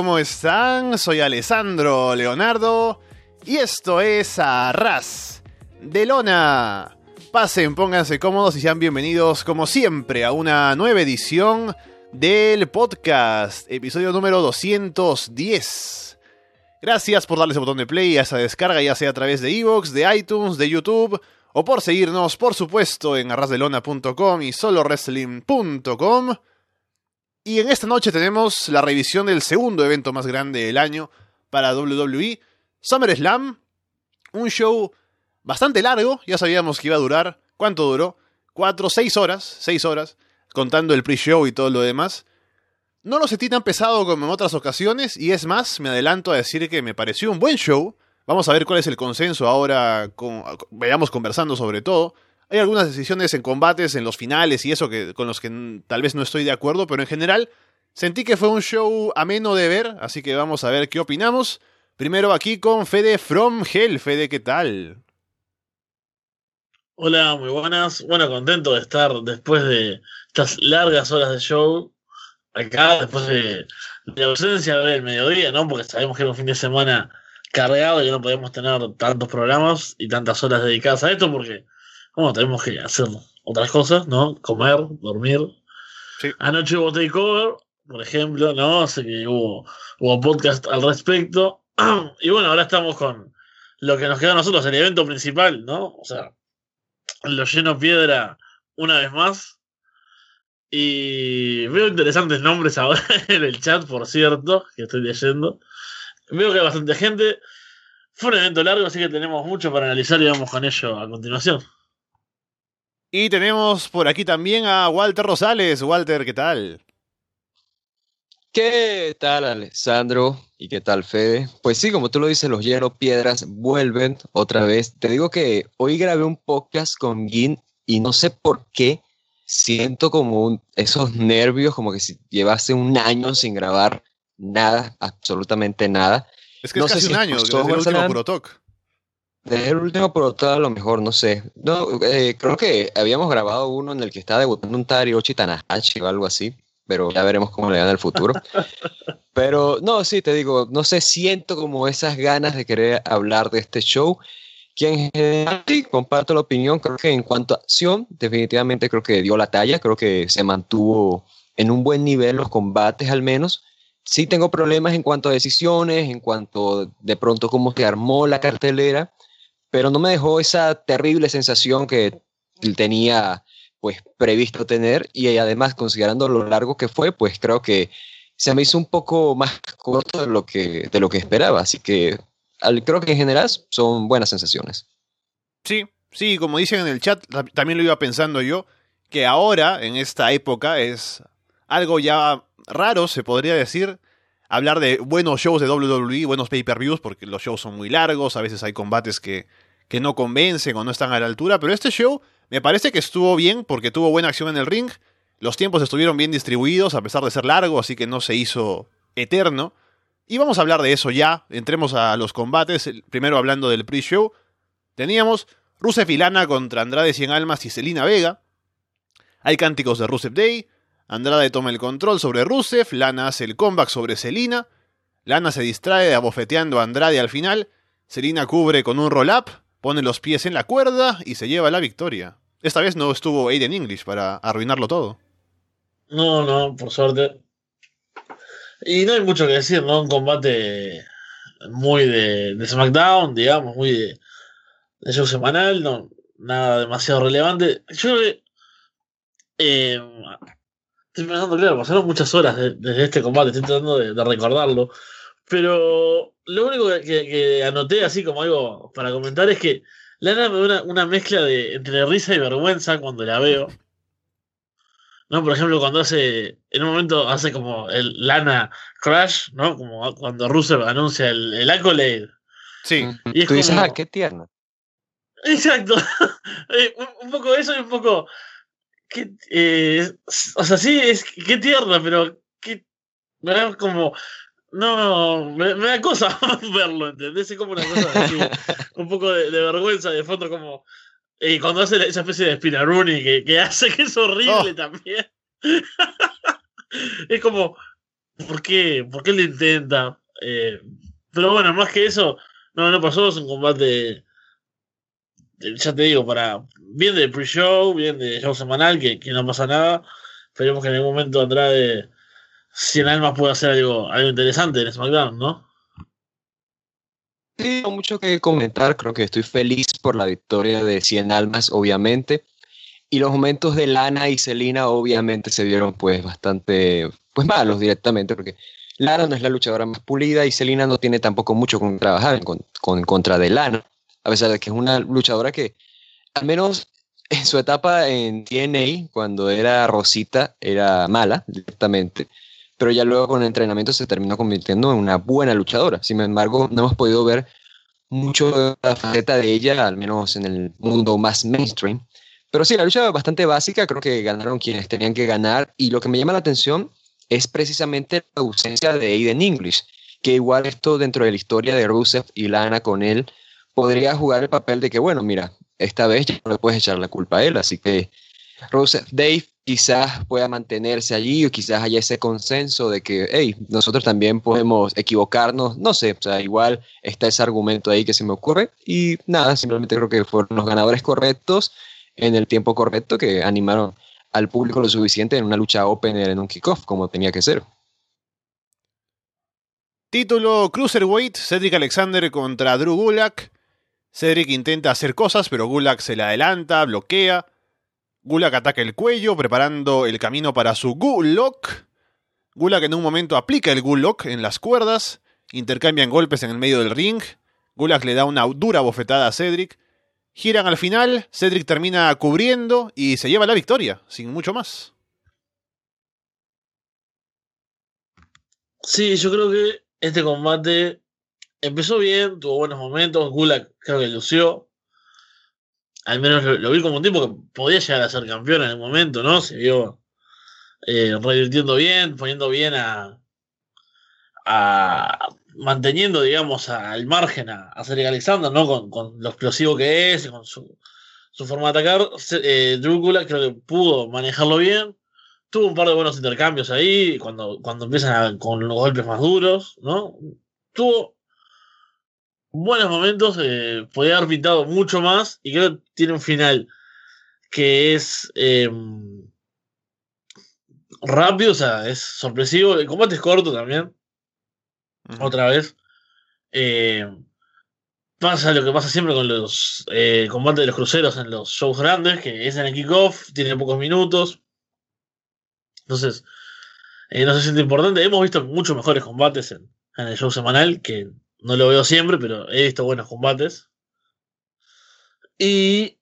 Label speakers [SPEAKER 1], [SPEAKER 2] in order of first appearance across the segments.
[SPEAKER 1] ¿cómo están? Soy Alessandro Leonardo y esto es Arras de Lona. Pasen, pónganse cómodos y sean bienvenidos como siempre a una nueva edición del podcast, episodio número 210. Gracias por darle ese botón de play a esa descarga, ya sea a través de Evox, de iTunes, de YouTube, o por seguirnos, por supuesto, en arrasdelona.com y solowrestling.com. Y en esta noche tenemos la revisión del segundo evento más grande del año para WWE, SummerSlam, un show bastante largo, ya sabíamos que iba a durar, ¿cuánto duró? Cuatro, seis horas, seis horas, contando el pre-show y todo lo demás. No lo sentí tan pesado como en otras ocasiones, y es más, me adelanto a decir que me pareció un buen show. Vamos a ver cuál es el consenso ahora, con, vayamos conversando sobre todo. Hay algunas decisiones en combates, en los finales y eso que, con los que tal vez no estoy de acuerdo, pero en general sentí que fue un show ameno de ver, así que vamos a ver qué opinamos. Primero aquí con Fede From Hell. Fede, ¿qué tal?
[SPEAKER 2] Hola, muy buenas. Bueno, contento de estar después de estas largas horas de show acá después de, la ausencia del mediodía, ¿no? Porque sabemos que era un fin de semana cargado y no podemos tener tantos programas y tantas horas dedicadas a esto porque, bueno, tenemos que hacer otras cosas, ¿no? Comer, dormir. Anoche hubo takeover, por ejemplo, ¿no? Sé que hubo, hubo podcast al respecto. Y bueno, ahora estamos con lo que nos queda a nosotros, el evento principal, ¿no? O sea, lo lleno piedra una vez más. Y veo interesantes nombres ahora en el chat, por cierto, que estoy leyendo. Veo que hay bastante gente. Fue un evento largo, así que tenemos mucho para analizar y vamos con ello a continuación.
[SPEAKER 1] Y tenemos por aquí también a Walter Rosales. Walter, ¿qué tal?
[SPEAKER 3] ¿Qué tal, Alessandro? ¿Y qué tal, Fede? Pues sí, como tú lo dices, los hierro piedras vuelven otra vez. Te digo que hoy grabé un podcast con Gin y no sé por qué siento como esos nervios, como que si llevase un año sin grabar nada, absolutamente nada.
[SPEAKER 1] Es que no es casi un año, desde el último Protoc.
[SPEAKER 3] Desde el último Protoc a lo mejor, no sé. No, eh, creo que habíamos grabado uno en el que estaba debutando un Tariochi Tanahashi o algo así, pero ya veremos cómo le da en el futuro. pero no, sí, te digo, no sé, siento como esas ganas de querer hablar de este show que en general sí, comparto la opinión, creo que en cuanto a acción, definitivamente creo que dio la talla, creo que se mantuvo en un buen nivel los combates al menos. Sí tengo problemas en cuanto a decisiones, en cuanto de pronto cómo se armó la cartelera, pero no me dejó esa terrible sensación que tenía pues previsto tener y además considerando lo largo que fue, pues creo que se me hizo un poco más corto de lo que, de lo que esperaba, así que creo que en general son buenas sensaciones.
[SPEAKER 1] Sí, sí, como dicen en el chat, también lo iba pensando yo, que ahora, en esta época, es algo ya raro, se podría decir, hablar de buenos shows de WWE, buenos pay-per-views, porque los shows son muy largos, a veces hay combates que, que no convencen o no están a la altura, pero este show me parece que estuvo bien porque tuvo buena acción en el ring, los tiempos estuvieron bien distribuidos a pesar de ser largo, así que no se hizo eterno. Y vamos a hablar de eso ya. Entremos a los combates. Primero hablando del pre-show. Teníamos Rusev y Lana contra Andrade Cien Almas y Selina Vega. Hay cánticos de Rusev Day. Andrade toma el control sobre Rusev. Lana hace el comeback sobre Selina. Lana se distrae abofeteando a Andrade al final. Selina cubre con un roll-up. Pone los pies en la cuerda y se lleva la victoria. Esta vez no estuvo Aiden English para arruinarlo todo.
[SPEAKER 2] No, no, por suerte. Y no hay mucho que decir, ¿no? Un combate muy de, de SmackDown, digamos, muy de, de, show semanal, nada demasiado relevante. Yo. Eh, estoy pensando, claro, pasaron muchas horas desde este combate, estoy tratando de, recordarlo. Pero lo único que, que, anoté así como algo para comentar es que Lana me da una, una mezcla de entre risa y vergüenza cuando la veo. ¿no? Por ejemplo, cuando hace, en un momento hace como el Lana Crash, ¿no? Como cuando Rusev anuncia el, el Accolade.
[SPEAKER 3] Sí. Y es Tú dices, ah, qué tierno.
[SPEAKER 2] Exacto. Eh, un, poco eso y un poco... Qué, eh, o sea, sí, es qué tierna, pero qué, me da como... No, me, me da cosa verlo, ¿entendés? Es como una cosa así, un poco de, de vergüenza de fondo, como y cuando hace esa especie de Spinaruni que, que hace que es horrible oh. también. es como. por qué, por qué lo intenta. Eh, pero bueno, más que eso, no, no pasó, es un combate, ya te digo, para bien de pre-show, bien de show semanal, que, que, no pasa nada. Esperemos que en algún momento Andrade, en almas, pueda hacer algo, algo interesante en SmackDown, ¿no?
[SPEAKER 3] Sí, mucho que comentar, creo que estoy feliz por la victoria de 100 almas, obviamente. Y los momentos de Lana y Selina obviamente se vieron pues bastante pues malos directamente, porque Lana no es la luchadora más pulida y Selina no tiene tampoco mucho con trabajar en, con, contra de Lana, a pesar de que es una luchadora que al menos en su etapa en TNA, cuando era Rosita, era mala directamente, pero ya luego con el entrenamiento se terminó convirtiendo en una buena luchadora. Sin embargo, no hemos podido ver mucho de la faceta de ella, al menos en el mundo más mainstream. Pero sí, la lucha bastante básica, creo que ganaron quienes tenían que ganar. Y lo que me llama la atención es precisamente la ausencia de Aiden English, que igual esto dentro de la historia de Rusev y Lana con él podría jugar el papel de que, bueno, mira, esta vez ya no le puedes echar la culpa a él, así que Rusev, Dave quizás pueda mantenerse allí o quizás haya ese consenso de que, hey, nosotros también podemos equivocarnos, no sé, o sea, igual está ese argumento ahí que se me ocurre y nada, simplemente creo que fueron los ganadores correctos en el tiempo correcto que animaron al público lo suficiente en una lucha opener en un kickoff como tenía que ser.
[SPEAKER 1] Título Cruiserweight, Cedric Alexander contra Drew Gulak. Cedric intenta hacer cosas, pero Gulak se le adelanta, bloquea. Gulak ataca el cuello, preparando el camino para su Gulok. Gulak en un momento aplica el Gulok en las cuerdas, intercambian golpes en el medio del ring. Gulak le da una dura bofetada a Cedric. Giran al final, Cedric termina cubriendo y se lleva la victoria, sin mucho más.
[SPEAKER 2] Sí, yo creo que este combate empezó bien, tuvo buenos momentos. Gulak creo que lució. Al menos lo, vi como un tipo que podía llegar a ser campeón en el momento, ¿no? Se vio eh, revirtiendo bien, poniendo bien a, a manteniendo, digamos, al margen a, a ¿no? Con, con, lo explosivo que es, con su, su forma de atacar. Eh, Drew Gulak creo que pudo manejarlo bien. Tuvo un par de buenos intercambios ahí, cuando, cuando empiezan con los golpes más duros, ¿no? Tuvo buenos momentos, eh, podía haber pintado mucho más, y creo que tiene un final que es eh, rápido, o sea, es sorpresivo. El combate es corto también otra vez. Eh, pasa lo que pasa siempre con los eh, combates de los cruceros en los shows grandes, que es en el kickoff, tiene pocos minutos. Entonces, eh, no se siente importante. Hemos visto muchos mejores combates en, en, el show semanal, que no lo veo siempre, pero he visto buenos combates. Y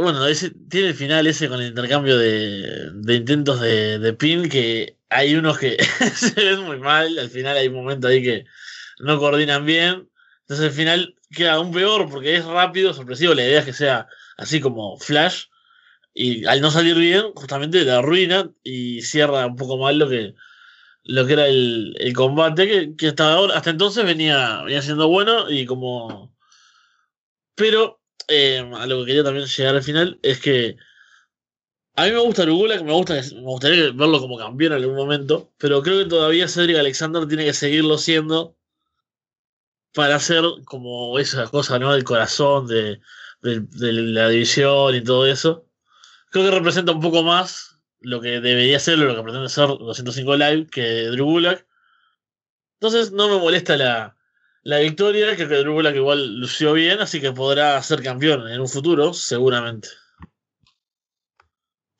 [SPEAKER 2] bueno, tiene el final ese con el intercambio de, de intentos de, de pin que hay unos que se ven muy mal, al final hay un momento ahí que no coordinan bien, entonces al final queda aún peor porque es rápido, sorpresivo, la idea es que sea así como flash, y al no salir bien, justamente la arruina y cierra un poco mal lo que, lo que era el, el combate, que, que, hasta ahora, hasta entonces venía, venía siendo bueno y como... Pero eh, a lo que quería también llegar al final es que a mí me gusta Lugula, que me, gusta, me gustaría verlo como campeón en algún momento, pero creo que todavía Cedric Alexander tiene que seguirlo siendo para hacer como esa cosa, ¿no? Del corazón, de, la división y todo eso. Creo que representa un poco más lo que debería ser, lo que pretende ser 205 Live que Drew Gulak. Entonces no me molesta la, la victoria, creo que Drew Gulak igual lució bien, así que podrá ser campeón en un futuro, seguramente.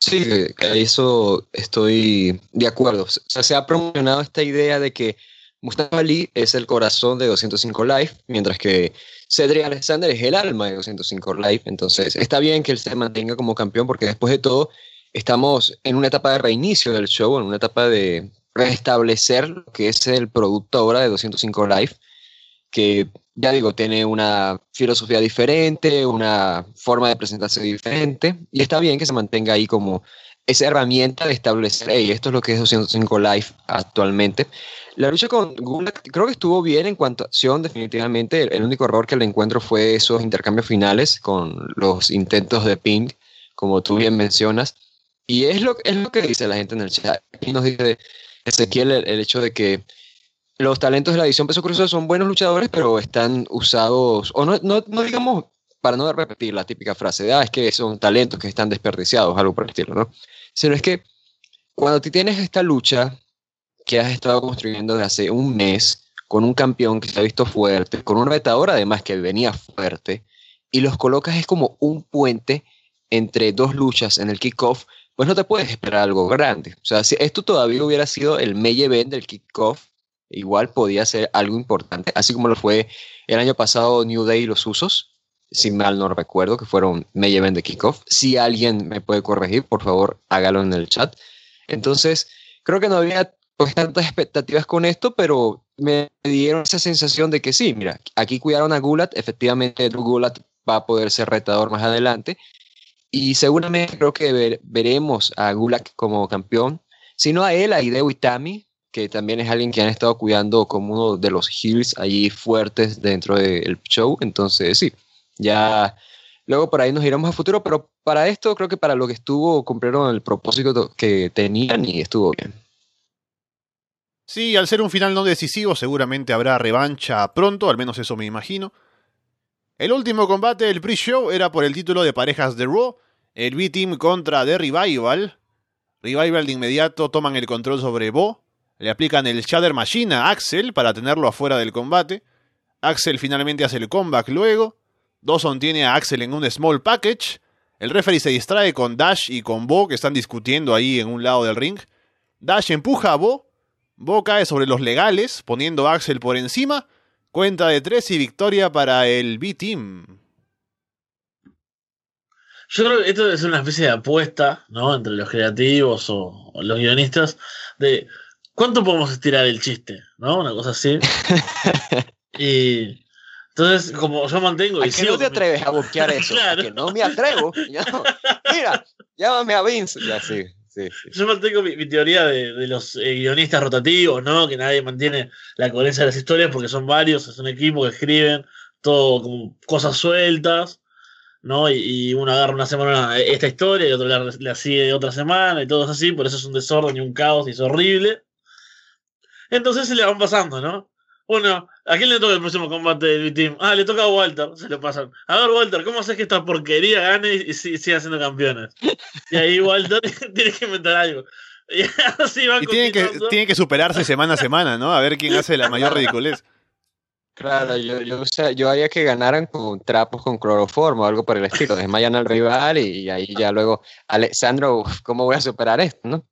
[SPEAKER 3] Sí, eso estoy de acuerdo. O sea, se ha promocionado esta idea de que Mustafa Ali es el corazón de 205 Live, mientras que Cedric Alexander es el alma de 205 Live. Entonces, está bien que él se mantenga como campeón, porque después de todo, estamos en una etapa de reinicio del show, en una etapa de restablecer lo que es el producto ahora de 205 Live, que ya digo, tiene una filosofía diferente, una forma de presentarse diferente, y está bien que se mantenga ahí como esa herramienta de establecer, hey, esto es lo que es 205 Live actualmente. La lucha con Gulak creo que estuvo bien en cuanto a acción, definitivamente. El único error que le encuentro fue esos intercambios finales con los intentos de ping, como tú bien mencionas. Y es lo, es lo que dice la gente en el chat. Y nos dice, Ezequiel el, el hecho de que los talentos de la edición peso crucero son buenos luchadores, pero están usados, o no, no, no digamos, para no repetir la típica frase de, ah, es que son talentos que están desperdiciados, algo por el estilo, ¿no? Sino es que cuando tú tienes esta lucha que has estado construyendo desde hace un mes, con un campeón que se ha visto fuerte, con un retador además que venía fuerte, y los colocas es como un puente entre dos luchas en el kickoff, pues no te puedes esperar algo grande. O sea, si esto todavía hubiera sido el main event del kickoff, igual podía ser algo importante, así como lo fue el año pasado New Day y los Usos, si mal no recuerdo, que fueron main event de kickoff. Si alguien me puede corregir, por favor, hágalo en el chat. Entonces, creo que no había pues, tantas expectativas con esto, pero me dieron esa sensación de que sí, mira, aquí cuidaron a Gulat, efectivamente Drew Gulat va a poder ser retador más adelante, y seguramente creo que ver, veremos a Gulak como campeón, sino a él, a Hideo Itami, que también es alguien que han estado cuidando como uno de los heels allí fuertes dentro del show, entonces sí, ya luego por ahí nos iremos a futuro, pero para esto creo que para lo que estuvo cumplieron el propósito que tenían y estuvo bien.
[SPEAKER 1] Sí, al ser un final no decisivo, seguramente habrá revancha pronto, al menos eso me imagino. El último combate del pre-show era por el título de parejas de Raw, el B-Team contra The Revival. Revival de inmediato toman el control sobre Bo, le aplican el Shatter Machine a Axel para tenerlo afuera del combate. Axel finalmente hace el comeback luego. Dawson tiene a Axel en un small package. El referee se distrae con Dash y con Bo que están discutiendo ahí en un lado del ring. Dash empuja a Bo Bo cae sobre los legales, poniendo a Axel por encima. Cuenta de tres y victoria para el B-Team.
[SPEAKER 2] Yo creo que esto es una especie de apuesta, ¿no? Entre los creativos o, o los guionistas de cuánto podemos estirar el chiste, ¿no? Una cosa así. y entonces, como yo mantengo...
[SPEAKER 3] ¿A que no te atreves a buscar eso? claro. que no me atrevo. No. Mira, llámame a Vince. Ya, sí.
[SPEAKER 2] Yo mantengo mi, teoría de, los eh, guionistas rotativos, ¿no? Que nadie mantiene la coherencia de las historias porque son varios, es un equipo que escriben todo como cosas sueltas, ¿no? Y, uno agarra una semana esta historia y otro la, la sigue otra semana y todo es así, por eso es un desorden y un caos y es horrible. Entonces se le van pasando, ¿no? Bueno, ¿a quién le toca el próximo combate del team? Ah, le toca a Walter, se lo pasan. A ver, Walter, ¿cómo haces que esta porquería gane y, y siga siendo campeones? Y ahí Walter tiene que inventar algo. Y así van
[SPEAKER 1] Y tiene que, tiene que superarse semana a semana, ¿no? A ver quién hace la mayor ridiculez.
[SPEAKER 3] Claro, yo, yo, o sea, yo haría que ganaran con trapos con cloroformo o algo por el estilo. Desmayan al rival y, y ahí ya luego, Alexandro, ¿cómo voy a superar esto, no?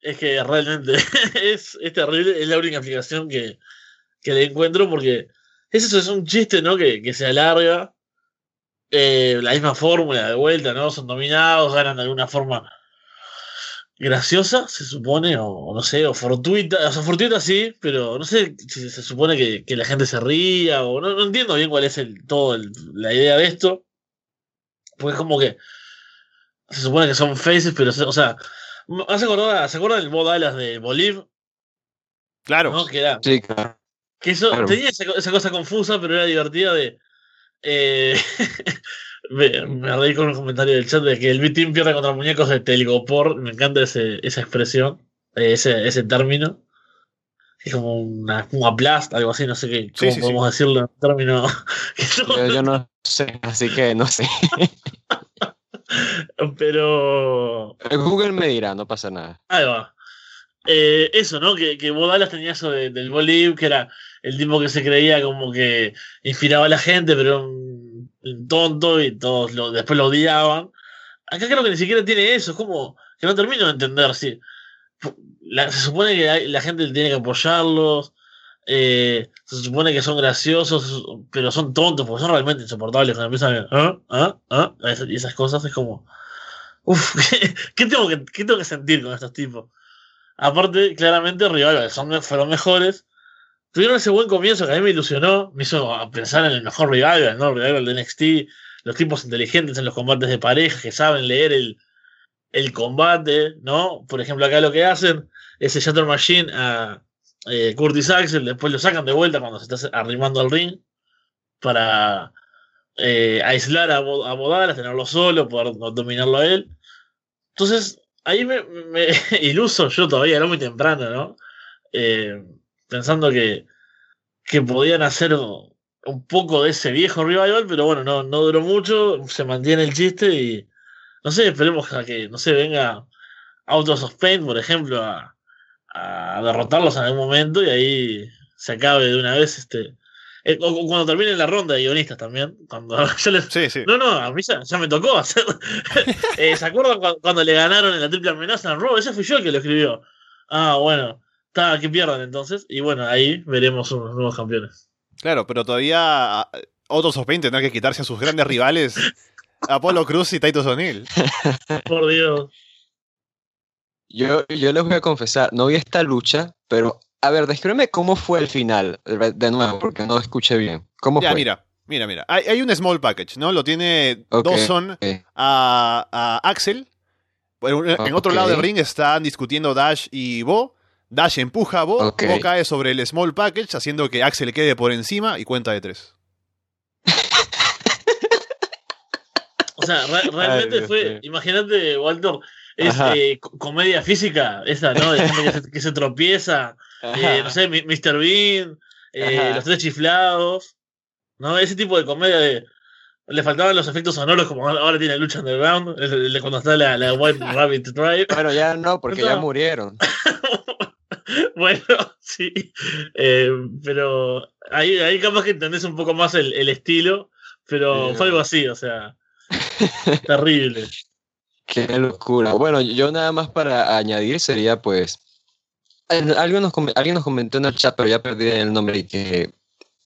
[SPEAKER 2] Es que realmente es, es terrible, es la única explicación que, que le encuentro porque es eso, es un chiste, ¿no? Que, que se alarga. Eh, la misma fórmula de vuelta, ¿no? Son dominados, ganan de alguna forma graciosa, se supone, o, o no sé, o fortuita, o sea, fortuita sí, pero no sé si se supone que, que la gente se ría, o no, no entiendo bien cuál es el, todo el, la idea de esto. Pues como que se supone que son faces, pero, o sea, ¿Has acordado, ¿Se acuerdan del Bo Dallas de Bolívar?
[SPEAKER 1] Claro.
[SPEAKER 2] ¿No? Que era.
[SPEAKER 3] Sí, claro.
[SPEAKER 2] Que eso
[SPEAKER 3] Claro.
[SPEAKER 2] tenía esa, esa cosa confusa, pero era divertida de. eh, me, me reí con un comentario del chat de que el B-Team pierde contra muñecos de Telgopor. Me encanta ese, esa expresión, eh, ese, ese término. Es como una, un aplast, algo así, no sé qué, cómo
[SPEAKER 1] Sí, sí,
[SPEAKER 2] podemos decirlo en término.
[SPEAKER 3] yo no sé, así que no sé.
[SPEAKER 2] pero.
[SPEAKER 3] Google me dirá, no pasa nada.
[SPEAKER 2] Ahí va. Eh, eso, ¿no? Que, que Dallas tenía eso de- del Bolívar, que era el tipo que se creía como que inspiraba a la gente, pero un, un tonto y todos lo, después lo odiaban. Acá creo que ni siquiera tiene eso, es como que no termino de entender. La- se supone que la gente tiene que apoyarlos, eh, se supone que son graciosos, pero son tontos, porque son realmente insoportables cuando empiezan a... ¿Ah? ¿Ah? ¿Ah? Y esas cosas es como... Uf, ¿qué, qué tengo que, ¿qué tengo que sentir con estos tipos? Aparte, claramente, Rival son, fueron mejores. Tuvieron ese buen comienzo que a mí me ilusionó, me hizo pensar en el mejor Revival, ¿no? Revival de NXT, los tipos inteligentes en los combates de pareja, que saben leer el, el combate, ¿no? Por ejemplo, acá lo que hacen es el Shatter Machine a eh, Curtis Axel, después lo sacan de vuelta cuando se está arrimando al ring para eh, aislar a, a Bodalas, tenerlo solo, poder dominarlo a él. Entonces, ahí me, me iluso yo todavía, era muy temprano, ¿no? Eh, pensando que, que podían hacer un poco de ese viejo revival, pero bueno, no, no duró mucho, se mantiene el chiste y no sé, esperemos a que, no sé, venga Autos of por ejemplo, a, a derrotarlos en algún momento y ahí se acabe de una vez este. Eh, o- o cuando termine la ronda de guionistas también. Cuando les-
[SPEAKER 1] Sí, sí.
[SPEAKER 2] No, no, a mí ya, ya me tocó hacer. Eh, ¿Se acuerdan cuando, cuando le ganaron en la triple amenaza en Raw? Ese fui yo el que lo escribió. Ah, bueno. Está, que pierdan entonces. Y bueno, ahí veremos unos nuevos campeones.
[SPEAKER 1] Claro, pero todavía ah, otros of Pain tendrán que quitarse a sus grandes rivales, Apolo Cruz y Titus O'Neill.
[SPEAKER 2] Por Dios.
[SPEAKER 3] Yo, yo les voy a confesar, no vi esta lucha, pero a ver, descríbeme cómo fue el final, de nuevo, porque no escuché bien. ¿Cómo
[SPEAKER 1] Ya,
[SPEAKER 3] fue?
[SPEAKER 1] mira, mira, mira. Hay, hay un small package, ¿no? Lo tiene
[SPEAKER 3] Ok.
[SPEAKER 1] Dawson a, a Axel. En otro lado del ring están discutiendo Dash y Bo. Dash empuja a Bo. Bo cae sobre el small package, haciendo que Axel quede por encima y cuenta de tres.
[SPEAKER 2] O sea, re- realmente
[SPEAKER 3] Dios
[SPEAKER 2] fue. Imagínate, Walter. Es eh, co- comedia física, esa, ¿no? De gente que se, que se tropieza. Eh, no sé, Mr. Bean, eh, los tres chiflados, ¿no? Ese tipo de comedia de... Le faltaban los efectos sonoros como ahora tiene Lucha Underground, el, de cuando está la, la White Rabbit Drive.
[SPEAKER 3] Bueno, ya no, porque ya murieron.
[SPEAKER 2] bueno, sí. Eh, pero ahí, ahí capaz que entendés un poco más el, el estilo, pero
[SPEAKER 3] Sí.
[SPEAKER 2] fue algo así, o sea, terrible.
[SPEAKER 3] Qué locura. Bueno, yo nada más para añadir sería pues, alguien nos, comentó en el chat, pero ya perdí el nombre, que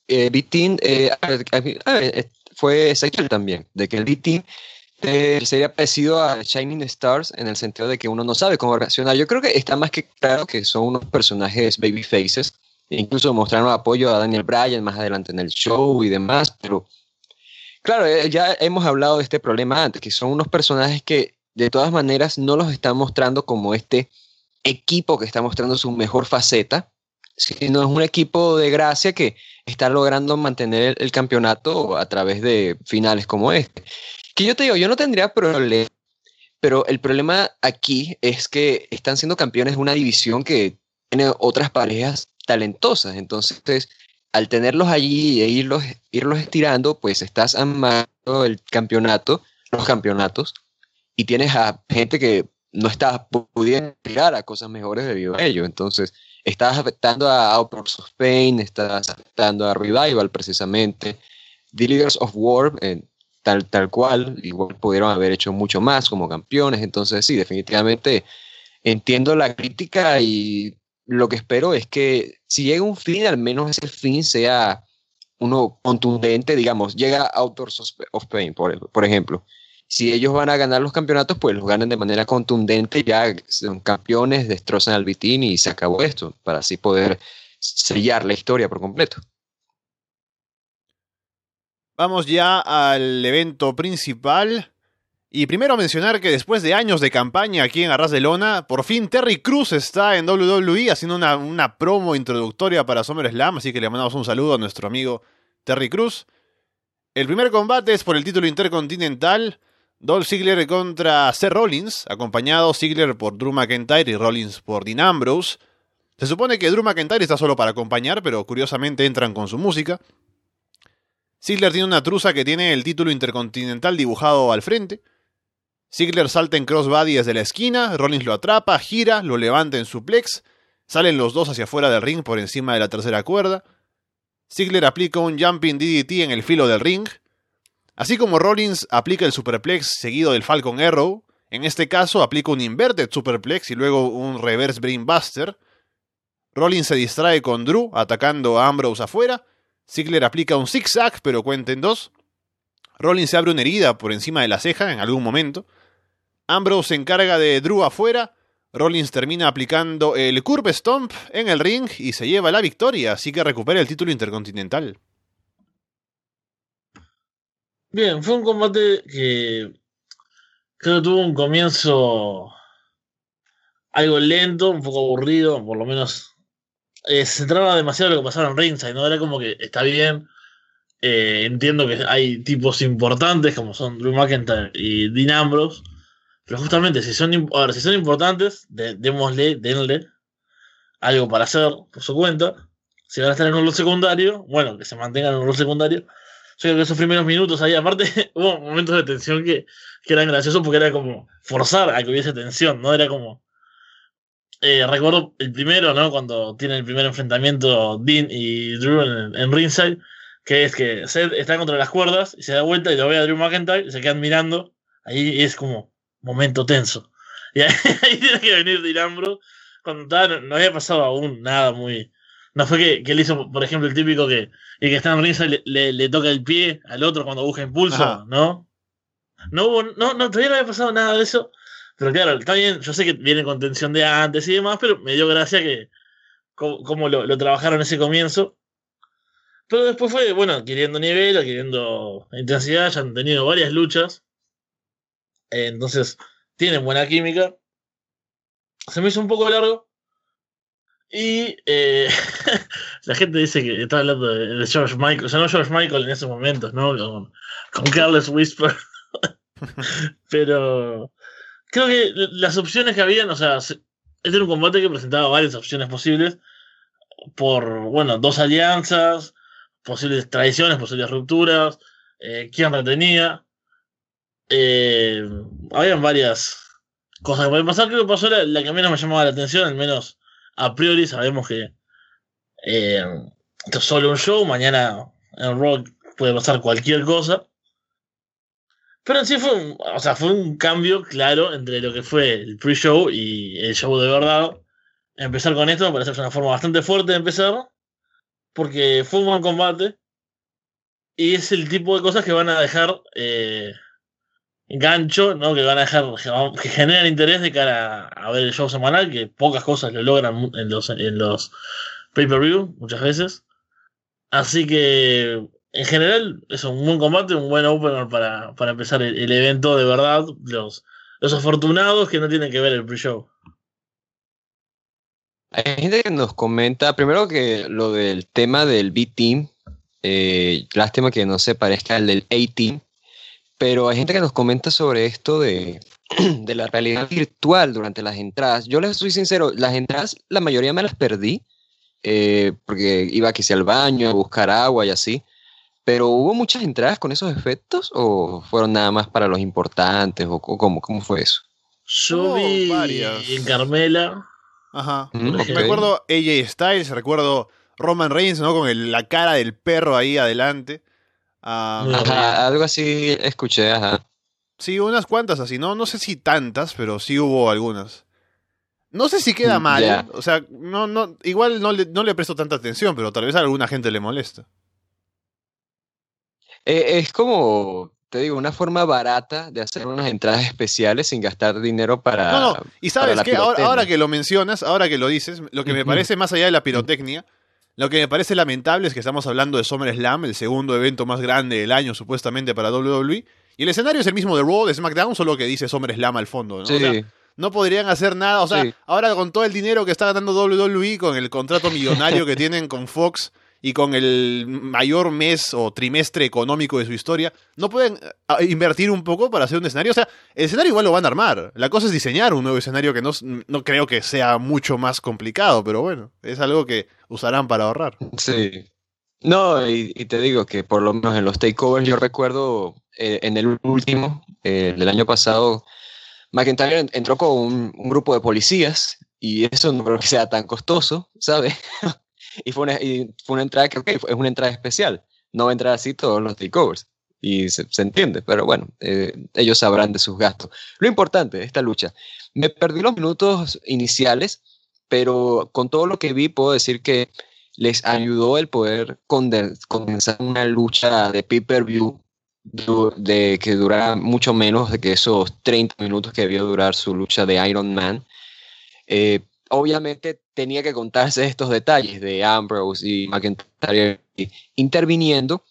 [SPEAKER 3] eh, Vitin eh, ver, eh, fue Ezequiel también, de que el Vitin eh, sería parecido a Shining Stars en el sentido de que uno no sabe cómo reaccionar. Yo creo que está más que claro que son unos personajes baby faces, incluso mostraron apoyo a Daniel Bryan más adelante en el show y demás, pero claro, eh, ya hemos hablado de este problema antes, que son unos personajes que de todas maneras no los están mostrando como este equipo que está mostrando su mejor faceta, sino es un equipo de gracia que está logrando mantener el, campeonato a través de finales como este. Que yo te digo, yo no tendría problema, pero el problema aquí es que están siendo campeones de una división que tiene otras parejas talentosas. Entonces, al tenerlos allí e irlos, irlos estirando, pues estás amando el campeonato, los campeonatos, y tienes a gente que no está pudiendo aspirar a cosas mejores debido a ello. Entonces, estás afectando a Outdoors of Pain, estás afectando a Revival precisamente, The Leaders of War, eh, tal, tal cual, igual pudieron haber hecho mucho más como campeones. Entonces, sí, definitivamente entiendo la crítica y lo que espero es que si llega un fin, al menos ese fin sea uno contundente, digamos, llega Outdoors of- Pain, por ejemplo. Si ellos van a ganar los campeonatos, pues los ganan de manera contundente, ya son campeones, destrozan al Vitín y se acabó esto, para así poder sellar la historia por completo.
[SPEAKER 1] Vamos ya al evento principal. Y primero mencionar que después de años de campaña aquí en Arras de Lona, por fin Terry Cruz está en WWE haciendo una, una promo introductoria para SummerSlam, así que le mandamos un saludo a nuestro amigo Terry Cruz. El primer combate es por el título intercontinental. Dolph Ziggler contra Seth Rollins, acompañado Ziggler por Drew McIntyre y Rollins por Dean Ambrose. Se supone que Drew McIntyre está solo para acompañar, pero curiosamente entran con su música. Ziggler tiene una truza que tiene el título intercontinental dibujado al frente. Ziggler salta en crossbody desde la esquina, Rollins lo atrapa, gira, lo levanta en suplex, salen los dos hacia afuera del ring por encima de la tercera cuerda. Ziggler aplica un jumping DDT en el filo del ring. Así como Rollins aplica el superplex seguido del Falcon Arrow, en este caso aplica un inverted superplex y luego un reverse brainbuster. Rollins se distrae con Drew atacando a Ambrose afuera. Ziggler aplica un zigzag pero cuenta en dos. Rollins se abre una herida por encima de la ceja en algún momento. Ambrose se encarga de Drew afuera. Rollins termina aplicando el Curve Stomp en el ring y se lleva la victoria, así que recupera el título intercontinental.
[SPEAKER 2] Bien, fue un combate que creo que tuvo un comienzo algo lento, un poco aburrido, por lo menos eh, se centraba demasiado en lo que pasaba en ringside, ¿no? Era como que está bien, eh, entiendo que hay tipos importantes como son Drew McIntyre y Dean Ambrose, Pero justamente, si son, a ver, si son importantes, démosle, denle algo para hacer por su cuenta. Si van a estar en un rol secundario, bueno, que se mantengan en un rol secundario. Creo que esos primeros minutos ahí, aparte, hubo momentos de tensión que, que eran graciosos porque era como forzar a que hubiese tensión, ¿no? Era como. Eh, recuerdo el primero, ¿no? Cuando tiene el primer enfrentamiento Dean y Drew en, ringside, que es que Seth está contra las cuerdas y se da vuelta y lo ve a Drew McIntyre y se quedan mirando. Ahí es como momento tenso. Y ahí, tiene que venir Dylan Bro cuando no, había pasado aún nada muy. No fue que, que él hizo, por ejemplo, el típico que el que está en ringside le, le, toca el pie al otro cuando busca impulso, ¿no? No hubo, no, no, todavía no había pasado nada de eso. Pero claro, está bien, yo sé que viene con tensión de antes y demás, pero me dio gracia que como, lo, lo, trabajaron ese comienzo. Pero después fue, bueno, adquiriendo nivel, adquiriendo intensidad, ya han tenido varias luchas. entonces, tienen buena química. Se me hizo un poco largo. Y eh, la gente dice que está hablando de, George Michael, o sea, no George Michael en esos momentos, ¿no? Con, Carlos Whisper. Pero creo que las opciones que habían, o sea, este era un combate que presentaba varias opciones posibles por, bueno, dos alianzas, posibles traiciones, posibles rupturas, eh, quién retenía. Eh, habían varias cosas que pueden pasar. Creo que pasó la, la, que menos me llamaba la atención, al menos a priori sabemos que eh, esto es solo un show, mañana en Rock puede pasar cualquier cosa. Pero en sí fue un, o sea, fue un cambio claro entre lo que fue el pre-show y el show de verdad. Empezar con esto me parece una forma bastante fuerte de empezar. Porque fue un buen combate. Y es el tipo de cosas que van a dejar eh, gancho, ¿no? Que van a dejar, que generan interés de cara a, ver el show semanal, que pocas cosas lo logran en los, en los pay-per-view, muchas veces. Así que en general es un buen combate, un buen opener para, para empezar el, evento de verdad. Los, los afortunados que no tienen que ver el pre-show.
[SPEAKER 3] Hay gente que nos comenta, primero que lo del tema del B-Team, eh, lástima que no se parezca al del A-Team, pero hay gente que nos comenta sobre esto de, de la realidad virtual durante las entradas. Yo les soy sincero, las entradas, la mayoría me las perdí, eh, porque iba quizá al baño a buscar agua y así. Pero ¿hubo muchas entradas con esos efectos o fueron nada más para los importantes o cómo, cómo fue eso?
[SPEAKER 2] Yo vi varias. en Carmela.
[SPEAKER 1] Ajá. Mm, Me acuerdo AJ Styles, recuerdo Roman Reigns, ¿no? Con la cara del perro ahí adelante.
[SPEAKER 3] Ajá, algo así escuché, ajá.
[SPEAKER 1] Sí, unas cuantas así, ¿no? No sé si tantas, pero sí hubo algunas. No sé si queda mm, mal, o sea, no, no, igual no le, no le presto tanta atención, pero tal vez a alguna gente le molesta.
[SPEAKER 3] Eh, es como, te digo, una forma barata de hacer unas entradas especiales sin gastar dinero para.
[SPEAKER 1] No, no, y sabes que ahora, que lo mencionas, ahora que lo dices, lo que me parece más allá de la pirotecnia, lo que me parece lamentable es que estamos hablando de SummerSlam, el segundo evento más grande del año supuestamente para WWE, y el escenario es el mismo de Raw, de SmackDown, solo que dice SummerSlam al fondo, ¿no? Sí. no podrían hacer nada, o sea, ahora con todo el dinero que está ganando WWE, con el contrato millonario que tienen con Fox, y con el mayor mes o trimestre económico de su historia, no pueden eh, invertir un poco para hacer un escenario. O sea, el escenario igual lo van a armar. La cosa es diseñar un nuevo escenario que no, no creo que sea mucho más complicado, pero bueno, es algo que usarán para ahorrar.
[SPEAKER 3] Sí. No, y, te digo que por lo menos en los takeovers yo recuerdo eh, en el último, eh, del año pasado, McIntyre entró con un, un, grupo de policías y eso no creo que sea tan costoso, ¿sabes? Y fue una, fue una entrada que, es una entrada especial. No va a entrar así todos los takeovers. Y se, entiende, pero bueno, eh, ellos sabrán de sus gastos. Lo importante de esta lucha, me perdí los minutos iniciales, pero con todo lo que vi puedo decir que les ayudó el poder condensar una lucha de pay-per-view de que durara mucho menos de que esos 30 minutos que debió durar su lucha de Iron Man. Eh, obviamente tenía que contarse estos detalles de Ambrose y McIntyre interviniendo,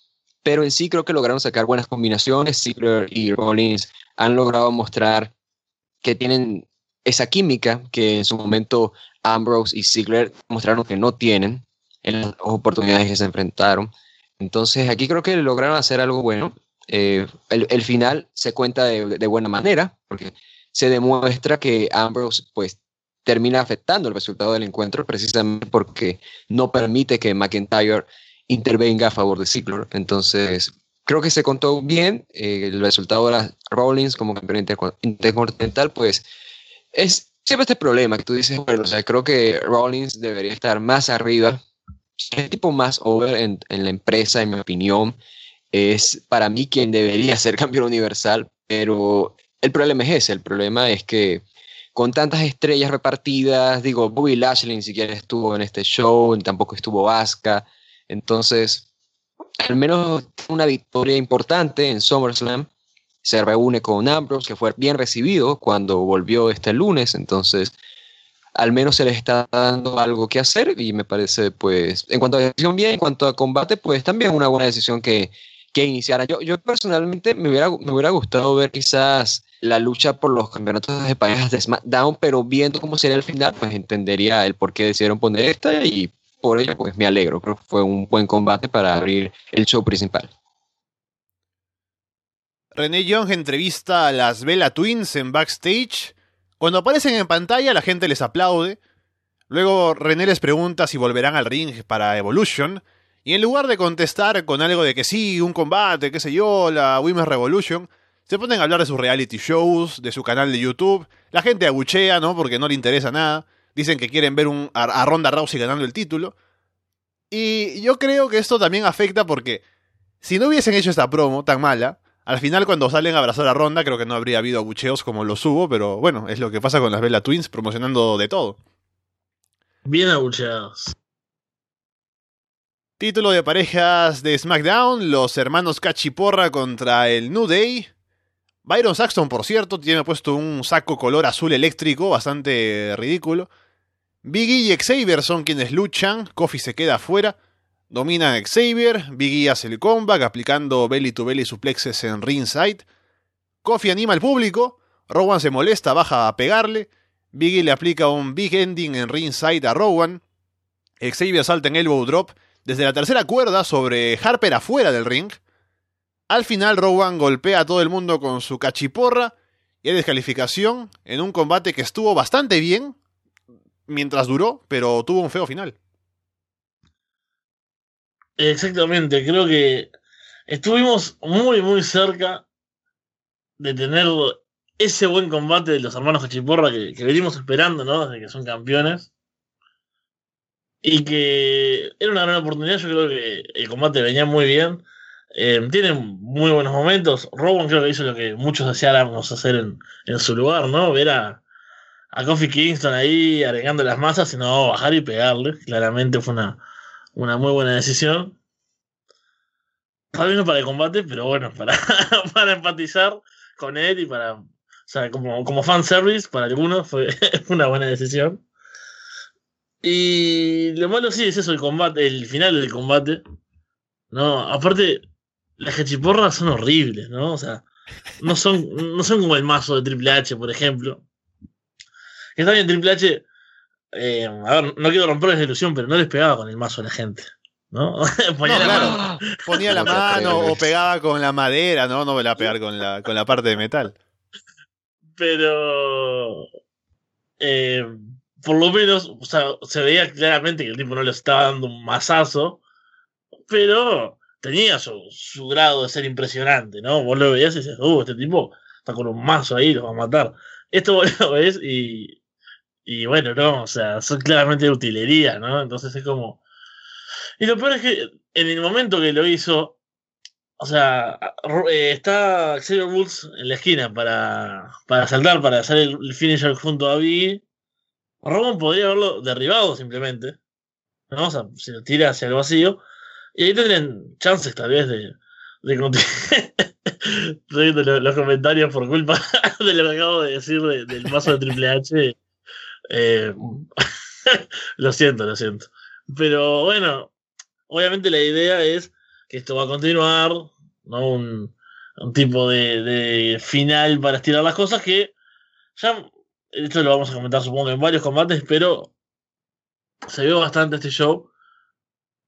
[SPEAKER 3] pero en sí creo que lograron sacar buenas combinaciones. Ziggler y Rollins han logrado mostrar que tienen esa química que en su momento Ambrose y Ziggler mostraron que no tienen en las oportunidades que se enfrentaron. Entonces aquí creo que lograron hacer algo bueno. Eh, el, final se cuenta de, de, buena manera, porque se demuestra que Ambrose pues termina afectando el resultado del encuentro precisamente porque no permite que McIntyre intervenga a favor de Ziggler. Entonces, creo que se contó bien. Eh, el resultado de las Rollins como campeón intercontinental, pues es siempre este problema que tú dices, bueno, o sea, creo que Rollins debería estar más arriba. El tipo más over en, en la empresa, en mi opinión, es para mí quien debería ser campeón universal, pero el problema es ese, el problema es que con tantas estrellas repartidas, digo, Bobby Lashley ni siquiera estuvo en este show, tampoco estuvo Asuka, entonces, al menos una victoria importante en SummerSlam, se reúne con Ambrose, que fue bien recibido cuando volvió este lunes, entonces al menos se le está dando algo que hacer y me parece, pues, en cuanto a decisión bien, en cuanto a combate, pues también una buena decisión que, que iniciara. Yo, yo personalmente me hubiera, me hubiera gustado ver quizás la lucha por los campeonatos de parejas de SmackDown, pero viendo cómo sería el final, pues entendería el por qué decidieron poner esta y por ello pues me alegro. Creo que fue un buen combate para abrir el show principal.
[SPEAKER 1] René Young entrevista a las Bella Twins en backstage. Cuando aparecen en pantalla la gente les aplaude. Luego René les pregunta si volverán al ring para Evolution. Y en lugar de contestar con algo de que sí, un combate, qué sé yo, la Women's Revolution, se ponen a hablar de sus reality shows, de su canal de YouTube. La gente abuchea, ¿no? Porque no le interesa nada. Dicen que quieren ver un, a, Ronda Rousey ganando el título. Y yo creo que esto también afecta porque si no hubiesen hecho esta promo tan mala, al final cuando salen a abrazar a Ronda creo que no habría habido abucheos como los hubo, pero bueno, es lo que pasa con las Bella Twins promocionando de todo.
[SPEAKER 2] Bien abucheados.
[SPEAKER 1] Título de parejas de SmackDown, los hermanos Cachiporra contra el New Day. Byron Saxton, por cierto, tiene puesto un saco color azul eléctrico, bastante ridículo. Biggie y Xavier son quienes luchan, Kofi se queda afuera. Domina Xavier, Biggie hace el comeback aplicando belly to belly suplexes en ringside. Kofi anima al público, Rowan se molesta, baja a pegarle. Biggie le aplica un big ending en ringside a Rowan. Xavier salta en elbow drop desde la tercera cuerda sobre Harper afuera del ring. Al final Rowan golpea a todo el mundo con su cachiporra y hay descalificación en un combate que estuvo bastante bien mientras duró, pero tuvo un feo final.
[SPEAKER 2] Exactamente, creo que estuvimos muy muy cerca de tener ese buen combate de los hermanos Cachiporra que, que venimos esperando, ¿no? Desde que son campeones y que era una gran oportunidad. Yo creo que el combate venía muy bien. Eh, tiene muy buenos momentos. Rowan creo que hizo lo que muchos deseáramos hacer en, en su lugar, ¿no? Ver a, a Kofi Kingston ahí agregando las masas, sino bajar y pegarle. Claramente fue una, una muy buena decisión. Tal vez no para el combate, pero bueno, para, para empatizar con él y para. O sea, como, como fanservice, para algunos fue una buena decisión. Y lo malo sí es eso, el combate, el final del combate. No, aparte, las cachiporras son horribles, ¿no? O sea, no son, no son como el mazo de Triple H, por ejemplo. Está bien, Triple H, eh, a ver, no quiero romper la ilusión, pero no les pegaba con el mazo a la gente. ¿no?
[SPEAKER 1] Ponía, la, mano. Ponía la mano o pegaba con la madera, ¿no? No me la pegar con la, con la parte de metal.
[SPEAKER 2] Pero. Eh, por lo menos, o sea, se veía claramente que el tipo no le estaba dando un mazazo, pero tenía su, su grado de ser impresionante, ¿no? Vos lo veías y decías, uh, este tipo está con un mazo ahí, lo va a matar. Esto vos lo ves y, y bueno, no, o sea, son claramente de utilería, ¿no? Entonces es como... Y lo peor es que en el momento que lo hizo, o sea, eh, está Xavier Woods en la esquina para, para saltar, para hacer el, el finisher junto a Biggie Roman podría haberlo derribado simplemente. ¿no? O sea, se lo tira hacia el vacío. Y ahí tendrían chances tal vez de, de los, los, comentarios por culpa de lo que acabo de decir del paso de Triple H. Eh, lo siento, lo siento. Pero bueno, obviamente la idea es que esto va a continuar, ¿no? Un, un tipo de, de, final para estirar las cosas que ya esto lo vamos a comentar supongo en varios combates, pero se vio bastante este show.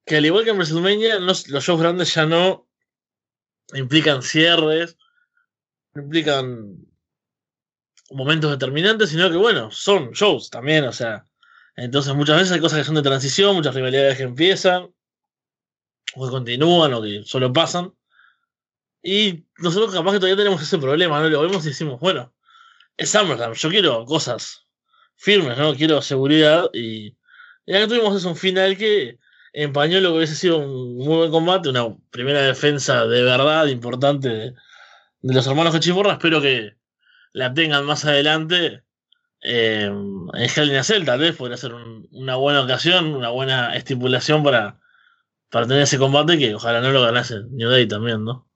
[SPEAKER 2] Que al igual que en WrestleMania, los, shows grandes ya no implican cierres, implican momentos determinantes, sino que bueno, son shows también, o sea. Entonces muchas veces hay cosas que son de transición, muchas rivalidades que empiezan, o que continúan, o que solo pasan. Y nosotros capaz que todavía tenemos ese problema, ¿no? Lo vemos y decimos, bueno, es SummerSlam, yo quiero cosas firmes, ¿no? Quiero seguridad y, y acá tuvimos eso, un final que empañó lo que hubiese sido un muy buen combate, una primera defensa de verdad importante de, los hermanos Cachiporra. Espero que la tengan más adelante eh, en Hell in a tal vez podría ser un- una buena ocasión, una buena estipulación para, para tener ese combate que ojalá no lo ganase New Day también, ¿no?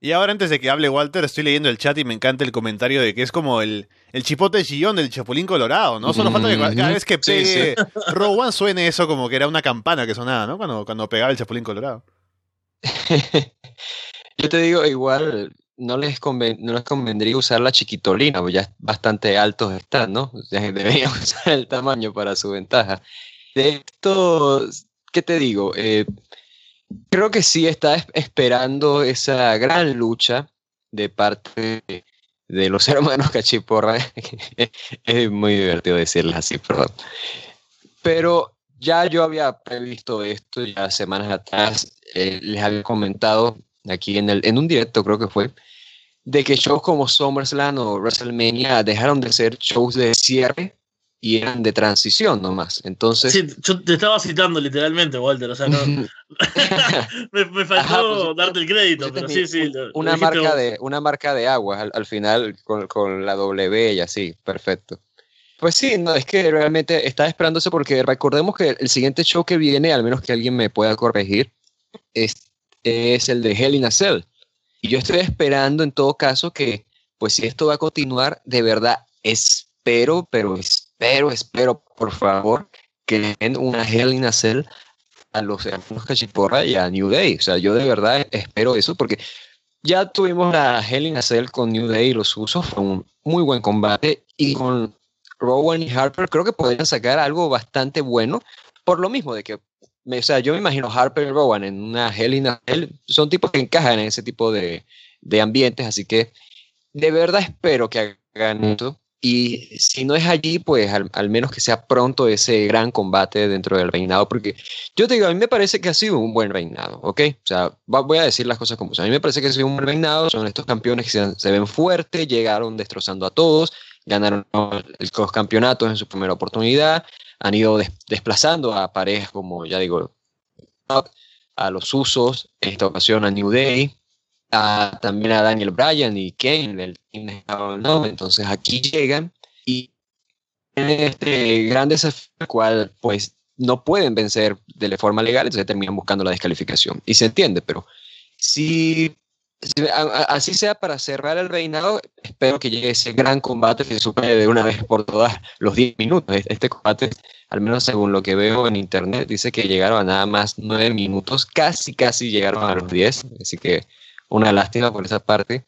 [SPEAKER 1] Y ahora antes de que hable Walter, estoy leyendo el chat y me encanta el comentario de que es como el, el chipote chillón del Chapulín Colorado, ¿no? Solo falta que cua- cada vez que
[SPEAKER 3] Sí,
[SPEAKER 1] pegue Rowan suene eso como que era una campana que sonaba, ¿no? Cuando, cuando pegaba el Chapulín Colorado.
[SPEAKER 3] Yo te digo, igual no les, conven- no les convendría usar la chiquitolina, pues ya bastante altos están, ¿no? O sea, deberían usar el tamaño para su ventaja. De esto, ¿qué te digo? Eh, creo que sí está es- esperando esa gran lucha de parte de los hermanos Cachiporra. es muy divertido decirles así, perdón. Pero ya yo había previsto esto ya semanas atrás, eh, les había comentado aquí en, el, en un directo creo que fue, de que shows como SummerSlam o WrestleMania dejaron de ser shows de cierre y eran de transición nomás. Entonces,
[SPEAKER 2] Sí, yo te estaba citando literalmente, Walter, o sea, no, me, me faltó
[SPEAKER 3] Ajá, pusiste-
[SPEAKER 2] darte el crédito, pero sí, sí. lo- lo
[SPEAKER 3] una
[SPEAKER 2] dijiste
[SPEAKER 3] marca
[SPEAKER 2] vos.
[SPEAKER 3] de una marca de aguas al, al final con, con la W y así, perfecto. Pues sí, no, es que realmente estaba esperando eso porque recordemos que el siguiente show que viene, al menos que alguien me pueda corregir, es, es el de Hell in a Cell. Y yo estoy esperando en todo caso que, pues si esto va a continuar, de verdad espero, pero espero, espero, por favor, que den una Hell in a Cell a los hermanos Cachiporra y a New Day. O sea, yo de verdad espero eso porque ya tuvimos la Hell in a Cell con New Day y los usos, fue un muy buen combate y con Rowan y Harper creo que podrían sacar algo bastante bueno por lo mismo de que me- o sea, yo me imagino Harper y Rowan en una Hell in a Cell, son tipos que encajan en ese tipo de, de ambientes, así que de verdad espero que hagan esto. Y si no es allí, pues al, al menos que sea pronto ese gran combate dentro del reinado, porque yo te digo, a mí me parece que ha sido un buen reinado, ¿ok? O sea, voy a decir las cosas como son. A mí me parece que ha sido un buen reinado, son estos campeones que se, ven fuertes, llegaron destrozando a todos, ganaron los campeonatos en su primera oportunidad, han ido des- desplazando a parejas como, ya digo, a los usos, en esta ocasión a New Day, a- también a Daniel Bryan y Kane del Team No. Entonces aquí llegan y tienen este gran desafío, cual pues no pueden vencer de forma legal, entonces terminan buscando la descalificación. Y se entiende, pero si, si- a- a- así sea para cerrar el reinado, espero que llegue ese gran combate que supere de una vez por todas los 10 minutos. Este- Este combate, al menos según lo que veo en internet, dice que llegaron a nada más 9 minutos, casi, casi llegaron a los 10, así que una lástima por esa parte.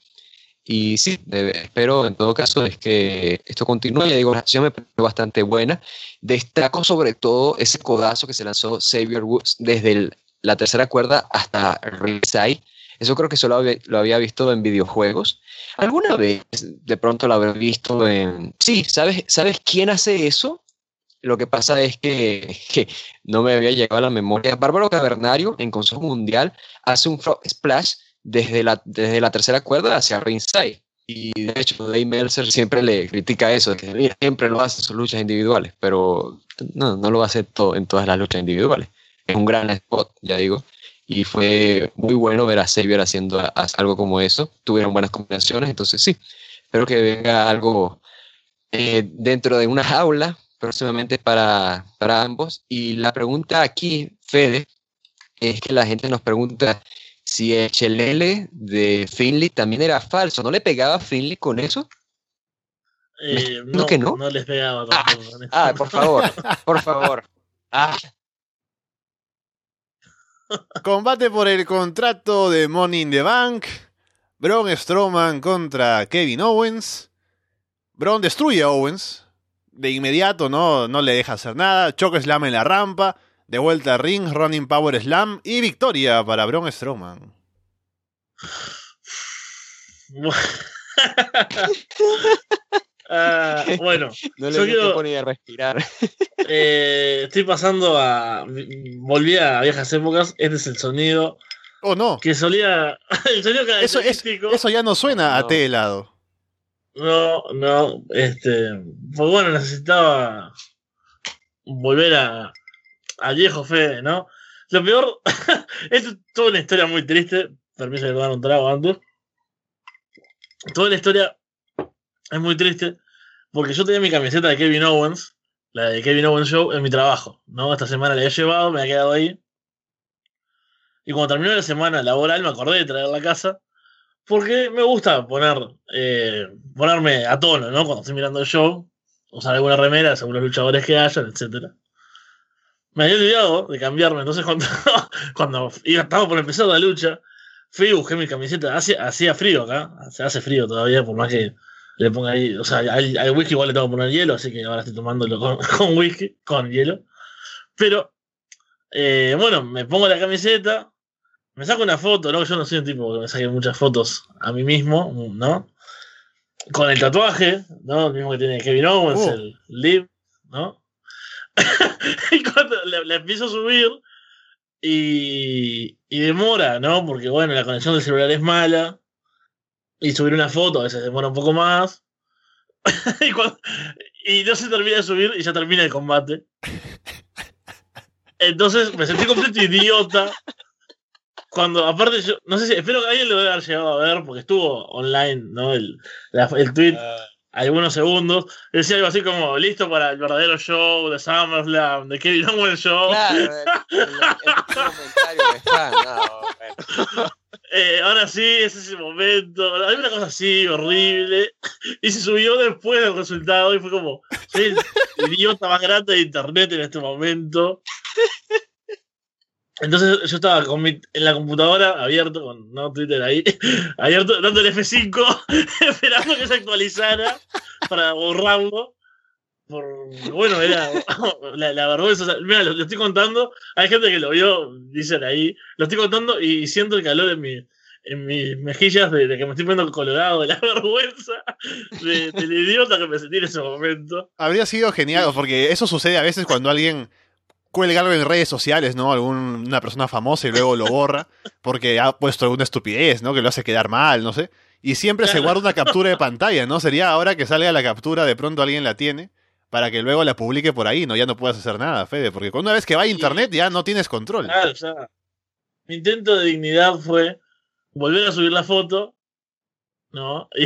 [SPEAKER 3] Y sí, espero en todo caso es que esto continúe. Ya digo, la acción me pareció bastante buena. Destaco sobre todo ese codazo que se lanzó Xavier Woods desde el- la tercera cuerda hasta ringside. Eso creo que solo lo había visto en videojuegos. Alguna vez de pronto lo habré visto en... Sí, ¿sabes, ¿sabes quién hace eso? Lo que pasa es que, que no me había llegado a la memoria. Bárbaro Cavernario en Consejo Mundial hace un frog splash desde la, desde la tercera cuerda hacia ringside. Y de hecho, Dave Meltzer siempre le critica eso, que siempre lo hace en sus luchas individuales, pero no, no lo hace todo, en todas las luchas individuales. Es un gran spot, ya digo. Y fue muy bueno ver a Xavier haciendo a- a- algo como eso. Tuvieron buenas combinaciones, entonces sí, espero que venga algo eh, dentro de una jaula próximamente para, para ambos. Y la pregunta aquí, Fede, es que la gente nos pregunta si el chelele de Finley también era falso. ¿No le pegaba a Finley con eso?
[SPEAKER 2] Eh,
[SPEAKER 3] ¿No que no?
[SPEAKER 2] no les pegaba tampoco. esto.
[SPEAKER 3] Ah, por favor, por favor. Ah,
[SPEAKER 1] Combate por el contrato de Money in the Bank. Braun Strowman contra Kevin Owens. Braun destruye a Owens. De inmediato no, no le deja hacer nada. Choque slam en la rampa. De vuelta a ring, running power slam. Y victoria para Braun Strowman.
[SPEAKER 2] Ah, bueno,
[SPEAKER 3] No le
[SPEAKER 2] Yo quiero-
[SPEAKER 3] ni de respirar.
[SPEAKER 2] eh, estoy pasando a. Volví a viejas épocas. Este es el sonido
[SPEAKER 1] Oh, no.
[SPEAKER 2] que solía. El sonido
[SPEAKER 1] Eso, es, eso ya no suena a
[SPEAKER 3] No.
[SPEAKER 1] té helado.
[SPEAKER 2] No, no, este, pues bueno, necesitaba volver a al viejo Fede, ¿no? Lo peor, es toda una historia muy triste, permiso de tomar un trago antes. Toda la historia es muy triste porque yo tenía mi camiseta de Kevin Owens, la de Kevin Owens Show, en mi trabajo, ¿no? Esta semana la he llevado, me ha quedado ahí. Y cuando terminó la semana laboral me acordé de traerla a casa porque me gusta poner eh, ponerme a tono, ¿no? Cuando estoy mirando el show, usar alguna remera según los luchadores que hayan, etcétera. Me había olvidado de cambiarme, entonces cuando, cuando iba, estaba por empezar la lucha, fui y busqué mi camiseta. Hacía, hacía frío acá, se hace frío todavía, por más que le ponga ahí, o sea, al, al whisky igual le tengo que poner hielo, así que ahora estoy tomándolo con, con whisky, con hielo. Pero, eh, bueno, me pongo la camiseta, me saco una foto, ¿no? Yo no soy un tipo que me saque muchas fotos a mí mismo, ¿no? Con el tatuaje, ¿no? El mismo que tiene Kevin Owens,
[SPEAKER 1] Uh.
[SPEAKER 2] el Live, ¿no? y cuando la, empiezo a subir y, y demora, ¿no? Porque, bueno, la conexión del celular es mala. Y subir una foto a veces demora un poco más. y, cuando- y no se termina de subir y ya termina el combate. Entonces me sentí completo idiota. Cuando, aparte, yo no sé si, espero que alguien lo haber llegado a ver, porque estuvo online, ¿no? El, el tweet, algunos segundos. Decía algo así como: listo para el verdadero show de SummerSlam, de Kevin Owens Show.
[SPEAKER 3] Claro, el, el- el comentario de fan. No.
[SPEAKER 2] Eh, ahora sí, es ese momento. Hay una cosa así horrible. Y se subió después del resultado y fue como: soy el idiota más grande de internet en este momento. Entonces yo estaba con mi- en la computadora abierto, con no Twitter ahí, abierto, dando el F5, esperando que se actualizara para borrarlo. Por, bueno, era la, vergüenza. mira, lo, lo estoy contando. Hay gente que lo vio, dicen ahí. Lo estoy contando y siento el calor en, mi, en mis mejillas de, de que me estoy poniendo colorado de la vergüenza de- del idiota que me sentí en ese momento.
[SPEAKER 1] Habría sido genial, porque eso sucede a veces cuando alguien cuelga algo en redes sociales, ¿no? Algún- una persona famosa y luego lo borra, porque ha puesto alguna estupidez, ¿no? Que lo hace quedar mal, no sé. Y siempre se guarda una captura de pantalla, ¿no? Sería ahora que salga la captura, de pronto alguien la tiene, para que luego la publique por ahí, ¿no? Ya no puedas hacer nada, Fede, porque una vez que va a internet ya no tienes control.
[SPEAKER 2] Claro, ya. Mi intento de dignidad fue volver a subir la foto, ¿no?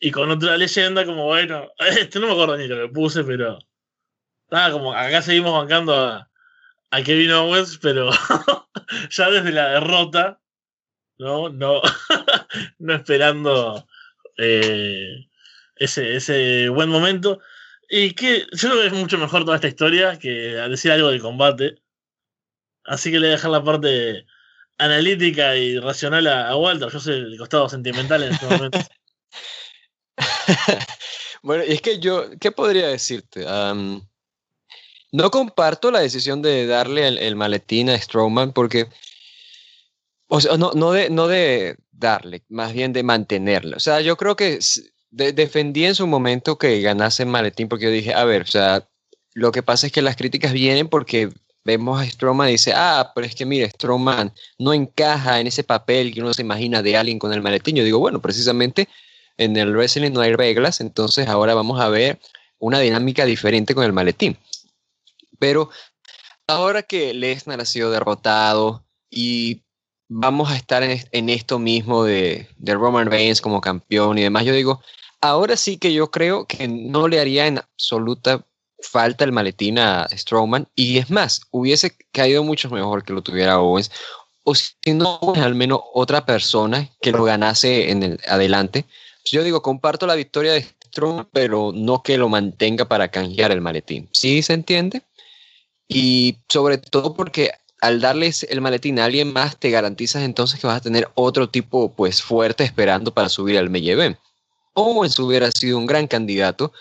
[SPEAKER 2] Y, y con otra leyenda, como bueno, este no me acuerdo ni lo que puse, pero. Nada, como acá seguimos bancando a, a Kevin Owens, pero ya desde la derrota, ¿no? No, no esperando eh, ese, ese buen momento. Y que yo creo que es mucho mejor toda esta historia que decir algo del combate. Así que le voy a dejar la parte analítica y racional a, a Walter. Yo soy el costado sentimental en este momento.
[SPEAKER 3] Bueno, y es que yo, ¿qué podría decirte? No comparto la decisión de darle el, maletín a Strowman porque, o sea, no, no, de, no de darle, más bien de mantenerlo. O sea, yo creo que defendí en su momento que ganase el maletín porque yo dije, a ver, o sea, lo que pasa es que las críticas vienen porque vemos a Strowman y dice, ah, pero es que mire, Strowman no encaja en ese papel que uno se imagina de alguien con el maletín. Yo digo, bueno, precisamente en el wrestling no hay reglas, entonces ahora vamos a ver una dinámica diferente con el maletín. Pero ahora que Lesnar ha sido derrotado y vamos a estar en, en esto mismo de, de Roman Reigns como campeón y demás, yo digo, ahora sí que yo creo que no le haría en absoluta falta el maletín a Strowman y es más, hubiese caído mucho mejor que lo tuviera Owens o si no, pues, al menos otra persona que lo ganase en el adelante. Yo digo, comparto la victoria de Strowman, pero no que lo mantenga para canjear el maletín. ¿Sí se entiende? Y sobre todo porque al darles el maletín a alguien más, te garantizas entonces que vas a tener otro tipo pues fuerte esperando para subir al event. Owens hubiera sido un gran candidato,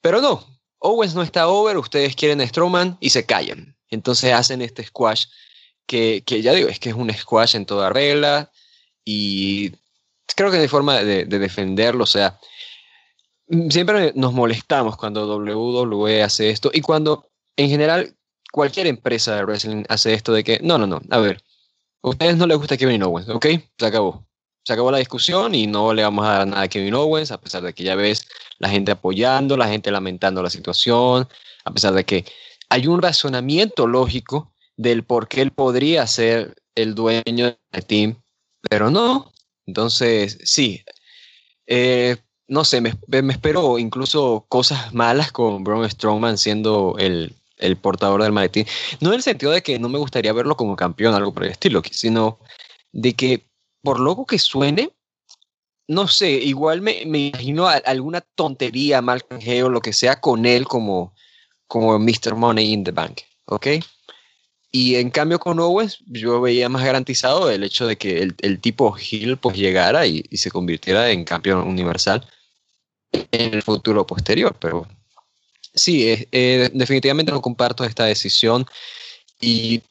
[SPEAKER 3] pero no. Owens no está over, ustedes quieren a Strowman y se callan. Entonces hacen este squash que, que ya digo, es que es un squash en toda regla y creo que hay forma de, de defenderlo. O sea, siempre nos molestamos cuando WWE hace esto y cuando en general cualquier empresa de wrestling hace esto de que, no, no, no, a ver, a ustedes no les gusta Kevin Owens, ¿ok? Se acabó. Se acabó la discusión y no le vamos a dar nada a Kevin Owens, a pesar de que ya ves la gente apoyando, la gente lamentando la situación, a pesar de que hay un razonamiento lógico del por qué él podría ser el dueño del team, pero no. Entonces, sí, eh, no sé, me, me, espero incluso cosas malas con Braun Strowman siendo el, el, portador del maletín. No en el sentido de que no me gustaría verlo como campeón, algo por el estilo, sino de que por loco que suene, no sé, igual me, me imagino alguna tontería, mal lo que sea con él como, como Mr. Money in the Bank, ¿ok? Y en cambio con Owens yo veía más garantizado el hecho de que el, el tipo Hill pues llegara y, y, se convirtiera en campeón universal en el futuro posterior. Pero sí, eh, eh, definitivamente no comparto esta decisión y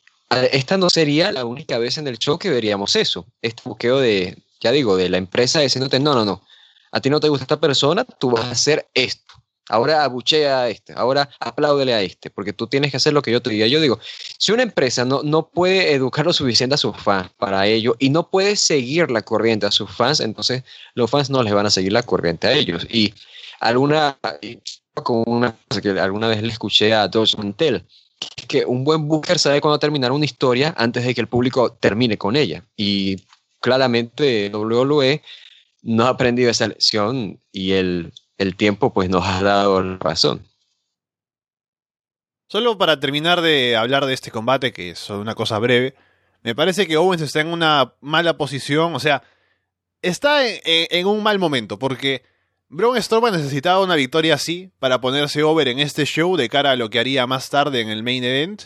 [SPEAKER 3] esta no sería la única vez en el show que veríamos eso, este buqueo de, ya digo, de la empresa diciéndote, no, no, no, a ti no te gusta esta persona, tú vas a hacer esto. Ahora abuchea a este, ahora apláudele a este, porque tú tienes que hacer lo que yo te diga. Yo digo, si una empresa no, no puede educar lo suficiente a sus fans para ello y no puede seguir la corriente a sus fans, entonces los fans no les van a seguir la corriente a ellos. Y alguna, con una cosa que alguna vez le escuché a George Mantel, que un buen booker sabe cuándo terminar una historia antes de que el público termine con ella. Y claramente WWE no ha aprendido esa lección y el el tiempo pues nos ha dado razón.
[SPEAKER 1] Solo para terminar de hablar de este combate, que es una cosa breve, me parece que Owens está en una mala posición, o sea, está en un mal momento, porque Braun Strowman necesitaba una victoria así para ponerse over en este show de cara a lo que haría más tarde en el main event.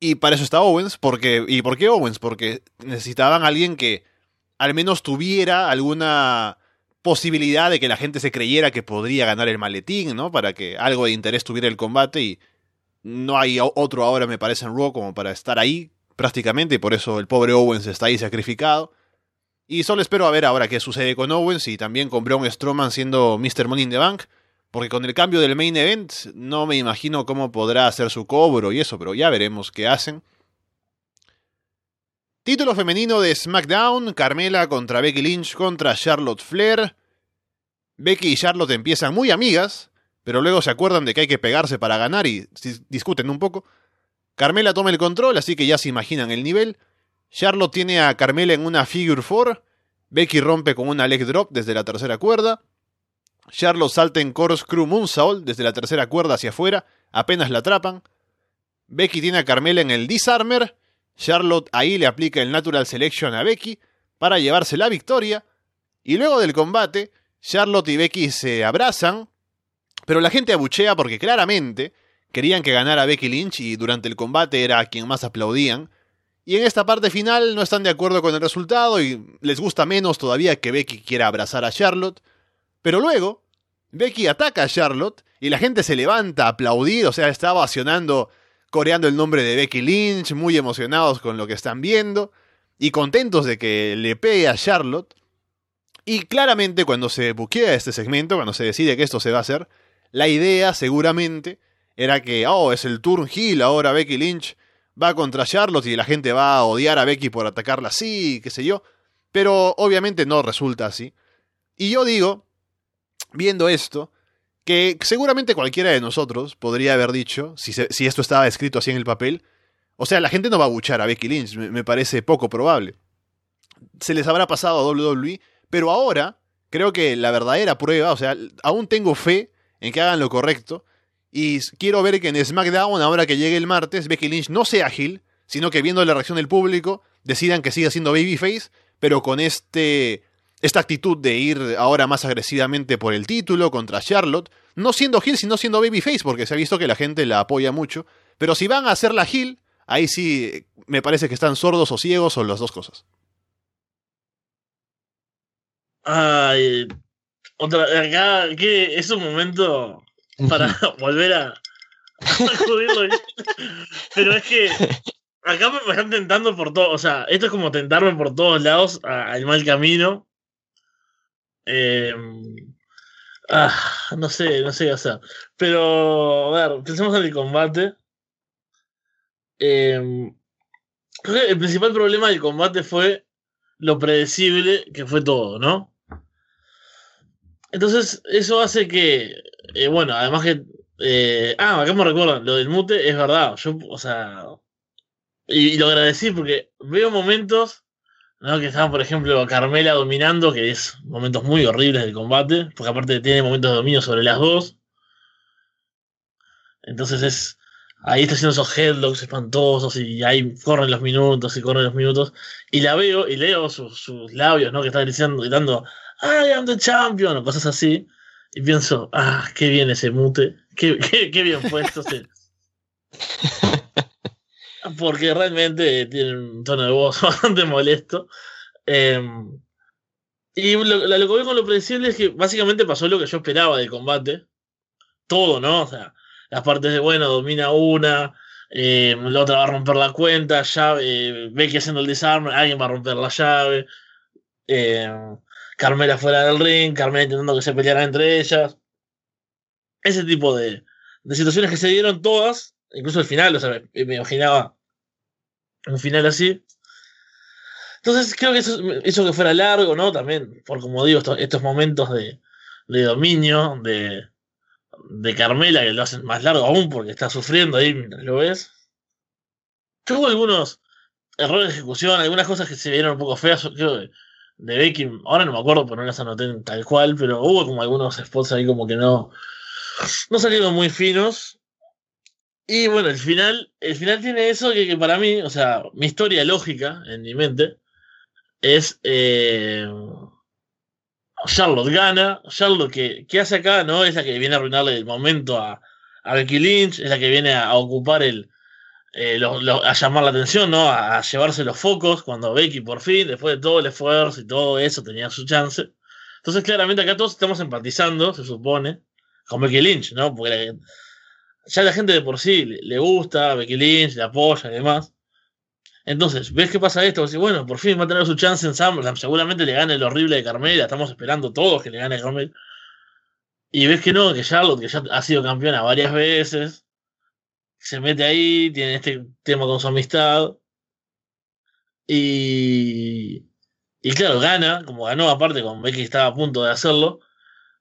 [SPEAKER 1] Y para eso está Owens, porque ¿y por qué Owens? Porque necesitaban a alguien que al menos tuviera alguna posibilidad de que la gente se creyera que podría ganar el maletín, ¿no? Para que algo de interés tuviera el combate y no hay otro ahora, me parece, en Raw como para estar ahí prácticamente, y por eso el pobre Owens está ahí sacrificado. Y solo espero a ver ahora qué sucede con Owens y también con Braun Strowman siendo Mr. Money in the Bank, porque con el cambio del main event no me imagino cómo podrá hacer su cobro y eso, pero ya veremos qué hacen. Título femenino de SmackDown, Carmela contra Becky Lynch contra Charlotte Flair. Becky y Charlotte empiezan muy amigas, pero luego se acuerdan de que hay que pegarse para ganar y discuten un poco. Carmela toma el control, así que ya se imaginan el nivel. Charlotte tiene a Carmela en una figure 4. Becky rompe con una leg drop desde la tercera cuerda. Charlotte salta en corkscrew moonsault desde la tercera cuerda hacia afuera, apenas la atrapan. Becky tiene a Carmela en el disarmer Charlotte ahí le aplica el Natural Selection a Becky para llevarse la victoria. Y luego del combate, Charlotte y Becky se abrazan, pero la gente abuchea porque claramente querían que ganara Becky Lynch y durante el combate era a quien más aplaudían. Y en esta parte final no están de acuerdo con el resultado y les gusta menos todavía que Becky quiera abrazar a Charlotte. Pero luego, Becky ataca a Charlotte y la gente se levanta a aplaudir, o sea, está ovacionando coreando el nombre de Becky Lynch, muy emocionados con lo que están viendo y contentos de que le pegue a Charlotte. Y claramente cuando se buquea este segmento, cuando se decide que esto se va a hacer, la idea seguramente era que, oh, es el turn heel, ahora Becky Lynch va contra Charlotte y la gente va a odiar a Becky por atacarla así, qué sé yo. Pero obviamente no resulta así. Y yo digo, viendo esto, que seguramente cualquiera de nosotros podría haber dicho, si, esto estaba escrito así en el papel, o sea, la gente no va a buchar a Becky Lynch, me, me, parece poco probable. Se les habrá pasado a WWE, pero ahora creo que la verdadera prueba, o sea, aún tengo fe en que hagan lo correcto, y quiero ver que en SmackDown, ahora que llegue el martes, Becky Lynch no sea Gil, sino que viendo la reacción del público, decidan que siga siendo Babyface, pero con este esta actitud de ir ahora más agresivamente por el título contra Charlotte, no siendo Hill, sino siendo Babyface, porque se ha visto que la gente la apoya mucho. Pero si van a hacer la Hill, ahí sí me parece que están sordos o ciegos o las dos cosas.
[SPEAKER 2] Ay, otra, es un momento para volver a, acudirlo. Pero es que acá me están tentando por todo, o sea, esto es como tentarme por todos lados al mal camino. Eh, Ah, no sé, no sé qué hacer. Pero, a ver, pensemos en el combate. Eh, creo que el principal problema del combate fue lo predecible que fue todo, ¿no? Entonces, eso hace que, eh, bueno, además que... eh, ah, acá me recuerdan, lo del mute es verdad. Yo, o sea... Y, lo agradecí porque veo momentos, ¿no? Que estaban, por ejemplo, Carmela dominando, que es momentos muy horribles del combate, porque aparte tiene momentos de dominio sobre las dos. Entonces es... Ahí está haciendo esos headlocks espantosos y ahí corren los minutos y corren los minutos. Y la veo y leo sus, sus labios, ¿no? Que está gritando, gritando, I am the champion, o cosas así. Y pienso, ah, qué bien ese mute, qué, qué, qué bien puesto ese. Porque realmente tiene un tono de voz bastante molesto. Eh, y lo, lo, que veo con lo predecible es que básicamente pasó lo que yo esperaba del combate. Todo, ¿no? O sea, las partes de, bueno, domina una, eh, la otra va a romper la cuenta, llave, eh, Becky haciendo el desarme, alguien va a romper la llave. Eh, Carmela fuera del ring, Carmela intentando que se pelearan entre ellas. Ese tipo de, de situaciones que se dieron todas, incluso el final, o sea, me, imaginaba un final así. Entonces creo que eso hizo que fuera largo, ¿no? También, por como digo, estos, momentos de, de dominio, de, de Carmela, que lo hacen más largo aún porque está sufriendo ahí mientras lo ves. Tuvo algunos errores de ejecución, algunas cosas que se vieron un poco feas, creo que de Becky, ahora no me acuerdo, pero no las anoté tal cual, pero hubo como algunos spots ahí como que no, no salieron muy finos. Y bueno, el final, el final tiene eso que, para mí, o sea, mi historia lógica en mi mente es eh, Charlotte gana, Charlotte que, que, hace acá, ¿no? Es la que viene a arruinarle el momento a, a Becky Lynch, es la que viene a ocupar el, eh, a llamar la atención, ¿no? A, llevarse los focos cuando Becky por fin, después de todo el esfuerzo y todo eso, tenía su chance. Entonces, claramente acá todos estamos empatizando, se supone, con Becky Lynch, ¿no? Porque ya la gente de por sí le, le gusta, Becky Lynch, le apoya y demás. Entonces, ves que pasa esto, y bueno, por fin va a tener su chance en SummerSlam, seguramente le gane el horrible de Carmela, estamos esperando todos que le gane a Carmela. Y ves que no, que Charlotte, que ya ha sido campeona varias veces, se mete ahí, tiene este tema con su amistad. Y, y claro, gana, como ganó aparte con Becky estaba a punto de hacerlo.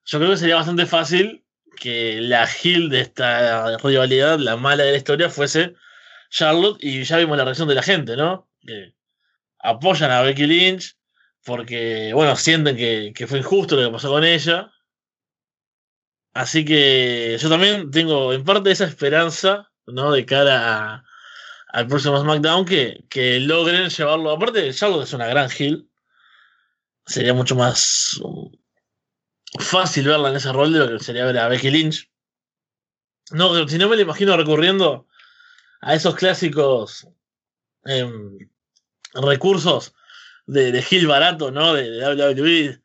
[SPEAKER 2] Yo creo que sería bastante fácil que la heel de esta rivalidad, la mala de la historia, fuese Charlotte y ya vimos la reacción de la gente, ¿no? Que apoyan a Becky Lynch porque, bueno, sienten que, que fue injusto lo que pasó con ella. Así que yo también tengo en parte esa esperanza, ¿no? De cara al próximo SmackDown que, que logren llevarlo. Aparte, Charlotte es una gran heel. Sería mucho más um, fácil verla en ese rol de lo que sería ver a Becky Lynch. No, si no me lo imagino recurriendo a esos clásicos eh, recursos de, de Gil barato, ¿no? De, de WWE.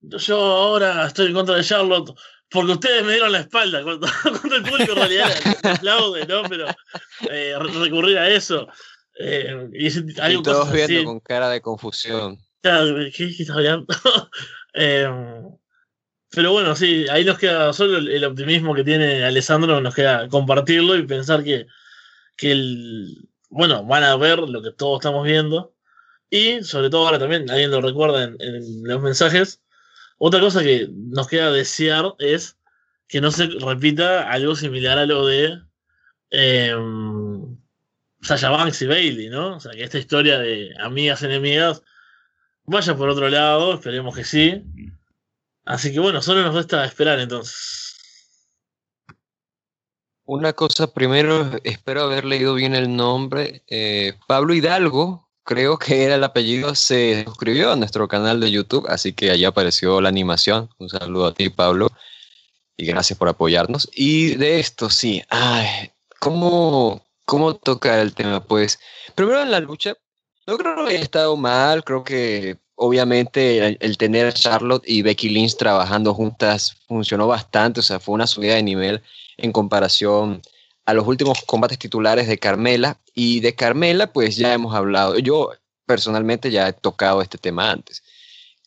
[SPEAKER 2] Yo ahora estoy en contra de Charlotte porque ustedes me dieron la espalda cuando, cuando el público en realidad aplaude, ¿no? Pero eh, recurrir a eso. Eh, y, ese,
[SPEAKER 3] y todos viendo así. con cara de confusión.
[SPEAKER 2] ¿Qué, qué estás hablando? eh, pero bueno, sí, ahí nos queda solo el, el, optimismo que tiene Alessandro, nos queda compartirlo y pensar que, que el, bueno, van a ver lo que todos estamos viendo. Y sobre todo ahora también, alguien lo recuerda en, en los mensajes, otra cosa que nos queda desear es que no se repita algo similar a lo de eh, Sasha Banks y Bailey, ¿no? O sea, que esta historia de amigas enemigas vaya por otro lado, esperemos que sí. Así que bueno, solo nos resta esperar entonces.
[SPEAKER 3] Una cosa, primero espero haber leído bien el nombre. Eh, Pablo Hidalgo, creo que era el apellido, se suscribió a nuestro canal de YouTube, así que allá apareció la animación. Un saludo a ti, Pablo, y gracias por apoyarnos. Y de esto, sí, ay, ¿cómo, cómo tocar el tema? Pues, primero en la lucha, no creo que haya estado mal, creo que obviamente el, el, tener a Charlotte y Becky Lynch trabajando juntas funcionó bastante, o sea, fue una subida de nivel en comparación a los últimos combates titulares de Carmela. Y de Carmela, pues ya hemos hablado. Yo personalmente ya he tocado este tema antes.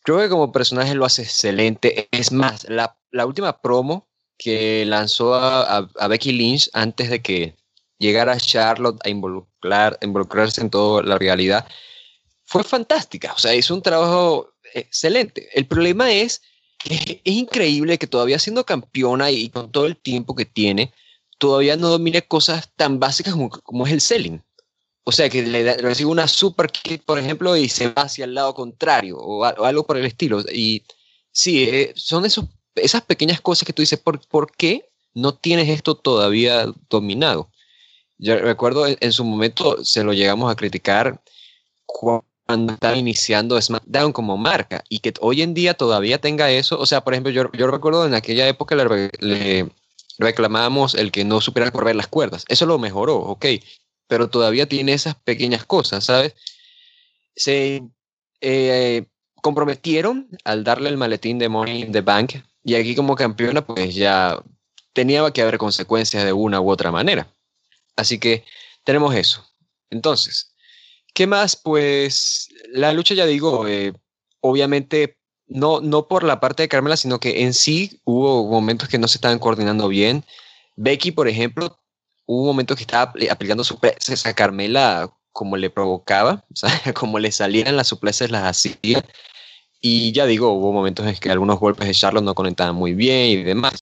[SPEAKER 3] Creo que como personaje lo hace excelente. Es más, la la última promo que lanzó a, a, Becky Lynch antes de que llegara Charlotte a involucrar, involucrarse en toda la realidad fue fantástica. O sea, hizo un trabajo excelente. El problema es que es increíble que todavía siendo campeona y con todo el tiempo que tiene, todavía no domine cosas tan básicas como, es el selling. O sea, que le recibe una super kit, por ejemplo, y se va hacia el lado contrario o, algo por el estilo. Y sí, eh, son esos, esas pequeñas cosas que tú dices, ¿por, ¿por qué no tienes esto todavía dominado? Yo recuerdo en, su momento se lo llegamos a criticar cuando estaba iniciando SmackDown como marca y que hoy en día todavía tenga eso. O sea, por ejemplo, yo, yo recuerdo en aquella época le reclamábamos el que no supiera correr las cuerdas. Eso lo mejoró, ok, pero todavía tiene esas pequeñas cosas, ¿sabes? Se eh, comprometieron al darle el maletín de Money in the Bank y aquí como campeona pues ya tenía que haber consecuencias de una u otra manera. Así que tenemos eso. Entonces, ¿qué más? Pues la lucha, ya digo, eh, obviamente no, no por la parte de Carmela, sino que en sí hubo momentos que no se estaban coordinando bien. Becky, por ejemplo, hubo momentos que estaba aplicando supleces a Carmela como le provocaba, o sea, como le salían las supleces las hacía. Y ya digo, hubo momentos en que algunos golpes de Charlotte no conectaban muy bien y demás.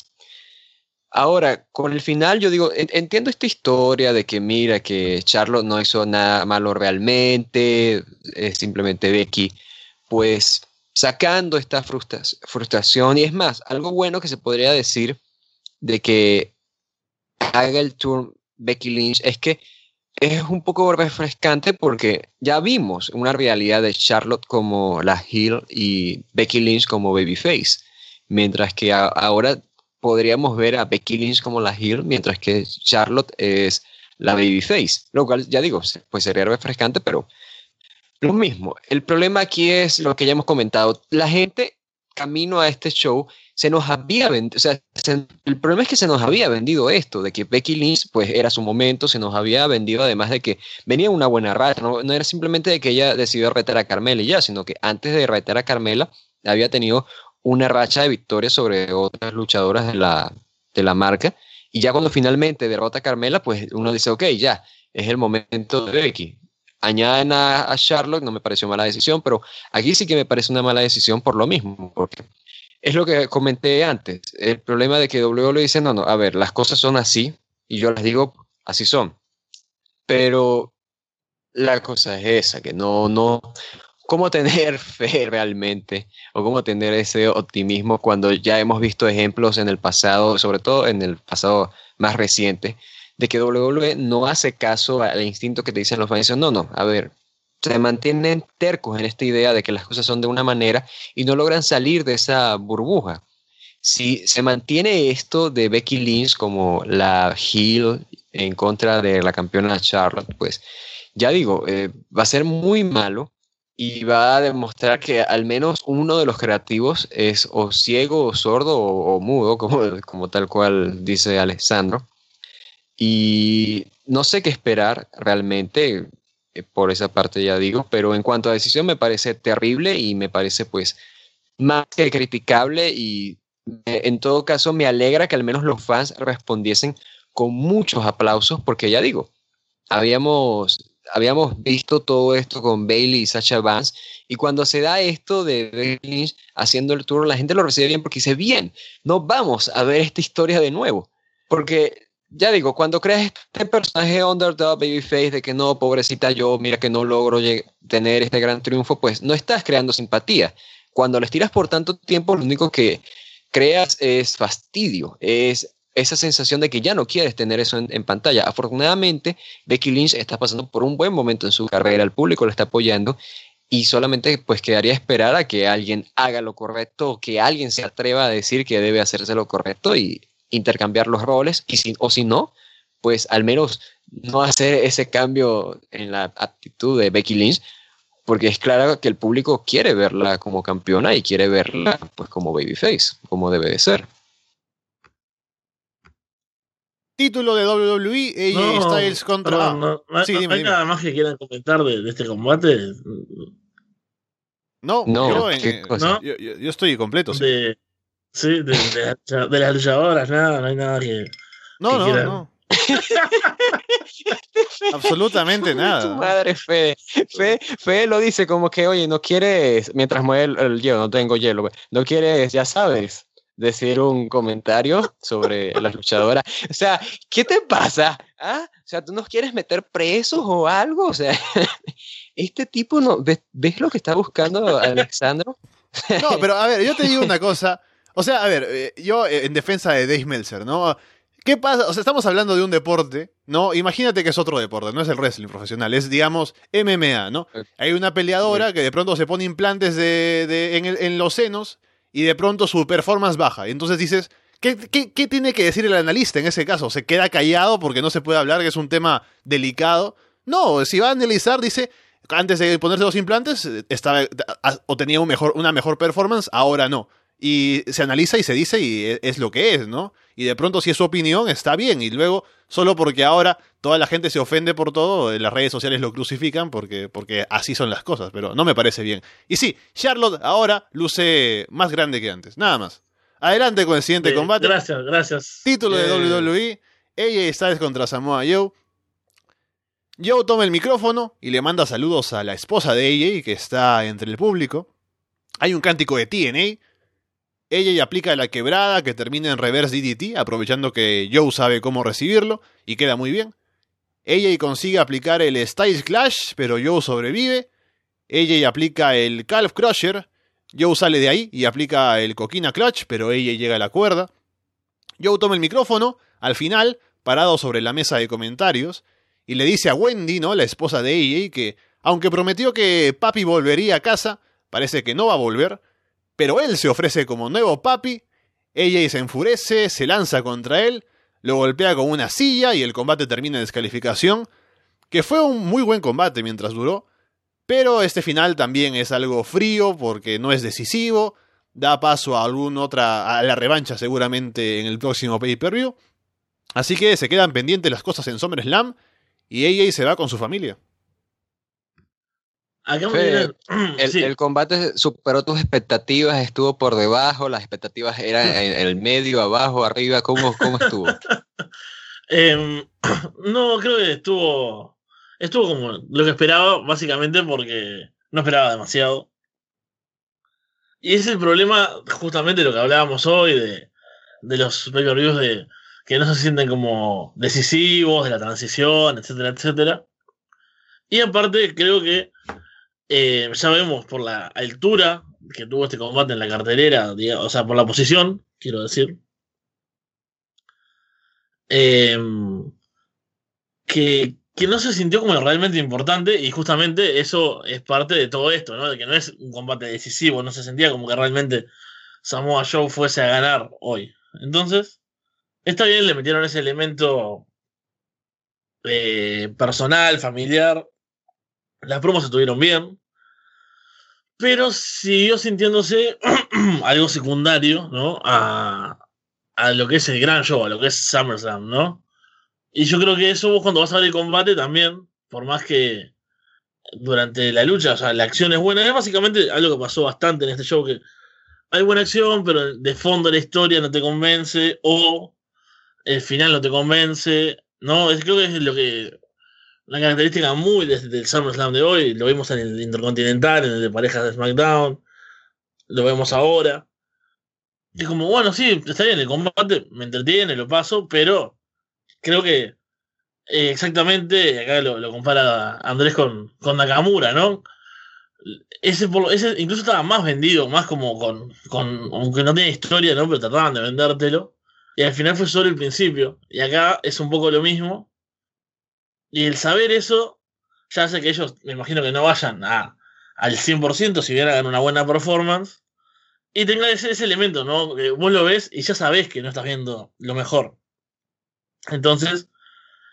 [SPEAKER 3] Ahora, con el final, yo digo, entiendo esta historia de que mira, que Charlotte no hizo nada malo realmente, es simplemente Becky, pues sacando esta frustración. Y es más, algo bueno que se podría decir de que haga el tour Becky Lynch es que es un poco refrescante porque ya vimos una realidad de Charlotte como la heel y Becky Lynch como babyface. Mientras que ahora podríamos ver a Becky Lynch como la heel, mientras que Charlotte es la babyface. Lo cual, ya digo, pues sería refrescante, pero lo mismo, el problema aquí es lo que ya hemos comentado. La gente camino a este show se nos había vendido, o sea, el problema es que se nos había vendido esto, de que Becky Lynch pues era su momento, se nos había vendido además de que venía una buena racha, no, era simplemente de que ella decidió retar a Carmela ya, sino que antes de retar a Carmela había tenido una racha de victorias sobre otras luchadoras de la, de la marca y ya cuando finalmente derrota a Carmela pues uno dice, ok, ya, es el momento de Becky, añaden a, Charlotte, no me pareció mala decisión, pero aquí sí que me parece una mala decisión por lo mismo, porque es lo que comenté antes, el problema de que WWE dice, no, no, a ver, las cosas son así, y yo les digo, así son, pero la cosa es esa, que no, no, cómo tener fe realmente, o cómo tener ese optimismo cuando ya hemos visto ejemplos en el pasado, sobre todo en el pasado más reciente, de que WWE no hace caso al instinto que te dicen los fans. No, no, a ver, se mantienen tercos en esta idea de que las cosas son de una manera y no logran salir de esa burbuja. Si se mantiene esto de Becky Lynch como la heel en contra de la campeona Charlotte, pues ya digo, eh, va a ser muy malo y va a demostrar que al menos uno de los creativos es o ciego o sordo o, mudo, como, como tal cual dice Alessandro. Y no sé qué esperar realmente, eh, por esa parte ya digo, pero en cuanto a decisión me parece terrible y me parece pues más que criticable y en todo caso me alegra que al menos los fans respondiesen con muchos aplausos porque ya digo, habíamos, habíamos visto todo esto con Bailey y Sacha Vance y cuando se da esto de Bailey haciendo el tour la gente lo recibe bien porque dice bien, no vamos a ver esta historia de nuevo porque ya digo, cuando creas este personaje underdog, babyface, de que no, pobrecita yo, mira que no logro tener este gran triunfo, pues no estás creando simpatía. Cuando les tiras por tanto tiempo, lo único que creas es fastidio, es esa sensación de que ya no quieres tener eso en, pantalla. Afortunadamente, Becky Lynch está pasando por un buen momento en su carrera, el público lo está apoyando y solamente pues quedaría esperar a que alguien haga lo correcto, que alguien se atreva a decir que debe hacerse lo correcto y intercambiar los roles y si, o si no, pues al menos no hacer ese cambio en la actitud de Becky Lynch, porque es claro que el público quiere verla como campeona y quiere verla pues como babyface, como debe de ser.
[SPEAKER 1] Título de WWE, AJ Styles contra...
[SPEAKER 2] No, ¿Hay nada más que quieran comentar de, este combate?
[SPEAKER 1] No, yo, yo, estoy completo.
[SPEAKER 2] De, Sí, de, de, de las luchadoras, nada, no hay nada que.
[SPEAKER 1] No,
[SPEAKER 2] que
[SPEAKER 1] no,
[SPEAKER 2] quieran.
[SPEAKER 1] no. Absolutamente
[SPEAKER 3] Tu
[SPEAKER 1] nada.
[SPEAKER 3] madre, Fede. Fede. Fede lo dice como que, oye, no quieres, mientras mueve el, el hielo, no tengo hielo, güey, no quieres, ya sabes, decir un comentario sobre las luchadoras. O sea, ¿qué te pasa? ¿Ah? O sea, ¿tú nos quieres meter presos o algo? O sea, este tipo no, ¿ves, ves lo que está buscando Alexandro?
[SPEAKER 1] No, pero a ver, yo te digo una cosa. O sea, a ver, eh, yo eh, en defensa de Dave Meltzer, ¿no? ¿Qué pasa? O sea, estamos hablando de un deporte, ¿no? Imagínate que es otro deporte, no es el wrestling profesional, es, digamos, MMA, ¿no? Hay una peleadora que de pronto se pone implantes de, de- en, el- en los senos y de pronto su performance baja. Y entonces dices, ¿qué, qué, qué tiene que decir el analista en ese caso? ¿Se queda callado porque no se puede hablar, que es un tema delicado? No, si va a analizar, dice, antes de ponerse los implantes, eh, estaba, o tenía un mejor, una mejor performance, ahora no. Y se analiza y se dice y e- es lo que es, ¿no? Y de pronto si es su opinión, está bien. Y luego, solo porque ahora toda la gente se ofende por todo, en las redes sociales lo crucifican porque, porque así son las cosas, pero no me parece bien. Y sí, Charlotte ahora luce más grande que antes, nada más. Adelante con el siguiente
[SPEAKER 2] Eh,
[SPEAKER 1] combate.
[SPEAKER 2] Gracias, gracias.
[SPEAKER 1] Título de
[SPEAKER 2] Eh,
[SPEAKER 1] WWE, AJ Styles contra Samoa Joe. Joe toma el micrófono y le manda saludos a la esposa de AJ que está entre el público. Hay un cántico de TNA. AJ aplica la quebrada que termina en reverse DDT, aprovechando que Joe sabe cómo recibirlo y queda muy bien. AJ consigue aplicar el Styles Clash, pero Joe sobrevive. AJ aplica el Calf Crusher. Joe sale de ahí y aplica el Coquina Clutch, pero AJ llega a la cuerda. Joe toma el micrófono, al final, parado sobre la mesa de comentarios, y le dice a Wendy, ¿no? La esposa de AJ, que aunque prometió que Papi volvería a casa, parece que no va a volver, pero él se ofrece como nuevo Papi, AJ se enfurece, se lanza contra él, lo golpea con una silla y el combate termina en descalificación, que fue un muy buen combate mientras duró, pero este final también es algo frío porque no es decisivo, da paso a alguna otra, a la revancha seguramente en el próximo pay-per-view. Así que se quedan pendientes las cosas en SummerSlam y AJ se va con su familia.
[SPEAKER 2] Viene-
[SPEAKER 3] El,
[SPEAKER 2] sí.
[SPEAKER 3] el combate superó tus expectativas, estuvo por debajo, las expectativas eran en el medio, abajo, arriba, ¿cómo, cómo estuvo?
[SPEAKER 2] Em, no, creo que estuvo. Estuvo como lo que esperaba, básicamente porque no esperaba demasiado. Y es el problema, justamente lo que hablábamos hoy, de, de los pay-per-views de que no se sienten como decisivos, de la transición, etcétera, etcétera. Y aparte, creo que eh, ya vemos por la altura que tuvo este combate en la cartelera, o sea, por la posición, quiero decir. em, que, que no se sintió como realmente importante y justamente eso es parte de todo esto, ¿no? De que no es un combate decisivo, no se sentía como que realmente Samoa Joe fuese a ganar hoy. Entonces, está bien, le metieron ese elemento eh, personal, familiar. Las promos estuvieron bien. Pero siguió sintiéndose algo secundario, ¿no? A, a lo que es el gran show, a lo que es SummerSlam, ¿no? Y yo creo que eso vos cuando vas a ver el combate también, por más que durante la lucha, o sea, la acción es buena, es básicamente algo que pasó bastante en este show, que hay buena acción, pero de fondo la historia no te convence, o el final no te convence, ¿no? Es, creo que es lo que una característica muy desde el SummerSlam de hoy, lo vimos en el Intercontinental, en el de parejas de SmackDown, lo vemos ahora. Y como, bueno, sí, está bien, el combate me entretiene, lo paso, pero creo que eh, exactamente, acá lo, lo compara Andrés con, con Nakamura, ¿no? Ese, ese incluso estaba más vendido, más como con, con, aunque no tiene historia, ¿no? Pero trataban de vendértelo. Y al final fue solo el principio. Y acá es un poco lo mismo. Y el saber eso, ya hace que ellos, me imagino que no vayan a, al 100% si bien hagan una buena performance. Y tengan ese, ese elemento, ¿no? Vos lo ves y ya sabés que no estás viendo lo mejor. Entonces,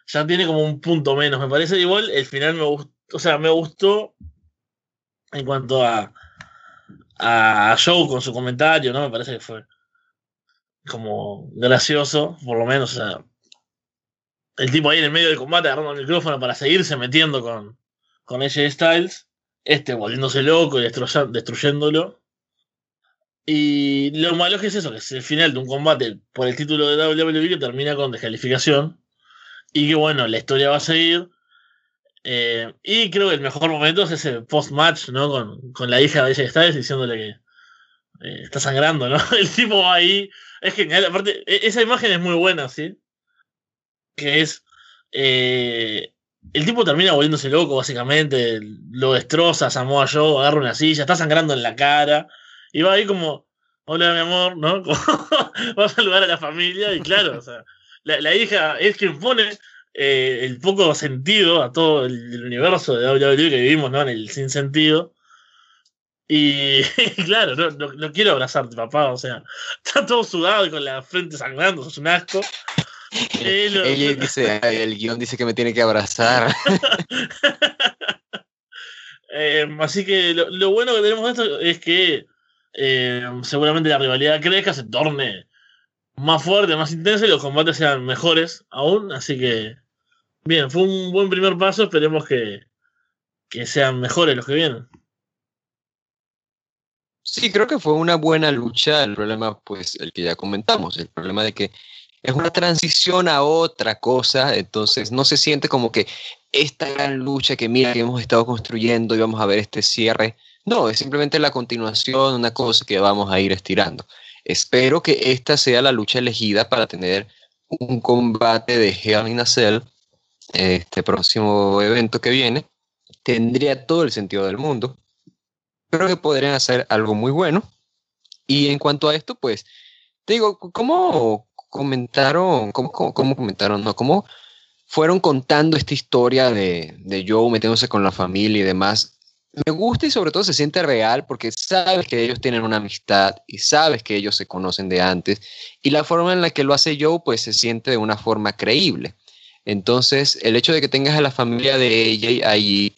[SPEAKER 2] ya tiene como un punto menos. Me parece igual, el final me gustó, o sea, me gustó en cuanto a, a Joe con su comentario, ¿no? Me parece que fue como gracioso, por lo menos, o sea, el tipo ahí en el medio del combate agarrando el micrófono para seguirse metiendo con, con AJ Styles, este volviéndose loco y destruyéndolo. Y lo malo que es eso, que es el final de un combate por el título de WWE que termina con descalificación. Y que bueno, la historia va a seguir. Eh, y creo que el mejor momento es ese post-match, ¿no? Con, con, la hija de ella Styles diciéndole que eh, está sangrando, ¿no? El tipo va ahí. Es genial. Aparte, e, esa imagen es muy buena, ¿sí? Que es. Eh, el tipo termina volviéndose loco, básicamente. Lo destroza, Samoa Joe, agarra una silla, está sangrando en la cara. Y va ahí como, hola mi amor, ¿no? va a saludar a la familia. Y claro, o sea, la, la hija es quien pone eh, el poco sentido a todo el, universo de WWE que vivimos, ¿no? En el sin sentido. Y, claro, no, no, quiero abrazarte, papá. O sea, está todo sudado y con la frente sangrando, es un asco.
[SPEAKER 3] Eh, dice, el guion dice que me tiene que abrazar.
[SPEAKER 2] Eh, así que lo, bueno que tenemos esto es que seguramente la rivalidad crezca, se torne más fuerte, más intensa y los combates sean mejores aún. Así que Bien, fue un buen primer paso, esperemos que, que sean mejores los que vienen.
[SPEAKER 3] Sí, creo que fue una buena lucha. El problema, pues, el que ya comentamos, el problema de que es una transición a otra cosa, entonces no se siente como que esta gran lucha que mira que hemos estado construyendo y vamos a ver este cierre. No, es simplemente la continuación, una cosa que vamos a ir estirando. Espero que esta sea la lucha elegida para tener un combate de Hell in a este próximo evento que viene, tendría todo el sentido del mundo. Creo que podrían hacer algo muy bueno. Y en cuanto a esto, pues, te digo, ¿cómo comentaron, cómo, cómo, comentaron, no, cómo fueron contando esta historia de, de Joe metiéndose con la familia y demás? Me gusta y sobre todo se siente real porque sabes que ellos tienen una amistad y sabes que ellos se conocen de antes y la forma en la que lo hace Joe pues se siente de una forma creíble. Entonces, el hecho de que tengas a la familia de AJ allí,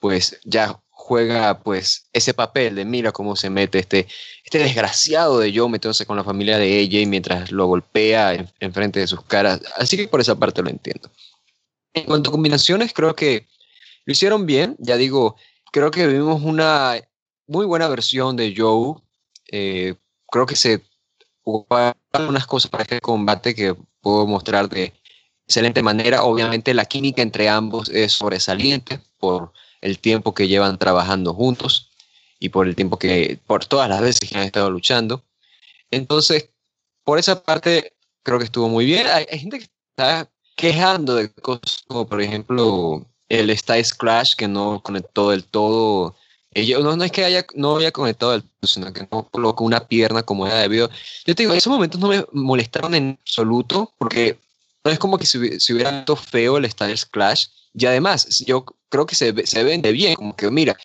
[SPEAKER 3] pues ya juega pues ese papel de mira cómo se mete este, este desgraciado de Joe metiéndose con la familia de AJ mientras lo golpea en, frente de sus caras. Así que por esa parte lo entiendo. En cuanto a combinaciones, creo que lo hicieron bien. Ya digo, creo que vimos una muy buena versión de Joe. Eh, creo que se ocuparon unas cosas para este combate que puedo mostrar de excelente manera. Obviamente la química entre ambos es sobresaliente por el tiempo que llevan trabajando juntos y por el tiempo que, por todas las veces que han estado luchando. Entonces, por esa parte, creo que estuvo muy bien. Hay, gente que está quejando de cosas como, por ejemplo, el Styles Crash que no conectó del todo. no, no es que haya, no haya conectado del todo, sino que no colocó una pierna como era debido. Yo te digo, esos momentos no me molestaron en absoluto porque no es como que se, hubiera visto feo el Styles Clash. Y además, yo creo que se, se vende bien, como que mira,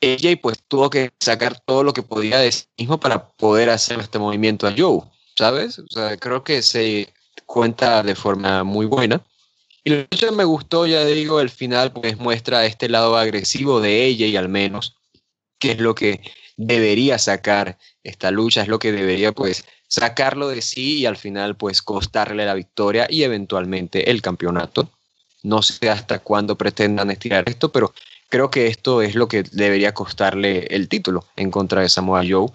[SPEAKER 3] ella pues tuvo que sacar todo lo que podía de sí mismo para poder hacer este movimiento a Joe, ¿sabes? O sea, creo que se cuenta de forma muy buena. Y lo que me gustó, ya digo, el final pues muestra este lado agresivo de ella y al menos, que es lo que debería sacar esta lucha, es lo que debería pues sacarlo de sí y al final pues costarle la victoria y eventualmente el campeonato. No sé hasta cuándo pretendan estirar esto, pero creo que esto es lo que debería costarle el título en contra de Samoa Joe,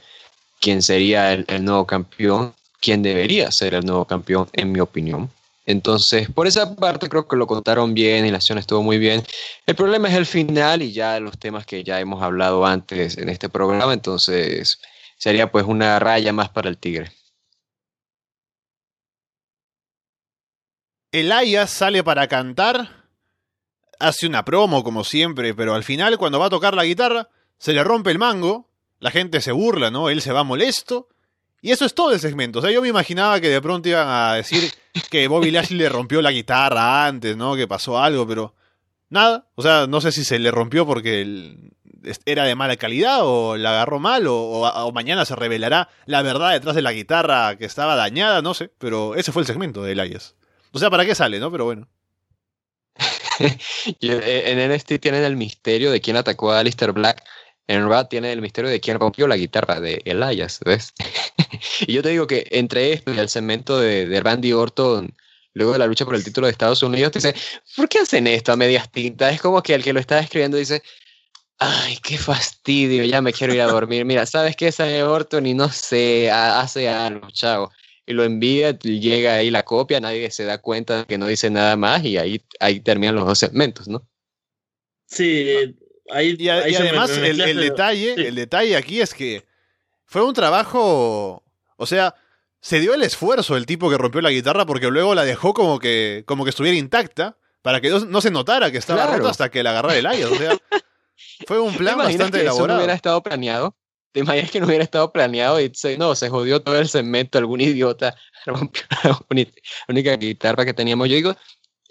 [SPEAKER 3] quien sería el, nuevo campeón, quien debería ser el nuevo campeón en mi opinión. Entonces, por esa parte creo que lo contaron bien y la acción estuvo muy bien. El problema es el final y ya los temas que ya hemos hablado antes en este programa, entonces sería pues una raya más para el Tigre.
[SPEAKER 1] Elias sale para cantar, hace una promo como siempre, pero al final cuando va a tocar la guitarra, se le rompe el mango, la gente se burla, ¿no? Él se va molesto. Y eso es todo el segmento. O sea, yo me imaginaba que de pronto iban a decir que Bobby Lashley le rompió la guitarra antes, ¿no? Que pasó algo, pero nada. O sea, no sé si se le rompió porque era de mala calidad o la agarró mal o, mañana se revelará la verdad detrás de la guitarra que estaba dañada, no sé. Pero ese fue el segmento de Elias. O sea, ¿para qué sale, no? Pero bueno.
[SPEAKER 3] Eh, en NXT tienen el misterio de quién atacó a Alistair Black. En Raw tienen el misterio de quién rompió la guitarra de Elias, ¿ves? y yo te digo que entre esto y el segmento de, Randy Orton, luego de la lucha por el título de Estados Unidos, te dice, ¿por qué hacen esto a medias tintas? Es como que el que lo está escribiendo dice, Ay, qué fastidio, ya me quiero ir a dormir. Mira, ¿sabes qué? Esa Orton y no sé, hace algo, chao. Y lo envía, llega ahí la copia, nadie se da cuenta de que no dice nada más y ahí, ahí terminan los dos segmentos, ¿no?
[SPEAKER 2] Sí, ahí.
[SPEAKER 1] Y, además, el, detalle, el detalle aquí es que fue un trabajo. O sea, se dio el esfuerzo el tipo que rompió la guitarra porque luego la dejó como que, como que estuviera intacta para que no, se notara que estaba rota hasta que la agarrara el aire. O sea, fue un plan bastante
[SPEAKER 3] que
[SPEAKER 1] elaborado.
[SPEAKER 3] Eso no hubiera estado planeado. ¿Te imaginas que no hubiera estado planeado y se, no, se jodió todo el segmento, algún idiota rompió la única guitarra que teníamos? Yo digo,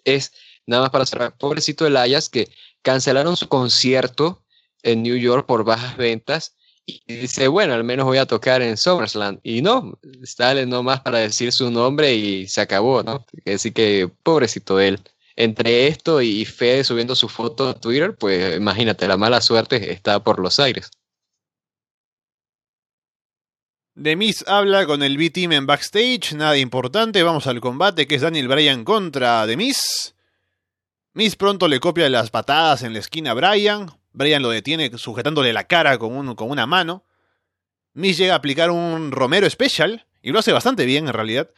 [SPEAKER 3] es nada más para cerrar, pobrecito Elias que cancelaron su concierto en New York por bajas ventas y dice, bueno, al menos voy a tocar en SummerSlam. Y no, sale nomás para decir su nombre y se acabó, ¿no? Así que, pobrecito él. Entre esto y Fede subiendo su foto a Twitter, pues imagínate, la mala suerte está por los aires.
[SPEAKER 1] Demis habla con el B-Team en backstage, nada importante, vamos al combate que es Daniel Bryan contra Demis. Miss pronto le copia las patadas en la esquina a Bryan, Brian lo detiene sujetándole la cara con, una mano. Miss llega a aplicar un Romero Special, y lo hace bastante bien en realidad.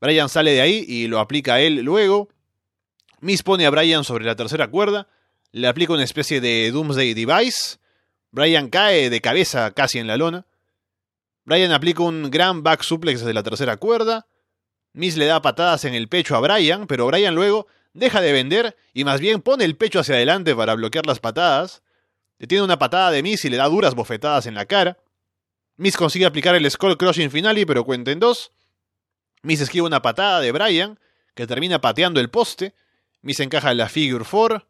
[SPEAKER 1] Brian sale de ahí y lo aplica a él luego. Miss pone a Brian sobre la tercera cuerda, le aplica una especie de Doomsday Device. Brian cae de cabeza casi en la lona. Brian aplica un gran back suplex desde la tercera cuerda. Miss le da patadas en el pecho a Brian, pero Brian luego deja de vender y más bien pone el pecho hacia adelante para bloquear las patadas. Le tiene una patada de Miss y le da duras bofetadas en la cara. Miss consigue aplicar el Skull Crushing Finale, pero cuenta en dos. Miss esquiva una patada de Brian, que termina pateando el poste. Miss encaja en la Figure 4.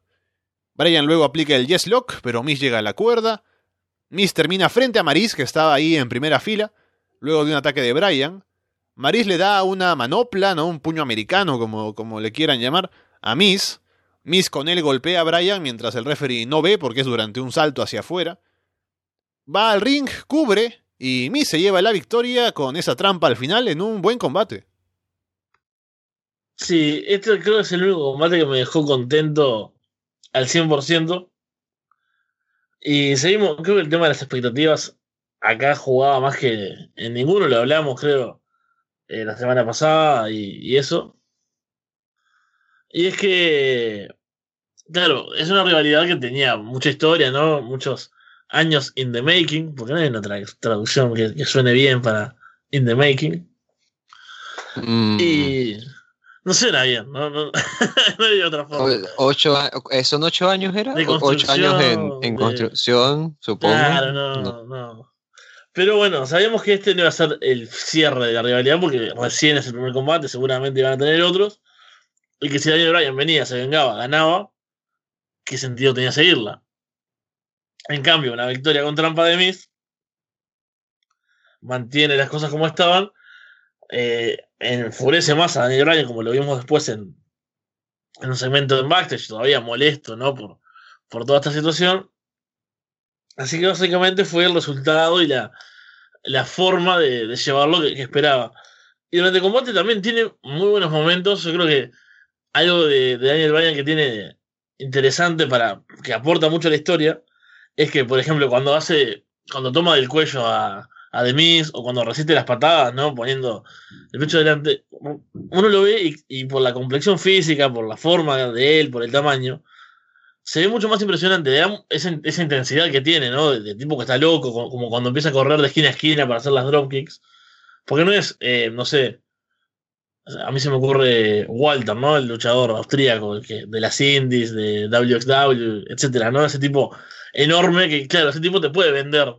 [SPEAKER 1] Brian luego aplica el Yes Lock, pero Miss llega a la cuerda. Miss termina frente a Maris, que estaba ahí en primera fila, luego de un ataque de Brian. Maris le da una manopla, ¿no? un puño americano, como, como le quieran llamar, a Miss. Miss con él golpea a Brian mientras el referee no ve porque es durante un salto hacia afuera. Va al ring, cubre y Miss se lleva la victoria con esa trampa al final en un buen combate.
[SPEAKER 2] Sí, este creo que es el único combate que me dejó contento al 100%. Y seguimos, creo que el tema de las expectativas acá jugaba más que en ninguno, lo hablamos creo eh, la semana pasada y eso. Y es que, claro, es una rivalidad que tenía mucha historia, ¿no? Muchos años in the making, porque no hay una traducción que, suene bien para in the making. Mm. Y no suena bien, no, no, no hay otra forma.
[SPEAKER 3] Ocho, eh, ¿Son ocho años, era? Ocho años en, construcción, supongo.
[SPEAKER 2] Claro, no, no, Pero bueno, sabíamos que este no iba a ser el cierre de la rivalidad porque recién es el primer combate, seguramente iban a tener otros. Y que si Daniel Bryan venía, se vengaba, ganaba, ¿qué sentido tenía seguirla? En cambio, una victoria con trampa de Miz mantiene las cosas como estaban, eh, enfurece más a Daniel Bryan, como lo vimos después en, en un segmento de backstage, todavía molesto, ¿no? Por, por toda esta situación. Así que básicamente fue el resultado y la, la forma de, llevarlo que, que, esperaba. Y durante el combate también tiene muy buenos momentos. Yo creo que algo de, Daniel Bryan que tiene interesante para que aporta mucho a la historia es que, por ejemplo, cuando hace, cuando toma del cuello a, a o cuando resiste las patadas, ¿no? Poniendo el pecho delante, uno lo ve y, por la complexión física, por la forma de él, por el tamaño, se ve mucho más impresionante, esa, intensidad que tiene, ¿no? De, tipo que está loco, como, cuando empieza a correr de esquina a esquina para hacer las dropkicks. Porque no es, eh, no sé, a mí se me ocurre Walter, ¿no? El luchador austríaco de las indies, de WXW, etcétera, ¿no? Ese tipo enorme que, claro, ese tipo te puede vender.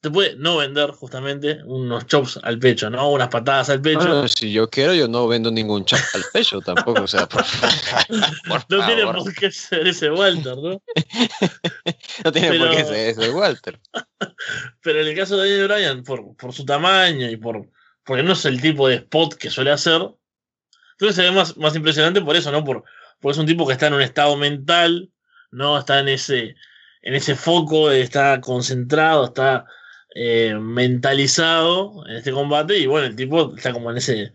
[SPEAKER 2] Te puede no vender justamente unos chops al pecho, ¿no? Unas patadas al pecho.
[SPEAKER 3] si yo quiero, yo no vendo ningún chop al pecho tampoco. O sea, por,
[SPEAKER 2] no tiene por qué ser ese Walter, ¿no?
[SPEAKER 3] no tiene por qué ser ese Walter.
[SPEAKER 2] Pero en el caso de Daniel Bryan, por, por su tamaño y por porque no es el tipo de spot que suele hacer, entonces se ve más, más impresionante por eso, ¿no? Por, porque es un tipo que está en un estado mental, ¿no? Está en ese, en ese foco, está concentrado, está eh, mentalizado en este combate y bueno, el tipo está como en ese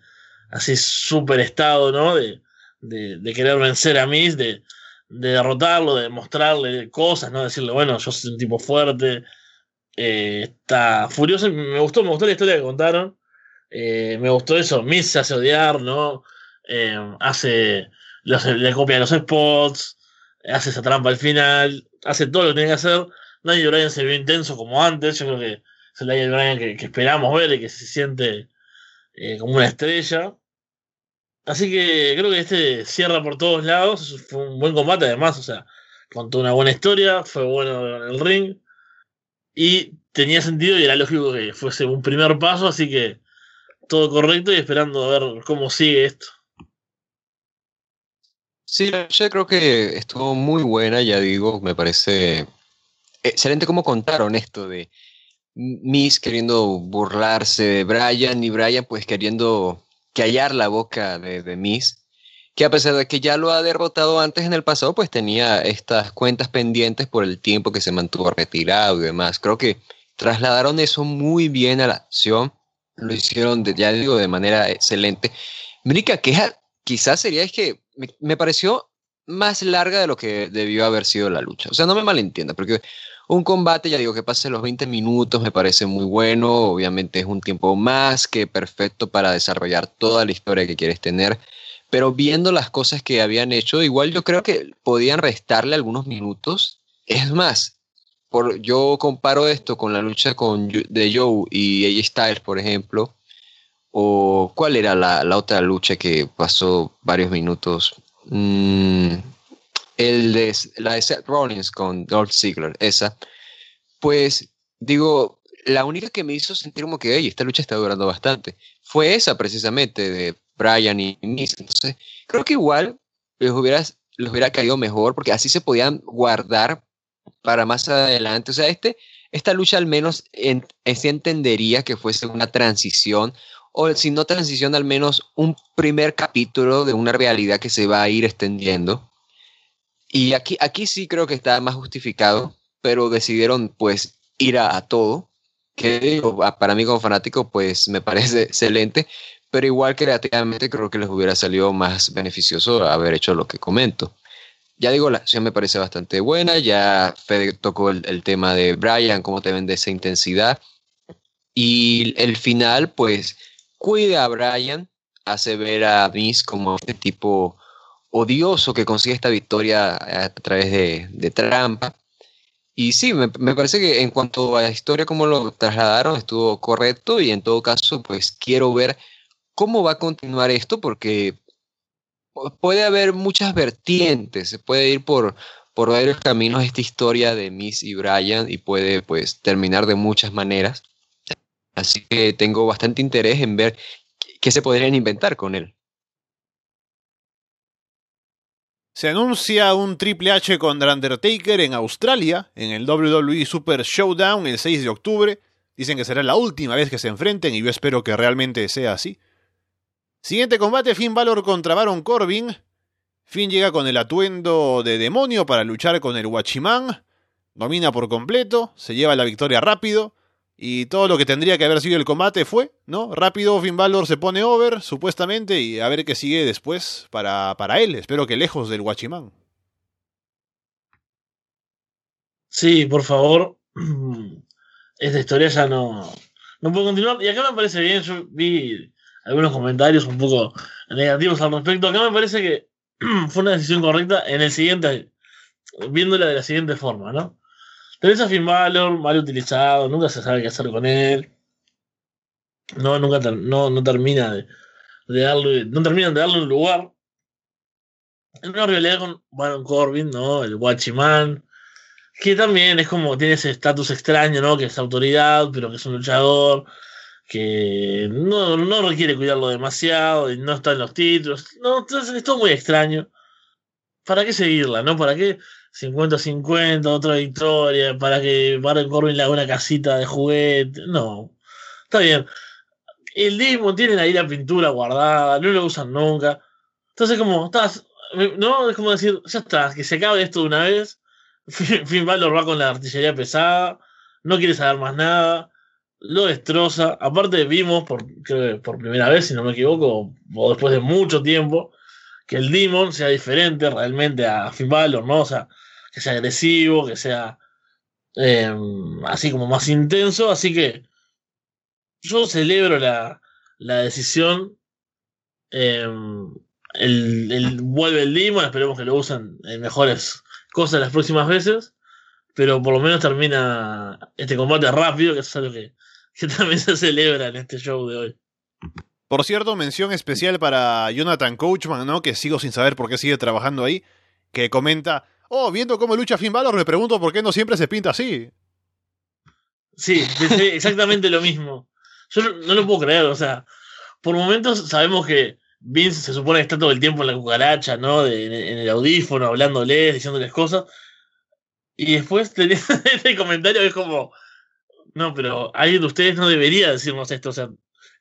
[SPEAKER 2] así súper estado, ¿no? De, de, querer vencer a Miss, de, de derrotarlo, de demostrarle cosas, ¿no? Decirle, bueno, yo soy un tipo fuerte. Eh, está furioso. Me gustó, me gustó la historia que contaron. Eh, me gustó eso. Miss se hace odiar, ¿no? Hace. le copia los spots. Hace esa trampa al final. Hace todo lo que tiene que hacer. Nadie Bryan se vio intenso como antes. Yo creo que es el Daniel Bryan que, esperamos ver y que se siente como una estrella. Así que creo que este cierra por todos lados. Fue un buen combate, además. O sea, contó una buena historia. Fue bueno en el ring. Y tenía sentido y era lógico que fuese un primer paso. Así que todo correcto y esperando a ver cómo sigue esto.
[SPEAKER 3] Sí, yo creo que estuvo muy buena, ya digo, me parece excelente cómo contaron esto de Miss queriendo burlarse de Brian y Brian pues queriendo callar la boca de, de Miss, que a pesar de que ya lo ha derrotado antes en el pasado, pues tenía estas cuentas pendientes por el tiempo que se mantuvo retirado y demás. Creo que trasladaron eso muy bien a la acción, lo hicieron, de, ya digo, de manera excelente. Mi única queja quizás sería es que me, me, pareció más larga de lo que debió haber sido la lucha. O sea, no me malentienda, porque un combate, ya digo, que pase los 20 minutos me parece muy bueno, obviamente es un tiempo más que perfecto para desarrollar toda la historia que quieres tener, pero viendo las cosas que habían hecho, igual yo creo que podían restarle algunos minutos. Es más, por, yo comparo esto con la lucha con, de Joe y AJ Styles, por ejemplo, o cuál era la, la otra lucha que pasó varios minutos. Mm, el de, la de Seth Rollins con Dolph Ziggler, esa, pues digo, la única que me hizo sentir como que, hey, esta lucha está durando bastante, fue esa precisamente de Brian y Miz. Entonces, creo que igual les hubiera, les hubiera caído mejor porque así se podían guardar para más adelante. O sea, este, esta lucha al menos en, se entendería que fuese una transición o si no transición, al menos un primer capítulo de una realidad que se va a ir extendiendo y aquí, aquí sí creo que está más justificado, pero decidieron pues ir a, todo, que para mí como fanático pues me parece excelente, pero igual creativamente creo que les hubiera salido más beneficioso haber hecho lo que comento. Ya digo, la acción me parece bastante buena, ya Fede tocó el, el tema de Brian, cómo te vende esa intensidad, y el final pues cuida a Brian, hace ver a Miss como este tipo odioso que consigue esta victoria a través de, trampa. Y sí, me, parece que en cuanto a la historia, como lo trasladaron, estuvo correcto y en todo caso, pues quiero ver cómo va a continuar esto porque puede haber muchas vertientes, se puede ir por, por varios caminos esta historia de Miss y Brian y puede pues terminar de muchas maneras. Así que tengo bastante interés en ver qué se podrían inventar con él.
[SPEAKER 1] Se anuncia un Triple H contra Undertaker en Australia, en el WWE Super Showdown el 6 de octubre. Dicen que será la última vez que se enfrenten y yo espero que realmente sea así. Siguiente combate, Finn Balor contra Baron Corbin. Finn llega con el atuendo de demonio para luchar con el Watchman. Domina por completo, se lleva la victoria rápido. Y todo lo que tendría que haber sido el combate fue, ¿no? Rápido Finn Balor se pone over, supuestamente, y a ver qué sigue después para, para él. Espero que lejos del Guachimán.
[SPEAKER 2] Sí, por favor. Esta historia ya no, no puede continuar. Y acá me parece bien, yo vi algunos comentarios un poco negativos al respecto. Acá me parece que fue una decisión correcta en el siguiente, viéndola de la siguiente forma, ¿no? Tenés a Finn mal utilizado, nunca se sabe qué hacer con él. No, nunca no, no termina de, darle, no terminan de darle un lugar. En una realidad con Baron Corbin, ¿no? El Watchman, que también es como, tiene ese estatus extraño, ¿no? Que es autoridad, pero que es un luchador, que no, no requiere cuidarlo demasiado, y no está en los títulos. No, entonces es muy extraño. ¿Para qué seguirla, no? ¿Para qué 50-50, otra victoria, para que Baron Corbin le haga una casita de juguete. No, está bien. El Demon tiene ahí la pintura guardada, no lo usan nunca. Entonces, como, estás, no, es como decir, ya está, que se acabe esto de una vez. Finn Balor va con la artillería pesada, no quiere saber más nada, lo destroza. Aparte, vimos por, creo por primera vez, si no me equivoco, o después de mucho tiempo, que el Demon sea diferente realmente a Finn Balor, ¿no? O sea, que sea agresivo, que sea em, así como más intenso. Así que yo celebro la, la decisión. Em, el, vuelve el Demon, esperemos que lo usen en mejores cosas las próximas veces. Pero por lo menos termina este combate rápido, que es algo que, que también se celebra en este show de hoy.
[SPEAKER 1] Por cierto, mención especial para Jonathan Coachman, ¿no? Que sigo sin saber por qué sigue trabajando ahí. Que comenta, oh, viendo cómo lucha Finn Balor, me pregunto por qué no siempre se pinta así.
[SPEAKER 2] Sí, exactamente lo mismo. Yo no, lo puedo creer, o sea, por momentos sabemos que Vince se supone que está todo el tiempo en la cucaracha, ¿no? en, el audífono, hablándoles, diciéndoles cosas. Y después tenés este comentario que es como, no, pero alguien de ustedes no debería decirnos esto, o sea,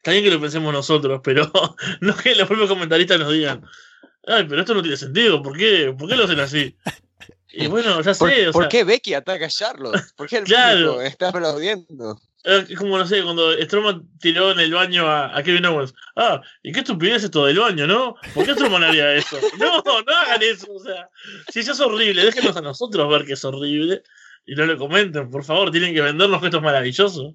[SPEAKER 2] Está bien que lo pensemos nosotros, pero no que los propios comentaristas nos digan, ay, pero esto no tiene sentido, ¿por qué, ¿Por qué lo hacen así? Y bueno, ya sé.
[SPEAKER 3] ¿Por, qué Becky ataca a Charlotte? ¿Por qué el
[SPEAKER 2] claro.
[SPEAKER 3] está aplaudiendo?
[SPEAKER 2] Es como, no sé, cuando Stroman tiró en el baño a, Kevin Owens. Ah, y qué estupidez esto del baño, ¿no? ¿Por qué Stroman haría eso? No, no hagan eso. O sea, si eso es horrible, déjenos a nosotros ver que es horrible y no lo comenten, por favor. Tienen que vendernos que esto es maravilloso.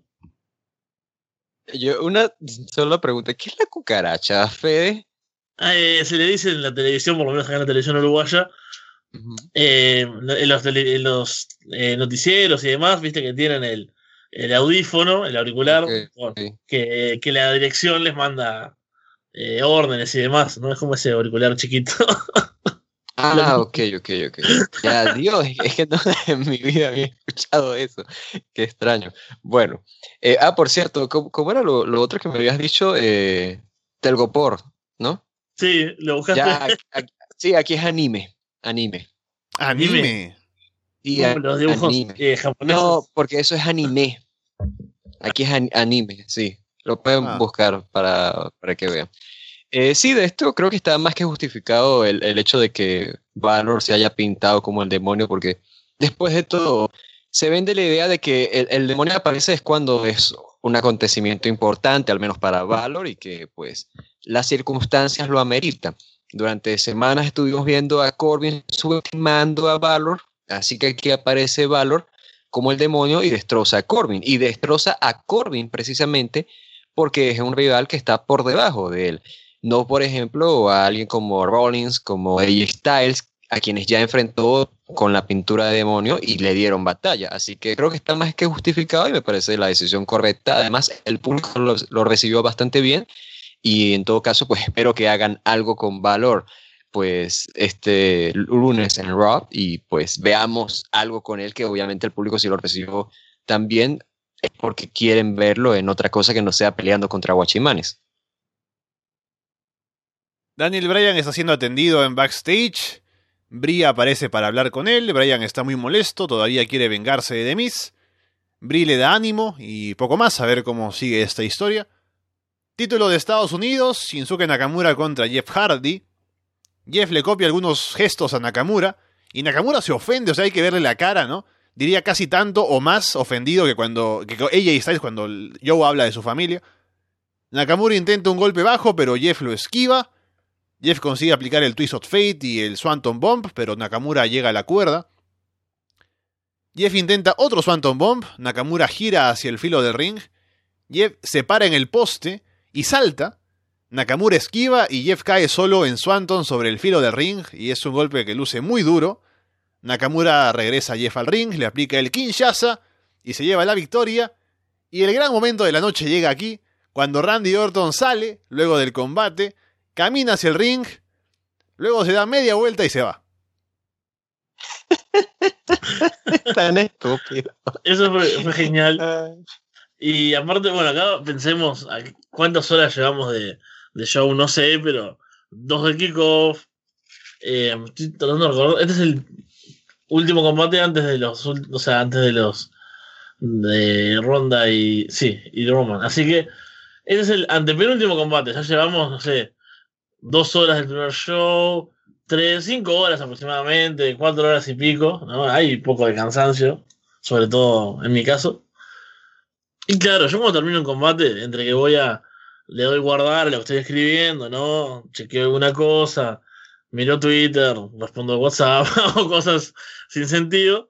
[SPEAKER 3] Yo una sola pregunta, ¿qué es la cucaracha, Fede?
[SPEAKER 2] Eh, se le dice en la televisión, por lo menos acá en la televisión uruguaya, eh, en los, los eh, noticieros y demás, viste que tienen el, el audífono, el auricular, Que, que, la dirección les manda órdenes y demás, ¿no? Es como ese auricular chiquito.
[SPEAKER 3] Ah, ok, ok, ok. Ya, Dios, es que no en mi vida había escuchado eso. Qué extraño. Bueno, eh, ah, por cierto, ¿cómo, era lo, otro que me habías dicho? Eh, Telgopor, ¿no?
[SPEAKER 2] Sí, lo buscaste.
[SPEAKER 3] sí, aquí es anime. Anime.
[SPEAKER 1] Anime.
[SPEAKER 2] Sí, los dibujos eh, japoneses.
[SPEAKER 3] No, porque eso es anime. Aquí es anime, sí. Lo pueden ah. buscar para, para que vean. Eh, sí, de esto creo que está más que justificado el, hecho de que Valor se haya pintado como el demonio, porque después de todo se vende la idea de que el, demonio aparece es cuando es un acontecimiento importante, al menos para Valor, y que pues las circunstancias lo ameritan. Durante semanas estuvimos viendo a Corbin subestimando a Valor, así que aquí aparece Valor como el demonio y destroza a Corbin. Y destroza a Corbin precisamente porque es un rival que está por debajo de él. No, por ejemplo, a alguien como Rollins, como AJ Styles, a quienes ya enfrentó con la pintura de demonio y le dieron batalla. Así que creo que está más que justificado y me parece la decisión correcta. Además, el público lo, recibió bastante bien y en todo caso, pues espero que hagan algo con valor pues este lunes en Raw y pues veamos algo con él que obviamente el público si lo recibió también es porque quieren verlo en otra cosa que no sea peleando contra Guachimanes.
[SPEAKER 1] Daniel Bryan está siendo atendido en backstage. Brie aparece para hablar con él. Bryan está muy molesto, todavía quiere vengarse de Demis. Brie le da ánimo y poco más a ver cómo sigue esta historia. Título de Estados Unidos: Shinsuke Nakamura contra Jeff Hardy. Jeff le copia algunos gestos a Nakamura y Nakamura se ofende, o sea, hay que verle la cara, ¿no? Diría casi tanto o más ofendido que cuando que ella y Styles cuando Joe habla de su familia. Nakamura intenta un golpe bajo, pero Jeff lo esquiva. Jeff consigue aplicar el Twist of Fate y el Swanton Bomb, pero Nakamura llega a la cuerda. Jeff intenta otro Swanton Bomb, Nakamura gira hacia el filo del ring. Jeff se para en el poste y salta. Nakamura esquiva y Jeff cae solo en Swanton sobre el filo del ring y es un golpe que luce muy duro. Nakamura regresa a Jeff al ring, le aplica el Kinshasa y se lleva la victoria. Y el gran momento de la noche llega aquí, cuando Randy Orton sale, luego del combate, camina hacia el ring, luego se da media vuelta y se va.
[SPEAKER 3] Tan estúpido.
[SPEAKER 2] Eso fue, genial. Y aparte, bueno, acá pensemos cuántas horas llevamos de, show, no sé, pero dos de kickoff. Eh, estoy tratando de recordar. Este es el último combate antes de los. O sea, antes de los. De Ronda y. Sí, y Roman. Así que. Este es el antepenúltimo combate. Ya llevamos, no sé, dos horas del primer show, tres, cinco horas aproximadamente, cuatro horas y pico, ¿no? Hay poco de cansancio, sobre todo en mi caso. Y claro, yo cuando termino un combate, entre que voy a, le doy guardar lo que estoy escribiendo, ¿no? Chequeo alguna cosa, miro Twitter, respondo WhatsApp o cosas sin sentido.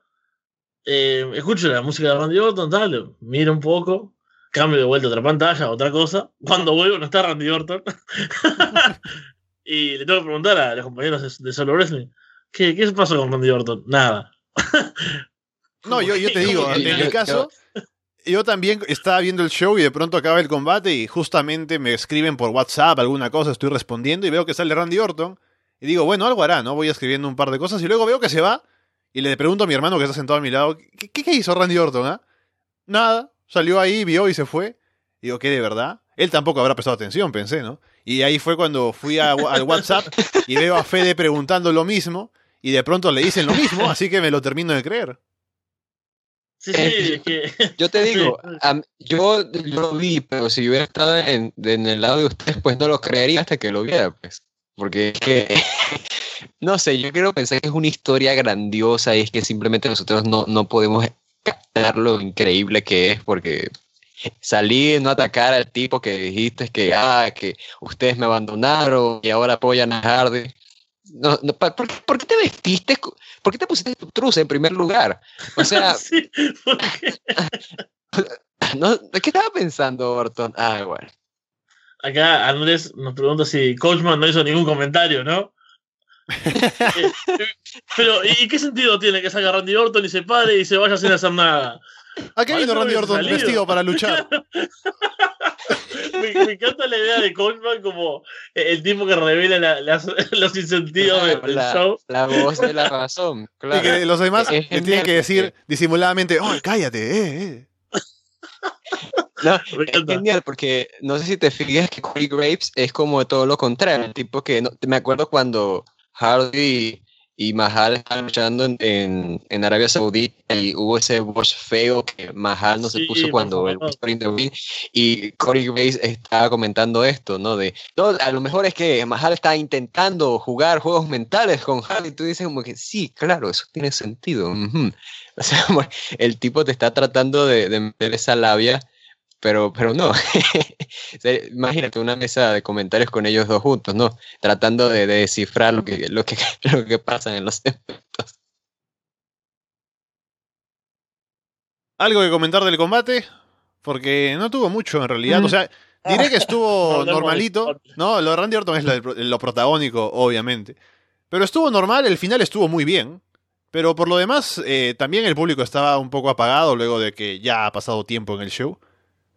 [SPEAKER 2] Eh, escucho la música de Randy Orton, tal, miro un poco, cambio de vuelta a otra pantalla, otra cosa. Cuando vuelvo no está Randy Orton. y le tengo que preguntar a los compañeros de, Solo Wrestling, ¿qué, ¿qué pasó con Randy Orton? Nada.
[SPEAKER 1] no, yo, yo te digo, en mi caso, yo también estaba viendo el show y de pronto acaba el combate y justamente me escriben por WhatsApp alguna cosa, estoy respondiendo y veo que sale Randy Orton. Y digo, bueno, algo hará, ¿no? Voy escribiendo un par de cosas y luego veo que se va y le pregunto a mi hermano que está sentado a mi lado, ¿qué, hizo Randy Orton, ah? Nada, salió ahí, vio y se fue. Digo, ¿qué de verdad? Él tampoco habrá prestado atención, pensé, ¿no? Y ahí fue cuando fui al WhatsApp y veo a Fede preguntando lo mismo y de pronto le dicen lo mismo, así que me lo termino de creer.
[SPEAKER 2] Sí, sí, eh, que...
[SPEAKER 3] Yo te digo, yo, lo vi, pero si hubiera estado en, en, el lado de ustedes, pues no lo creería hasta que lo viera, pues. Porque es que, no sé, yo quiero pensar que es una historia grandiosa y es que simplemente nosotros no, no podemos captar lo increíble que es porque salir, no atacar al tipo que dijiste que, ah, que ustedes me abandonaron y ahora apoyan a Hardy. No, ¿por, qué te vestiste? ¿Por qué te pusiste tu truza en primer lugar? O sea, ¿de qué estaba pensando Orton? Ah, bueno
[SPEAKER 2] acá Andrés nos pregunta si Coachman no hizo ningún comentario, ¿no? Eh, pero, ¿y qué sentido tiene que salga Randy Orton y se pare y se vaya sin hacer nada?
[SPEAKER 1] ¿A qué vino Randy Orton vestido para luchar?
[SPEAKER 2] me, encanta la idea de Coachman como el tipo que revela los incentivos del show.
[SPEAKER 3] La voz de la razón.
[SPEAKER 1] Y que los demás le tienen que decir disimuladamente, oh, cállate, eh, eh.
[SPEAKER 3] No, es genial porque no sé si te fijas que Corey Graves es como todo lo contrario, el tipo que no, me acuerdo cuando Hardy y Mahal estaban luchando en, en, Arabia Saudita y hubo ese boss feo que Mahal no se puso cuando el y Corey Graves estaba comentando esto, ¿no? De, a lo mejor es que Mahal está intentando jugar juegos mentales con Hardy y tú dices como que sí, claro, eso tiene sentido. O sea, el tipo te está tratando de, de meter esa labia pero, pero no. Imagínate una mesa de comentarios con ellos dos juntos, ¿no? Tratando de, descifrar lo que, lo, que, lo que pasa en los eventos.
[SPEAKER 1] ¿Algo que comentar del combate? Porque no tuvo mucho en realidad. O sea, diré que estuvo normalito. No, lo de Randy Orton es lo, protagónico, obviamente. Pero estuvo normal, el final estuvo muy bien. Pero por lo demás, eh, también el público estaba un poco apagado luego de que ya ha pasado tiempo en el show.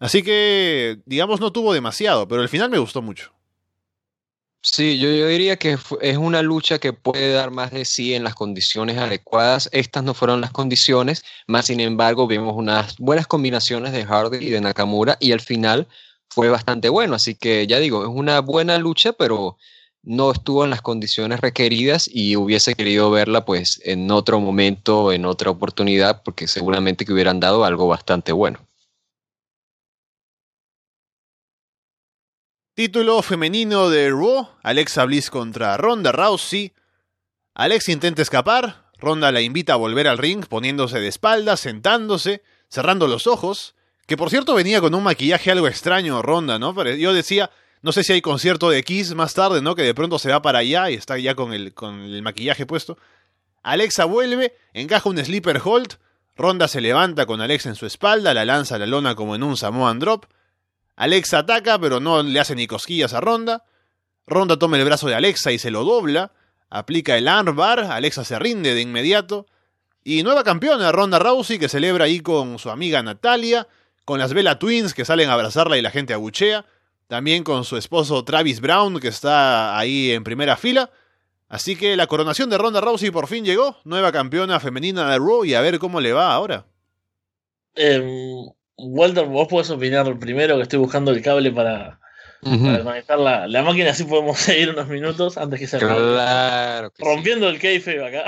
[SPEAKER 1] Así que, digamos, no tuvo demasiado, pero el final me gustó mucho.
[SPEAKER 3] Sí, yo, diría que es una lucha que puede dar más de sí en las condiciones adecuadas. Estas no fueron las condiciones, más sin embargo vimos unas buenas combinaciones de Hardy y de Nakamura y al final fue bastante bueno. Así que ya digo, es una buena lucha, pero no estuvo en las condiciones requeridas y hubiese querido verla pues en otro momento, en otra oportunidad, porque seguramente que hubieran dado algo bastante bueno.
[SPEAKER 1] Título femenino de Raw, Alexa Bliss contra Ronda Rousey. Alexa intenta escapar, Ronda la invita a volver al ring poniéndose de espaldas, sentándose, cerrando los ojos, que por cierto venía con un maquillaje algo extraño Ronda, ¿no? Yo decía, no sé si hay concierto de Kiss más tarde, ¿no? Que de pronto se va para allá y está ya con el, con el maquillaje puesto. Alexa vuelve, encaja un sleeper hold, Ronda se levanta con Alexa en su espalda, la lanza a la lona como en un Samoan drop, Alexa ataca, pero no le hace ni cosquillas a Ronda. Ronda toma el brazo de Alexa y se lo dobla. Aplica el armbar, Alexa se rinde de inmediato. Y nueva campeona, Ronda Rousey, que celebra ahí con su amiga Natalia, con las Bella Twins que salen a abrazarla y la gente abuchea. También con su esposo Travis Brown, que está ahí en primera fila. Así que la coronación de Ronda Rousey por fin llegó, nueva campeona femenina de Raw, y a ver cómo le va ahora.
[SPEAKER 2] Eh, Walter, vos podés opinar primero que estoy buscando el cable para, manejar la, máquina, así podemos seguir unos minutos antes que se
[SPEAKER 3] claro
[SPEAKER 2] Rompiendo el keife acá.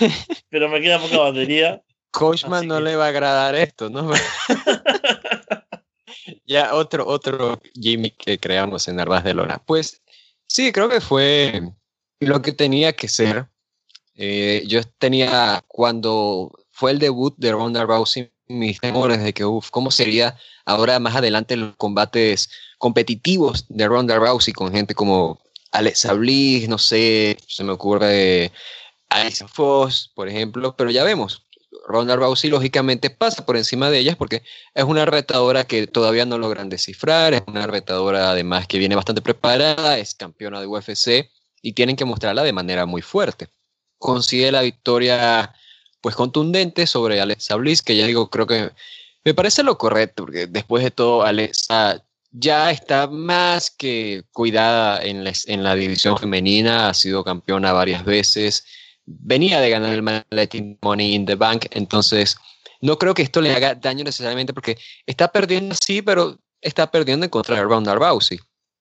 [SPEAKER 2] Pero me queda poca batería.
[SPEAKER 3] Coachman no le va a agradar esto, ¿no? ya otro, otro gimmick que creamos en Arbaz de Lona. Pues sí, creo que fue lo que tenía que ser. Eh, yo tenía, cuando fue el debut de Ronda Rousey, mis temores de que, uff, ¿cómo sería ahora más adelante los combates competitivos de Ronda Rousey con gente como Alexa Bliss, no sé, se me ocurre Alicia Foss, por ejemplo, pero ya vemos, Ronda Rousey lógicamente pasa por encima de ellas porque es una retadora que todavía no logran descifrar, es una retadora además que viene bastante preparada, es campeona de UFC y tienen que mostrarla de manera muy fuerte. Consigue la victoria pues contundente sobre Alexa Bliss, que ya digo, creo que me parece lo correcto, porque después de todo Alexa ya está más que cuidada en la, en la división femenina, ha sido campeona varias veces, venía de ganar el Maletin Money in the Bank, entonces no creo que esto le haga daño necesariamente porque está perdiendo sí, pero está perdiendo en contra de Ronda Rousey.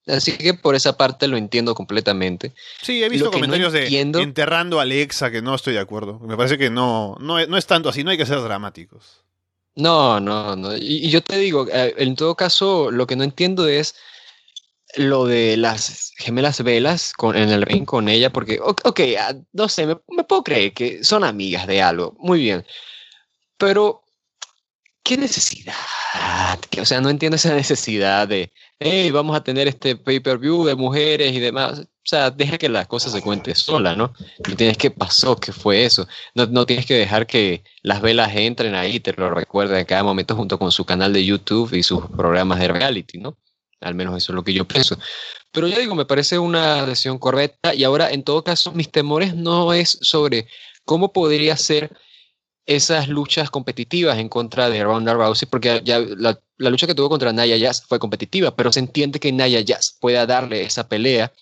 [SPEAKER 3] Así que por esa parte lo entiendo completamente.
[SPEAKER 1] Sí, he visto comentarios de enterrando a Alexa que no estoy de acuerdo. Me parece que no, no, es tanto así, no hay que ser dramáticos.
[SPEAKER 3] No, no, no. y yo te digo, eh, en todo caso, lo que no entiendo es lo de las gemelas velas con, en el ring con ella, porque, ok, ah, no sé, me, puedo creer que son amigas de algo, muy bien, pero, ¿qué necesidad? o sea, no entiendo esa necesidad de, hey, vamos a tener este pay-per-view de mujeres y demás. O sea, deja que las cosas se cuente sola, ¿no? No tienes que pasó, qué fue eso. No, no tienes que dejar que las velas entren ahí, te lo recuerden en cada momento junto con su canal de YouTube y sus programas de reality, ¿no? Al menos eso es lo que yo pienso. Pero ya digo, me parece una decisión correcta y ahora, en todo caso, mis temores no es sobre cómo podría ser esas luchas competitivas en contra de Ronda Rousey, porque ya la, lucha que tuvo contra Naya Jazz fue competitiva, pero se entiende que Naya Jazz pueda darle esa pelea.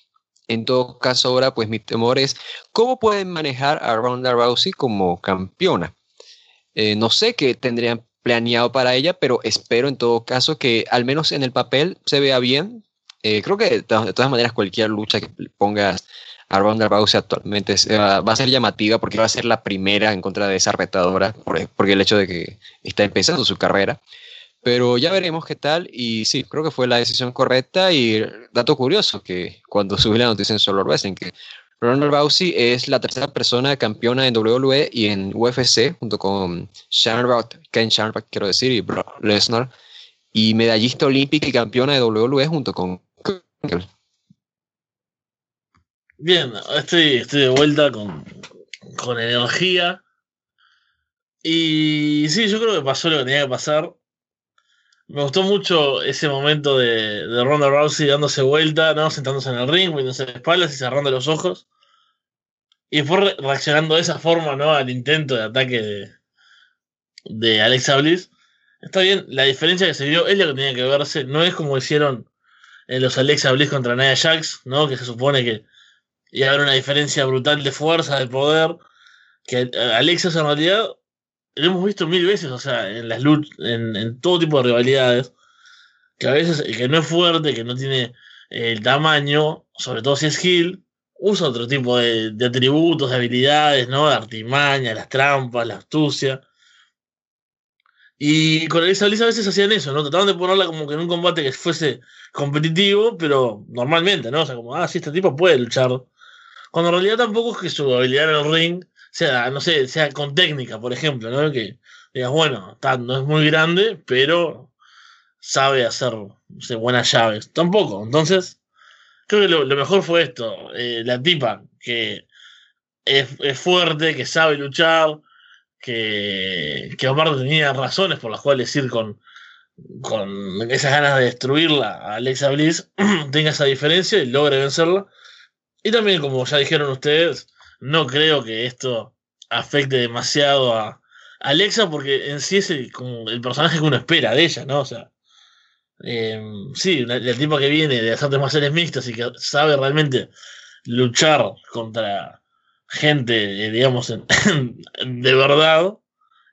[SPEAKER 3] En todo caso, ahora, pues mi temor es cómo pueden manejar a Ronda Rousey como campeona. Eh, no sé qué tendrían planeado para ella, pero espero en todo caso que al menos en el papel se vea bien. Eh, creo que de, todas maneras cualquier lucha que pongas a Ronda Rousey actualmente va a ser llamativa porque va a ser la primera en contra de esa retadora, porque el hecho de que está empezando su carrera. Pero ya veremos qué tal y sí, creo que fue la decisión correcta y dato curioso que cuando subí la noticia en Solo Wrestling que Ronald Rousey es la tercera persona campeona en WWE y en UFC, junto con Shannon Ken Shamrock, quiero decir, y Brock Lesnar, y medallista olímpica y campeona de WWE junto con
[SPEAKER 2] Bien, estoy, estoy de vuelta con, con energía. Y sí, yo creo que pasó lo que tenía que pasar. Me gustó mucho ese momento de, de Ronda Rousey dándose vuelta, ¿no? sentándose en el ring, poniéndose de espaldas y cerrando los ojos. Y fue reaccionando de esa forma ¿no? al intento de ataque de, de Alexa Bliss. Está bien, la diferencia que se dio es lo que tenía que verse. No es como hicieron en los Alexa Bliss contra Nia Jax, ¿no? que se supone que a haber una diferencia brutal de fuerza, de poder. Que Alexa en realidad lo hemos visto mil veces, o sea, en las luchas, en, todo tipo de rivalidades, que a veces el que no es fuerte, que no tiene el tamaño, sobre todo si es Hill, usa otro tipo de, atributos, de habilidades, ¿no? De artimaña, las trampas, la astucia. Y con Elisa Bliss a veces hacían eso, ¿no? Trataban de ponerla como que en un combate que fuese competitivo, pero normalmente, ¿no? O sea, como, ah, sí, este tipo puede luchar. Cuando en realidad tampoco es que su habilidad en el ring sea, no sé, sea con técnica, por ejemplo, ¿no? Que digas, bueno, no es muy grande, pero sabe hacer buenas llaves. Tampoco. Entonces, creo que lo, mejor fue esto. Eh, la tipa que es, fuerte, que sabe luchar, que, que Omar tenía razones por las cuales ir con, con esas ganas de destruirla a Alexa Bliss, tenga esa diferencia y logre vencerla. Y también, como ya dijeron ustedes, no creo que esto afecte demasiado a Alexa porque en sí es el, como el personaje que uno espera de ella, ¿no? O sea, eh, sí, el tipo que viene de artes marciales mixtas y que sabe realmente luchar contra gente, eh, digamos, de verdad,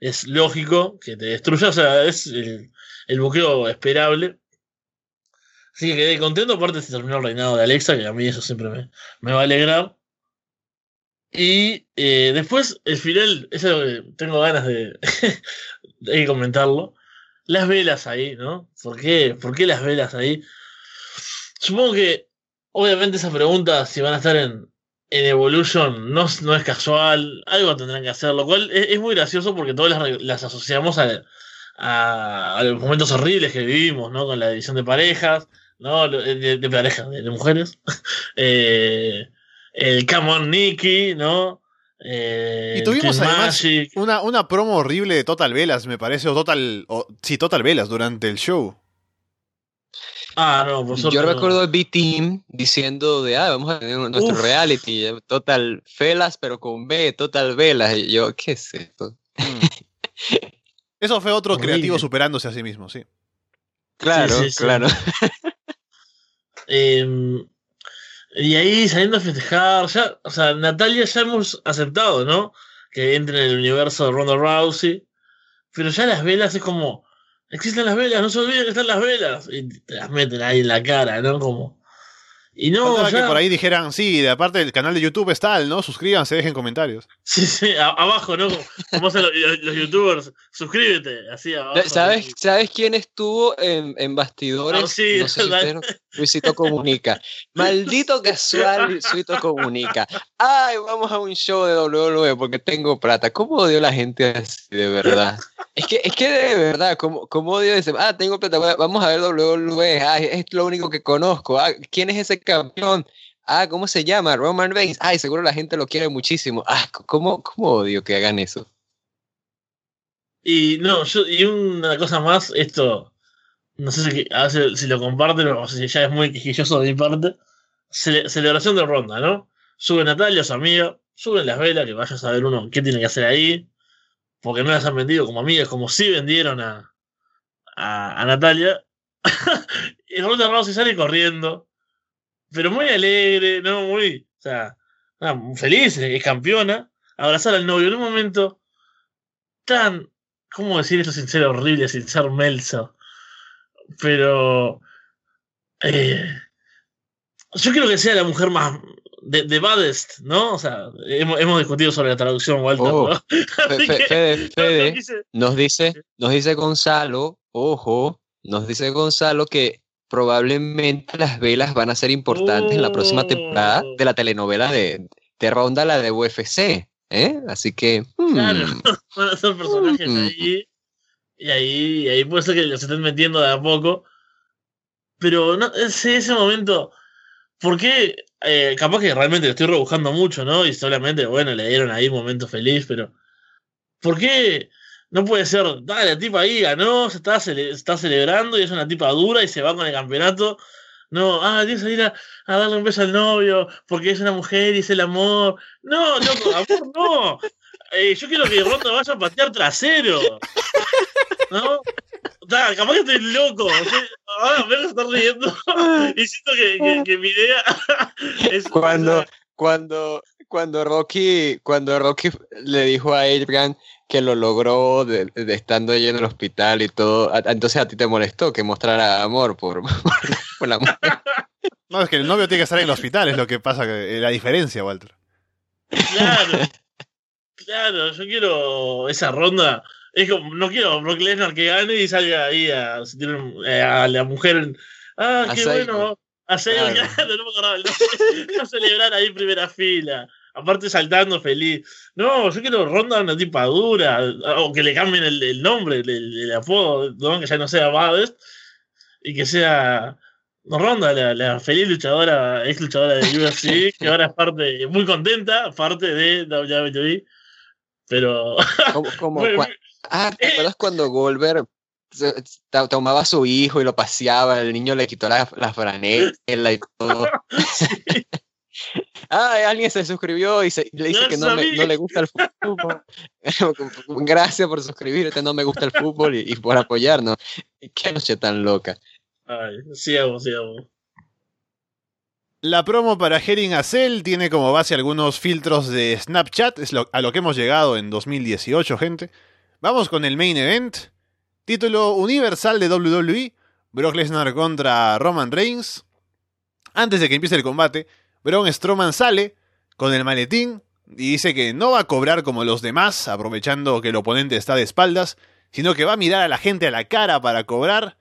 [SPEAKER 2] es lógico que te destruya, o sea, es el, el buqueo esperable. Que quedé contento, aparte se terminó el reinado de Alexa, que a mí eso siempre me, me va a alegrar. Y eh, después, el final, eso tengo ganas de, de comentarlo. Las velas ahí, ¿no? ¿Por qué? ¿Por qué las velas ahí? Supongo que, obviamente, esa pregunta, si van a estar en, en Evolution, no, no, es casual. Algo tendrán que hacer, lo cual es, muy gracioso porque todas las, asociamos a, a, los momentos horribles que vivimos, ¿no? Con la división de parejas, ¿no? De, parejas, de, mujeres. eh, el Come on Nicky, ¿no? Eh,
[SPEAKER 1] Y tuvimos además
[SPEAKER 2] Magic.
[SPEAKER 1] una, una promo horrible de Total Velas, me parece, o Total. O, sí, Total Velas durante el show.
[SPEAKER 2] Ah, no, suerte
[SPEAKER 3] Yo recuerdo el B-Team diciendo de, ah, vamos a tener nuestro
[SPEAKER 2] Uf.
[SPEAKER 3] reality, eh, Total Felas, pero con B, Total Velas. Y yo, ¿qué es esto?
[SPEAKER 1] Mm. Eso fue otro
[SPEAKER 2] Horrible.
[SPEAKER 1] creativo superándose a sí mismo, sí.
[SPEAKER 3] Claro,
[SPEAKER 2] sí, sí.
[SPEAKER 3] claro.
[SPEAKER 2] Eh, y ahí saliendo a festejar, ya, o sea, Natalia ya hemos aceptado, ¿no? Que entre en el universo de Ronda Rousey. Pero ya las velas es como, existen las velas, no se olviden que están las velas. Y te las meten ahí en la cara, ¿no? Como. Y no, ya-
[SPEAKER 1] que por ahí dijeran, sí, de aparte del canal de YouTube es tal, ¿no? Suscríbanse, dejen comentarios.
[SPEAKER 2] Sí, sí, a- abajo, ¿no? Como hacen los, los youtubers, suscríbete, así abajo.
[SPEAKER 3] ¿Sabes, ¿Sabes quién estuvo en, en bastidores?
[SPEAKER 2] Ah, sí,
[SPEAKER 3] no sé si Luisito Comunica. Maldito casual Luisito Comunica. Ay, vamos a un show de WWE porque tengo plata. ¿Cómo odio a la gente así, de verdad? Es que, es que de verdad, ¿cómo, cómo odio ese? Ah, tengo plata, va- vamos a ver WWE. Ah, es lo único que conozco. Ah, ¿quién es ese campeón? Ah, ¿cómo se llama? Roman Reigns. Ay, seguro la gente lo quiere muchísimo. Ah, ¿cómo, cómo odio que hagan eso?
[SPEAKER 2] Y no, yo, y una cosa más, esto, no sé si, lo comparten o si ya es muy quisquilloso de mi parte. Cele- celebración de ronda, ¿no? Sube Natalia, su amiga, suben las velas, que vaya a saber uno qué tiene que hacer ahí, porque no las han vendido como amigas, como si vendieron a, a, a Natalia. y Ronda Rousey sale corriendo, pero muy alegre, ¿no? Muy, o sea, feliz, es campeona, abrazar al novio en un momento tan ¿Cómo decir esto sin ser horrible, sin ser melso? Pero. eh, yo quiero que sea la mujer más. De, de baddest, ¿no? O sea, hemos, hemos discutido sobre la traducción, Walter.
[SPEAKER 3] Oh, Fede,
[SPEAKER 2] no, no
[SPEAKER 3] Fede,
[SPEAKER 2] quise-
[SPEAKER 3] Nos dice, nos dice Gonzalo, ojo, nos dice Gonzalo que probablemente las velas van a ser importantes en la próxima temporada
[SPEAKER 2] Oh.
[SPEAKER 3] de la telenovela de, de Ronda, la de UFC. ¿eh? Así que. hmm,
[SPEAKER 2] Claro. van a ser personajes
[SPEAKER 3] Mm.
[SPEAKER 2] ahí. Y ahí, y ahí puede ser que los estén metiendo de a poco. Pero no, ese, ese momento. ¿Por qué? Eh, capaz que realmente lo estoy rebuscando mucho, ¿no? Y solamente, bueno, le dieron ahí un momento feliz, pero. ¿Por qué no puede ser? Dale, la tipa ahí ganó, se está, cele- está celebrando y es una tipa dura y se va con el campeonato. No, ah, tienes que ir a, a darle un beso al novio porque es una mujer y es el amor. No, loco, amor no. Eh, yo quiero que Ronda vaya a patear trasero. ¿No? Ta, capaz que estoy loco. ahora me voy a estar riendo. Y siento que, que- que mi idea es.
[SPEAKER 3] Cuando, cuando, cuando Rocky, cuando Rocky le dijo a Adrian que lo logró de, de estando allí en el hospital y todo, entonces a ti te molestó que mostrara amor por, por la mujer.
[SPEAKER 1] No, es que el novio tiene que estar en el hospital, es lo que pasa, que- eh, la diferencia, Walter.
[SPEAKER 2] Claro. Claro, yo quiero esa ronda. Es como, no quiero Brock Lesnar que gane y salga ahí a, eh, a la mujer. en- Ah, qué bueno. A Sable,
[SPEAKER 3] Claro.
[SPEAKER 2] claro, no me acordaba el nombre. A celebrar ahí en primera fila. Aparte saltando feliz. No, yo quiero ronda una tipa dura. O que le cambien el, el nombre, el, el apodo, ¿no? que ya no sea Baddest. Y que sea Ronda, la, la feliz luchadora, ex luchadora de UFC, que ahora es parte, muy contenta, parte de WWE. Pero. Muy-
[SPEAKER 3] cua- ah, ¿te acuerdas cuando Goldberg tomaba a su hijo y lo paseaba, el niño le quitó la, la franela y todo? Ah, alguien se suscribió y, se- le dice que no, me- no le gusta el fútbol. Gracias por suscribirte, no me gusta el fútbol y, y por apoyarnos. Qué noche tan loca.
[SPEAKER 2] Ay, sigamos.
[SPEAKER 1] La promo para Herring Acel tiene como base algunos filtros de Snapchat, es lo- a lo que hemos llegado en 2018, gente. Vamos con el main event. Título universal de WWE, Brock Lesnar contra Roman Reigns. Antes de que empiece el combate, Braun Strowman sale con el maletín y dice que no va a cobrar como los demás, aprovechando que el oponente está de espaldas, sino que va a mirar a la gente a la cara para cobrar.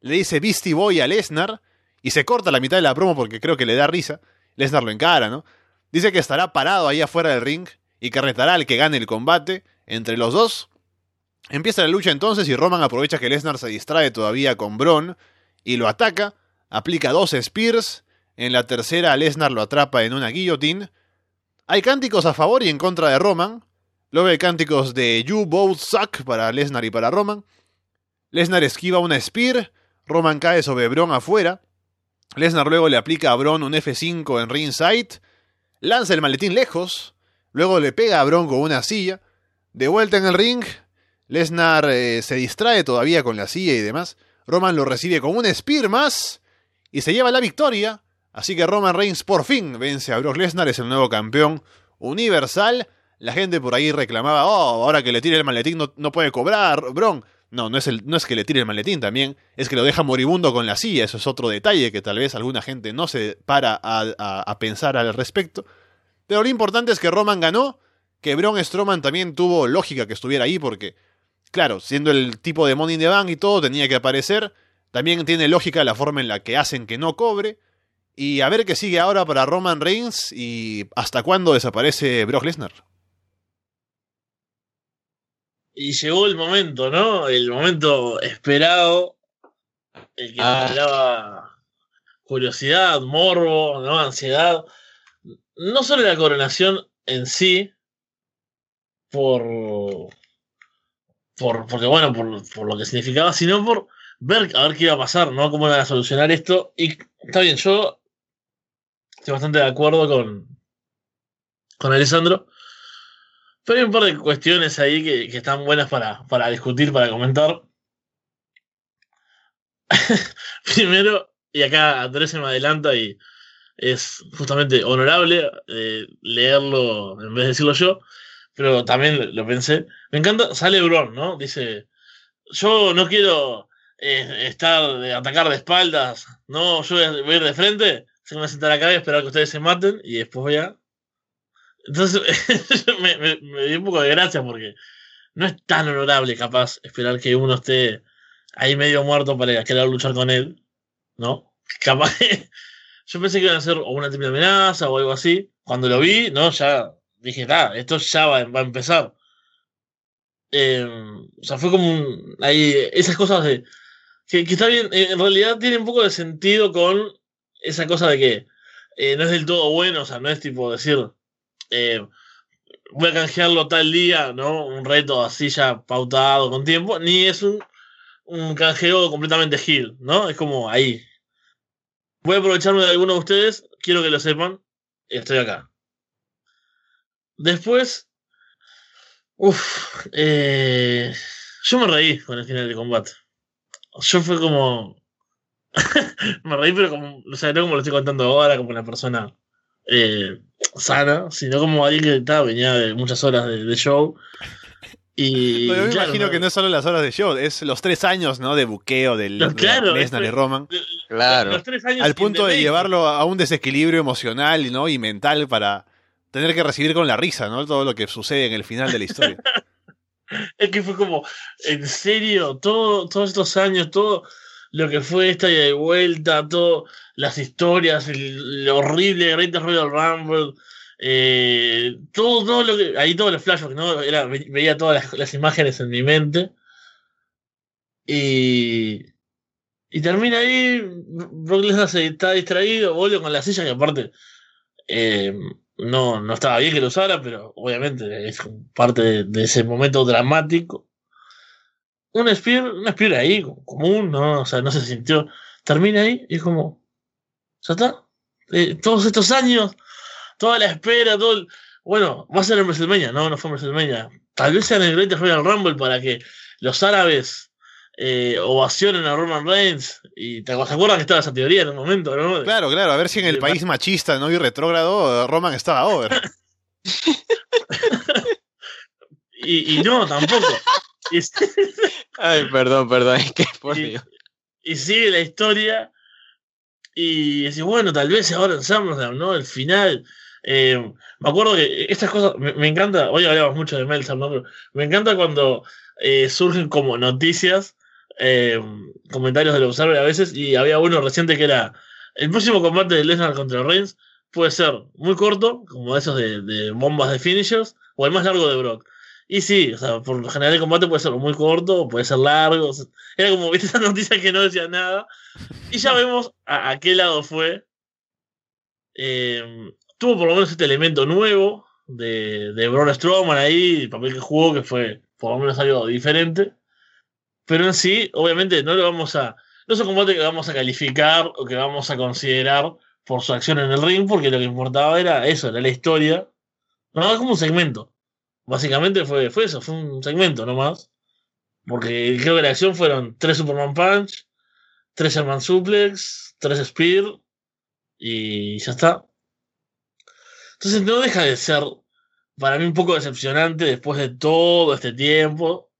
[SPEAKER 1] Le dice Beastie Boy a Lesnar y se corta la mitad de la promo porque creo que le da risa. Lesnar lo encara, ¿no? Dice que estará parado ahí afuera del ring y que retará al que gane el combate entre los dos. Empieza la lucha entonces y Roman aprovecha que Lesnar se distrae todavía con Braun y lo ataca, aplica dos spears, En la tercera, Lesnar lo atrapa en una guillotine. Hay cánticos a favor y en contra de Roman. Luego hay cánticos de You Both Suck para Lesnar y para Roman. Lesnar esquiva una Spear. Roman cae sobre Bron afuera. Lesnar luego le aplica a Bron un F5 en ringside. Lanza el maletín lejos. Luego le pega a Bron con una silla. De vuelta en el ring. Lesnar eh, se distrae todavía con la silla y demás. Roman lo recibe con un Spear más. Y se lleva la victoria. Así que Roman Reigns por fin vence a Brock Lesnar. Es el nuevo campeón universal. La gente por ahí reclamaba, oh, ahora que le tire el maletín no, no puede cobrar, Bron. No, no es, el, no es que le tire el maletín también, es que lo deja moribundo con la silla. Eso es otro detalle que tal vez alguna gente no se para a, pensar al respecto. Pero lo importante es que Roman ganó, que Braun Strowman también tuvo lógica que estuviera ahí, porque, claro, siendo el tipo de Money in the Bank y todo, tenía que aparecer. También tiene lógica la forma en la que hacen que no cobre. Y a ver qué sigue ahora para Roman Reigns y hasta cuándo desaparece Brock Lesnar.
[SPEAKER 2] Y llegó el momento, ¿no? El momento esperado, el que
[SPEAKER 3] Ah.
[SPEAKER 2] generaba curiosidad, morbo, ¿no? Ansiedad. No solo la coronación en sí, por. por porque bueno, por, por lo que significaba, sino por ver a ver qué iba a pasar, ¿no? Cómo iban a solucionar esto. Y está bien, yo estoy bastante de acuerdo con. con Alessandro. Pero hay un par de cuestiones ahí que, que están buenas para, para discutir, para comentar. Primero, y acá Andrés se me adelanta y es justamente honorable eh, leerlo en vez de decirlo yo, pero también lo pensé. Me encanta, sale Bron, ¿no? Dice, yo no quiero eh, estar de atacar de espaldas, no, yo voy a, ir de frente, se me voy a sentar acá y esperar que ustedes se maten y después voy a entonces me, me, me, dio un poco de gracia porque no es tan honorable capaz esperar que uno esté ahí medio muerto para querer luchar con él, ¿no? Capaz yo pensé que iban a hacer una triple amenaza o algo así. Cuando lo vi, no, ya dije, ah, esto ya va, va a empezar. Eh, o sea, fue como un, ahí esas cosas de que, que, está bien, en realidad tiene un poco de sentido con esa cosa de que eh, no es del todo bueno, o sea, no es tipo decir eh, voy a canjearlo tal día, ¿no? Un reto así ya pautado con tiempo, ni es un, un canjeo completamente gil, ¿no? Es como ahí. Voy a aprovecharme de alguno de ustedes, quiero que lo sepan, estoy acá. Después, uff, eh, yo me reí con el final del combate. Yo fue como... me reí, pero como, o sea, no como lo estoy contando ahora, como una persona eh, sana, sino como alguien que estaba, venía de muchas horas de, de show. Y,
[SPEAKER 1] Pero yo me claro, imagino no, que no es solo las horas de show, es los tres años ¿no? de buqueo del
[SPEAKER 2] no, claro,
[SPEAKER 1] de Lesnar y Roman.
[SPEAKER 3] Claro.
[SPEAKER 2] Los tres años
[SPEAKER 1] Al punto de, de llevarlo a un desequilibrio emocional ¿no? y mental para tener que recibir con la risa ¿no? todo lo que sucede en el final de la historia.
[SPEAKER 2] es que fue como, en serio, todo, todos estos años, todo lo que fue esta y de vuelta, todo, las historias, el, horrible Great Royal Rumble, eh, todo, todo lo que, ahí todos los flashbacks, ¿no? Era, veía todas las, imágenes en mi mente. Y, y termina ahí, Brock Lesnar se está distraído, vuelve con la silla que aparte eh, no, no estaba bien que lo usara, pero obviamente es parte de ese momento dramático un Spear, un Spear ahí, común, ¿no? O sea, no se sintió. Termina ahí y es como. ¿Ya está? Eh, todos estos años, toda la espera, todo el. Bueno, va a ser en WrestleMania, no, no fue en WrestleMania. Tal vez sea en el Great Royal Rumble para que los árabes eh, ovacionen a Roman Reigns. Y te, ¿se acuerdan que estaba esa teoría en un momento, no?
[SPEAKER 1] Claro, claro, a ver si en el país machista ¿no? y retrógrado Roman estaba over.
[SPEAKER 2] y, y no, tampoco.
[SPEAKER 3] Ay, perdón, perdón, es que por
[SPEAKER 2] y,
[SPEAKER 3] Dios.
[SPEAKER 2] y sigue la historia. Y decís, bueno, tal vez ahora en SummerSlam, ¿no? El final. Eh, me acuerdo que estas cosas, me, me, encanta, hoy hablamos mucho de Meltzer, ¿no? Pero me encanta cuando eh, surgen como noticias, eh, comentarios del Observer a veces, y había uno reciente que era, el próximo combate de Lesnar contra Reigns puede ser muy corto, como esos de, de bombas de finishers, o el más largo de Brock. Y sí, o sea, por lo general el combate puede ser muy corto, puede ser largo. Era como, viste, esa noticia que no decía nada. Y ya vemos a, qué lado fue. Eh, tuvo por lo menos este elemento nuevo de, de Braun Strowman ahí, el papel que jugó, que fue por lo menos algo diferente. Pero en sí, obviamente, no lo vamos a. No es un combate que vamos a calificar o que vamos a considerar por su acción en el ring, porque lo que importaba era eso, era la historia. No, es como un segmento. Básicamente fue, fue eso, fue un segmento nomás. Porque creo que la acción fueron tres Superman Punch, tres Sherman Suplex, tres Spear y ya está. Entonces no deja de ser para mí un poco decepcionante después de todo este tiempo.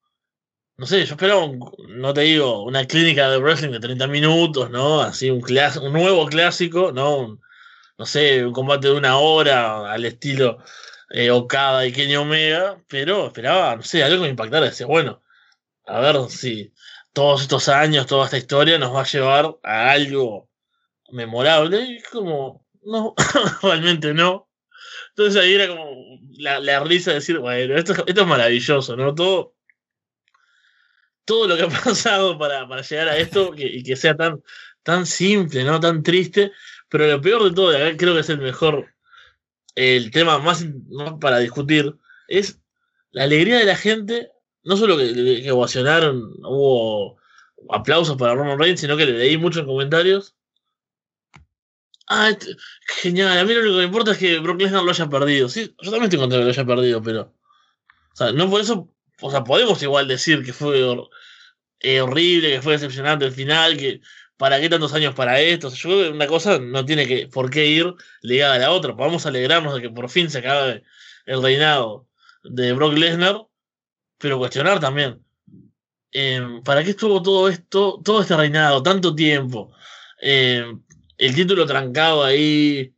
[SPEAKER 2] No sé, yo esperaba, un- no te digo, una clínica de wrestling de 30 minutos, ¿no? Así un, un nuevo clásico, ¿no? Un- no sé, un combate de una hora al estilo eh, Okada y Kenny Omega, pero esperaba, no sé, algo que me impactara. Decía, bueno, a ver si todos estos años, toda esta historia nos va a llevar a algo memorable. Y como, no, realmente no. Entonces ahí era como la, la risa de decir, bueno, esto, esto es maravilloso, ¿no? Todo, todo lo que ha pasado para, para llegar a esto y que sea tan, tan simple, ¿no? Tan triste. Pero lo peor de todo, creo que es el mejor, el tema más para discutir, es la alegría de la gente. No solo que, que ovacionaron, hubo aplausos para Roman Reigns, sino que le leí mucho en comentarios. Ah, este- genial. A mí lo único que me importa es que Brock Lesnar lo haya perdido. Sí, yo también estoy de que lo haya perdido, pero. O sea, no por eso. O sea, podemos igual decir que fue eh, horrible, que fue decepcionante el final, que para qué tantos años para esto. Yo creo que una cosa no tiene que por qué ir ligada a la otra. Podemos alegrarnos de que por fin se acabe el reinado de Brock Lesnar, pero cuestionar también. em, ¿Para qué estuvo todo esto, todo este reinado, tanto tiempo? Em, el título trancado ahí.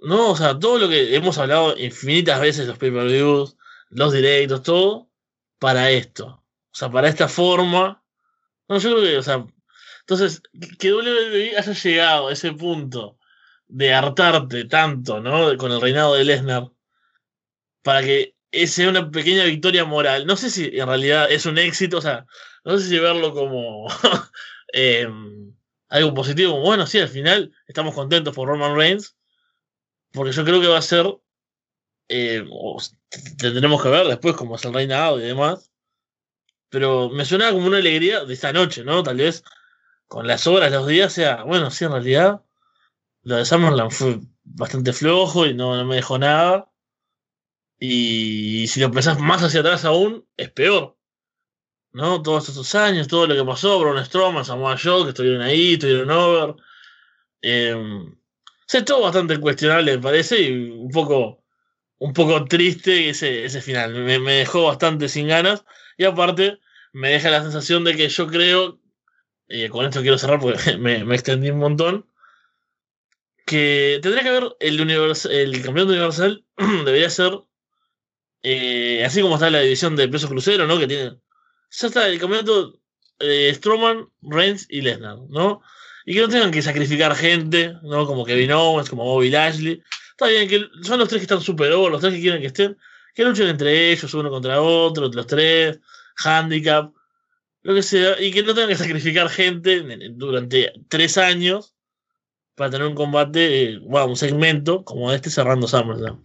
[SPEAKER 2] No, o sea, todo lo que hemos hablado infinitas veces, los pay-per-views, los directos, todo, para esto. O sea, para esta forma. No, yo creo que, o sea, entonces, que- WWE haya llegado a ese punto de hartarte tanto, ¿no? Con el reinado de Lesnar, para que sea una pequeña victoria moral. No sé si en realidad es un éxito, o sea, no sé si verlo como em, algo positivo, bueno, sí, al final estamos contentos por Roman Reigns, porque yo creo que va a ser, s- tendremos que ver después cómo es el reinado y demás, pero me suena como una alegría de esta noche, ¿no? Tal vez con las horas, los días, sea, bueno, sí, en realidad, lo de Summerland fue bastante flojo y no, me dejó nada. Y si lo pensás más hacia atrás aún, es peor. ¿No? Todos estos años, todo lo que pasó, Braun Strowman, Samoa Joe, que estuvieron ahí, estuvieron over. Eh, o todo bastante cuestionable, me parece, y un poco, un poco triste ese, ese final. Me, me dejó bastante sin ganas. Y aparte, me deja la sensación de que yo creo, con esto quiero cerrar porque me, extendí un montón, que tendría que haber el, univers el campeonato universal, debería ser eh, así como está la división de pesos crucero, ¿no? Que tiene. Ya está el campeonato eh, Strowman, Reigns y Lesnar, ¿no? Y que no tengan que sacrificar gente, ¿no? Como Kevin Owens, como Bobby Lashley. Está bien, que son los tres que están super over, los tres que quieren que estén. Que luchen entre ellos, uno contra otro, los tres, handicap, lo que sea. Y que no tengan que sacrificar gente en- en- durante tres años para tener un combate, eh, bueno, un segmento como este cerrando SummerSlam.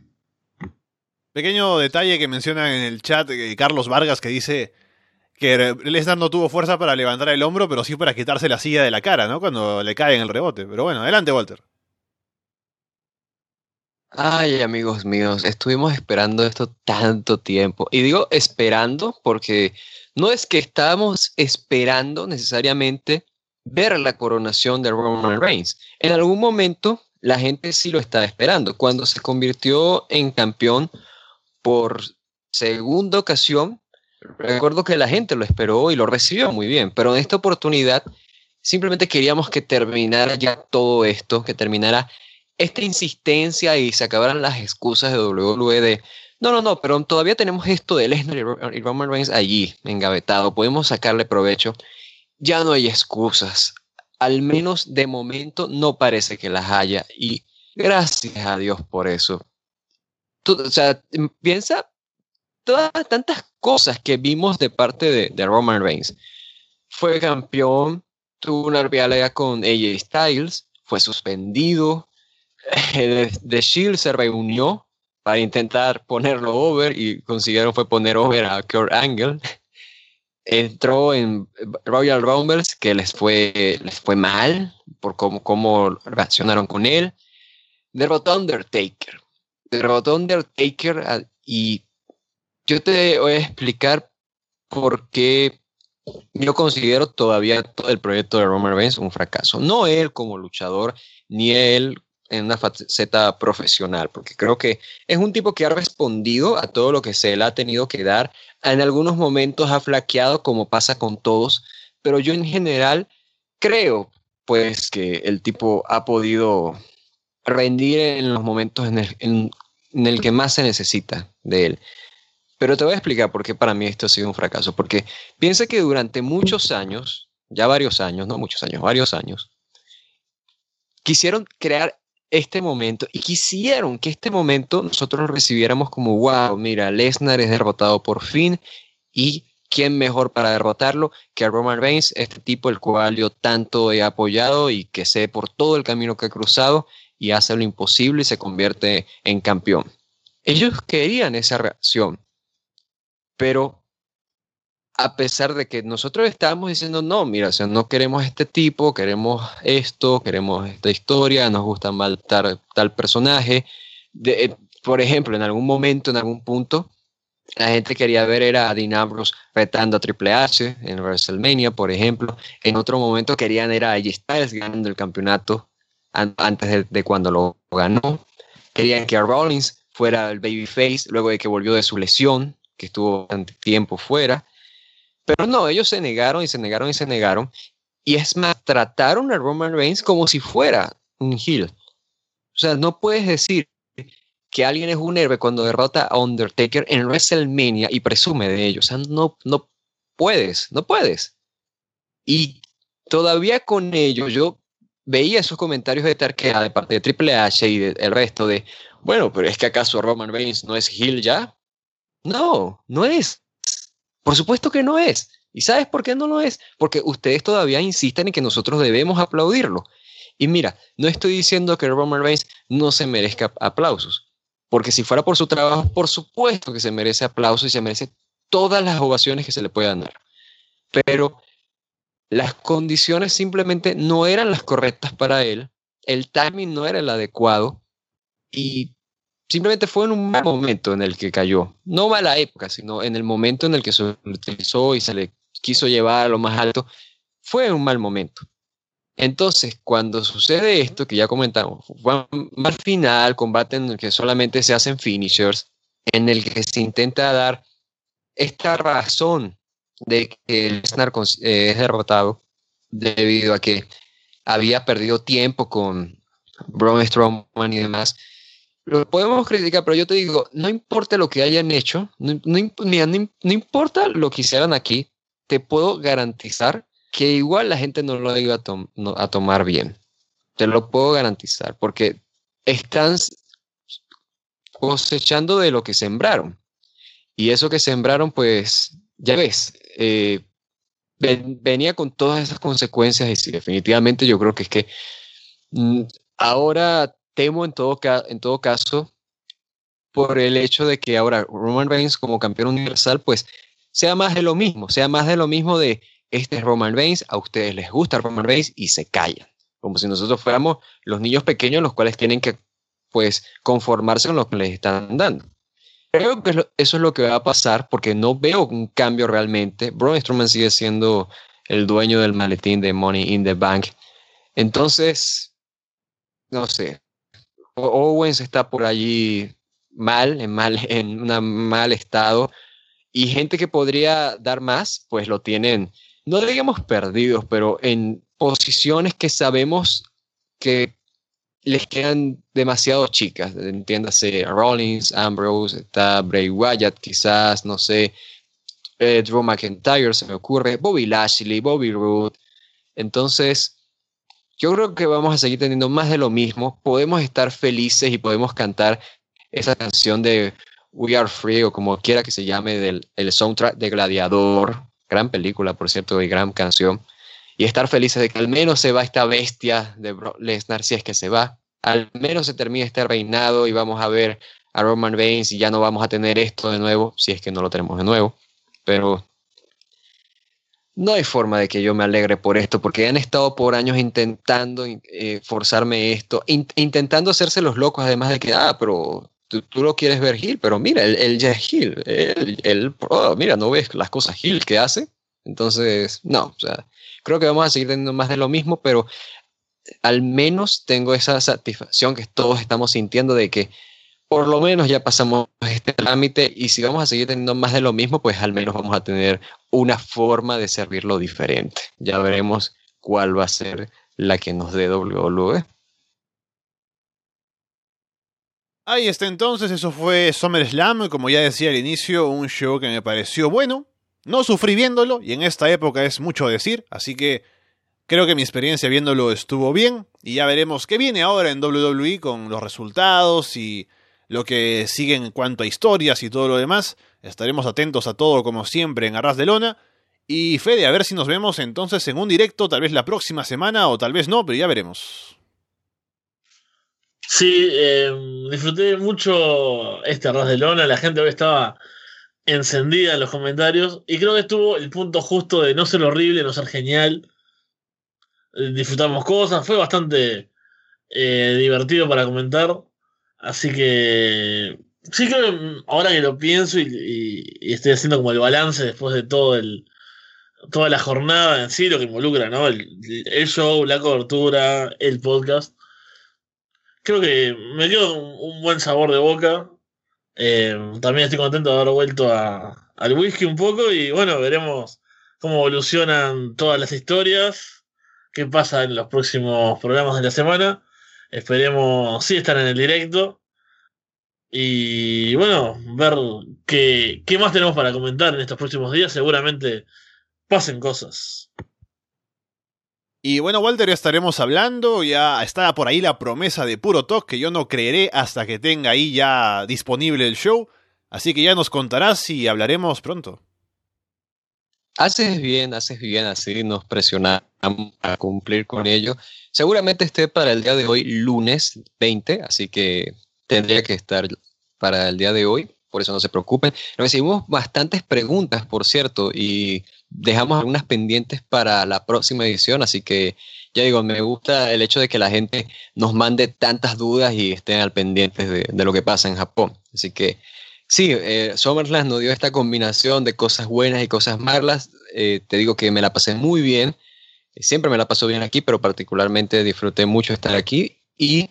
[SPEAKER 1] Pequeño detalle que mencionan en el chat eh, Carlos Vargas que dice que Lesnar no tuvo fuerza para levantar el hombro, pero sí para quitarse la silla de la cara, ¿no? Cuando le cae en el rebote. Pero bueno, adelante, Walter.
[SPEAKER 3] Ay, amigos míos, estuvimos esperando esto tanto tiempo. Y digo esperando porque no es que estábamos esperando necesariamente ver la coronación de Roman Reigns. En algún momento la gente sí lo estaba esperando. Cuando se convirtió en campeón por segunda ocasión, recuerdo que la gente lo esperó y lo recibió muy bien. Pero en esta oportunidad simplemente queríamos que terminara ya todo esto, que terminara esta insistencia y se acabaran las excusas de WWE no, no, no, pero todavía tenemos esto de Lesnar y Ro- y Roman Reigns allí, engavetado, podemos sacarle provecho. Ya no hay excusas. Al menos de momento no parece que las haya y gracias a Dios por eso. O sea, piensa todas tantas cosas que vimos de parte de, de Roman Reigns. Fue campeón, tuvo una rivalidad con AJ Styles, fue suspendido, The Shield se reunió para intentar ponerlo over y consiguieron fue poner over a Kurt Angle. Entró en Royal Rumbles que les fue, les fue mal por cómo, cómo reaccionaron con él. Derrotó Undertaker. Derrotó Undertaker a- y yo te voy a explicar por qué yo considero todavía el proyecto de Roman Reigns un fracaso. No él como luchador, ni él en una faceta profesional, porque creo que es un tipo que ha respondido a todo lo que se le ha tenido que dar. En algunos momentos ha flaqueado, como pasa con todos, pero yo en general creo, pues, que el tipo ha podido rendir en los momentos en el, en- el que más se necesita de él. Pero te voy a explicar por qué para mí esto ha sido un fracaso. Porque piensa que durante muchos años, ya varios años, no muchos años, varios años, quisieron crear este momento y quisieron que este momento nosotros recibiéramos como, wow, mira, Lesnar es derrotado por fin y quién mejor para derrotarlo que Roman Reigns, este tipo el cual yo tanto he apoyado y que sé por todo el camino que ha cruzado y hace lo imposible y se convierte en campeón. Ellos querían esa reacción, pero a pesar de que nosotros estábamos diciendo, no, mira, no queremos este tipo, queremos esto, queremos esta historia, nos gusta mal tal, tal personaje. Eh, por ejemplo, en algún momento, en algún punto, la gente quería ver era a Dean retando a Triple H en WrestleMania, por ejemplo. En otro momento querían era a Styles ganando el campeonato an- antes de, de cuando lo ganó. Querían que a Rollins fuera el babyface luego de que volvió de su lesión, que estuvo bastante tiempo fuera. Pero no, ellos se negaron y se negaron y se negaron. Y es más, trataron a Roman Reigns como si fuera un heel. O sea, no puedes decir que alguien es un héroe cuando derrota a Undertaker en WrestleMania y presume de ello. O sea, no, no puedes, no puedes. Y todavía con ello, yo veía esos comentarios de tarquea de parte de Triple H y del resto de, bueno, pero es que acaso Roman Reigns no es heel ya. No, no es. Por supuesto que no es. ¿Y sabes por qué no lo es? Porque ustedes todavía insisten en que nosotros debemos aplaudirlo. Y mira, no estoy diciendo que Roman Reigns no se merezca aplausos, porque si fuera por su trabajo, por supuesto que se merece aplausos y se merece todas las ovaciones que se le puedan dar. Pero las condiciones simplemente no eran las correctas para él, el timing no era el adecuado y simplemente fue en un mal momento en el que cayó. No mala época, sino en el momento en el que se utilizó y se le quiso llevar a lo más alto, fue un mal momento. Entonces, cuando sucede esto, que ya comentamos, fue un mal final, combate en el que solamente se hacen finishers, en el que se intenta dar esta razón de que Lesnar eh, es derrotado debido a que había perdido tiempo con Braun Strowman y demás. Lo podemos criticar, pero yo te digo, no importa lo que hayan hecho, no, no, no, no importa lo que hicieran aquí, te puedo garantizar que igual la gente no lo iba a, tom a, tomar bien. Te lo puedo garantizar, porque están cosechando de lo que sembraron. Y eso que sembraron, pues, ya ves, eh, ven, venía con todas esas consecuencias y sí, definitivamente yo creo que es que mm, ahora temo en todo, en todo caso por el hecho de que ahora Roman Reigns como campeón universal, pues, sea más de lo mismo, sea más de lo mismo de este es Roman Reigns, a ustedes les gusta Roman Reigns y se callan. Como si nosotros fuéramos los niños pequeños los cuales tienen que pues conformarse con lo que les están dando. Creo que eso es lo que va a pasar porque no veo un cambio realmente. Braun Strowman sigue siendo el dueño del maletín de Money in the Bank. Entonces, no sé. Owens está por allí mal, en, mal, en un mal estado. Y gente que podría dar más, pues lo tienen no digamos perdidos, pero en posiciones que sabemos que les quedan demasiado chicas. Entiéndase, Rollins, Ambrose, está Bray Wyatt, quizás, no sé, eh, Drew McIntyre, se me ocurre, Bobby Lashley, Bobby Roode. Entonces, yo creo que vamos a seguir teniendo más de lo mismo. Podemos estar felices y podemos cantar esa canción de We Are Free o como quiera que se llame del el soundtrack de Gladiador, gran película, por cierto, y gran canción. Y estar felices de que al menos se va esta bestia de Brock Lesnar, si es que se va. al menos se termine este reinado y vamos a ver a Roman Reigns y ya no vamos a tener esto de nuevo, si es que no lo tenemos de nuevo. Pero no hay forma de que yo me alegre por esto, porque han estado por años intentando eh, forzarme esto, intentando hacerse los locos, además de que, ah, pero tú, lo quieres ver Gil, pero mira, él, ya es Gil, él, oh, mira, no ves las cosas Gil que hace. Entonces, no, o sea, creo que vamos a seguir teniendo más de lo mismo, pero al menos tengo esa satisfacción que todos estamos sintiendo de que por lo menos ya pasamos este trámite y si vamos a seguir teniendo más de lo mismo, pues al menos vamos a tener una forma de servirlo diferente. Ya veremos cuál va a ser la que nos dé WWE.
[SPEAKER 1] Ahí está entonces, eso fue SummerSlam, como ya decía al inicio, un show que me pareció bueno. No sufrí viéndolo y en esta época es mucho decir, así que creo que mi experiencia viéndolo estuvo bien y ya veremos qué viene ahora en WWE con los resultados y lo que sigue en cuanto a historias y todo lo demás. Estaremos atentos a todo como siempre en Arras de Lona. Y Fede, a ver si nos vemos entonces en un directo, tal vez la próxima semana o tal vez no, pero ya veremos.
[SPEAKER 2] Sí, eh, disfruté mucho este Arras de Lona, la gente hoy estaba encendida en los comentarios y creo que estuvo el punto justo de no ser horrible, no ser genial. Eh, disfrutamos cosas, fue bastante eh, divertido para comentar. Así que sí creo que ahora que lo pienso y, estoy haciendo como el balance después de todo el toda la jornada en sí, lo que involucra, ¿no? El, show, la cobertura, el podcast. Creo que me dio un, buen sabor de boca. Eh, también estoy contento de haber vuelto a, al whisky un poco y bueno, veremos cómo evolucionan todas las historias, qué pasa en los próximos programas de la semana. Esperemos sí estar en el directo. Y bueno, ver qué, qué más tenemos para comentar en estos próximos días. Seguramente pasen cosas.
[SPEAKER 1] Y bueno, Walter, ya estaremos hablando. Ya está por ahí la promesa de Puro Talk, que yo no creeré hasta que tenga ahí ya disponible el show. Así que ya nos contarás y hablaremos pronto.
[SPEAKER 3] Haces bien, haces bien, así nos presionamos a cumplir con ello. Seguramente esté para el día de hoy, lunes 20, así que tendría que estar para el día de hoy, por eso no se preocupen. Recibimos bastantes preguntas, por cierto, y dejamos algunas pendientes para la próxima edición, así que ya digo, me gusta el hecho de que la gente nos mande tantas dudas y estén al pendiente de, de lo que pasa en Japón. Así que Sí, eh, Summerland nos dio esta combinación de cosas buenas y cosas malas. Eh, te digo que me la pasé muy bien. Siempre me la paso bien aquí, pero particularmente disfruté mucho estar aquí. Y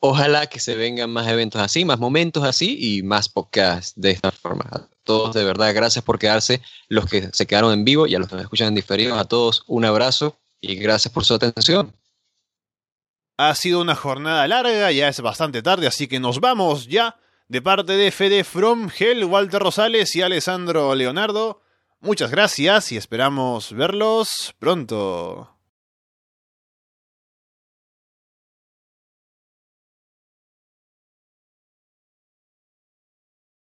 [SPEAKER 3] ojalá que se vengan más eventos así, más momentos así y más podcasts de esta forma. A todos, de verdad, gracias por quedarse. Los que se quedaron en vivo y a los que me escuchan en diferido, a todos un abrazo y gracias por su atención.
[SPEAKER 1] Ha sido una jornada larga, ya es bastante tarde, así que nos vamos ya de parte de Fede From Hell, Walter Rosales y Alessandro Leonardo. Muchas gracias y esperamos verlos pronto.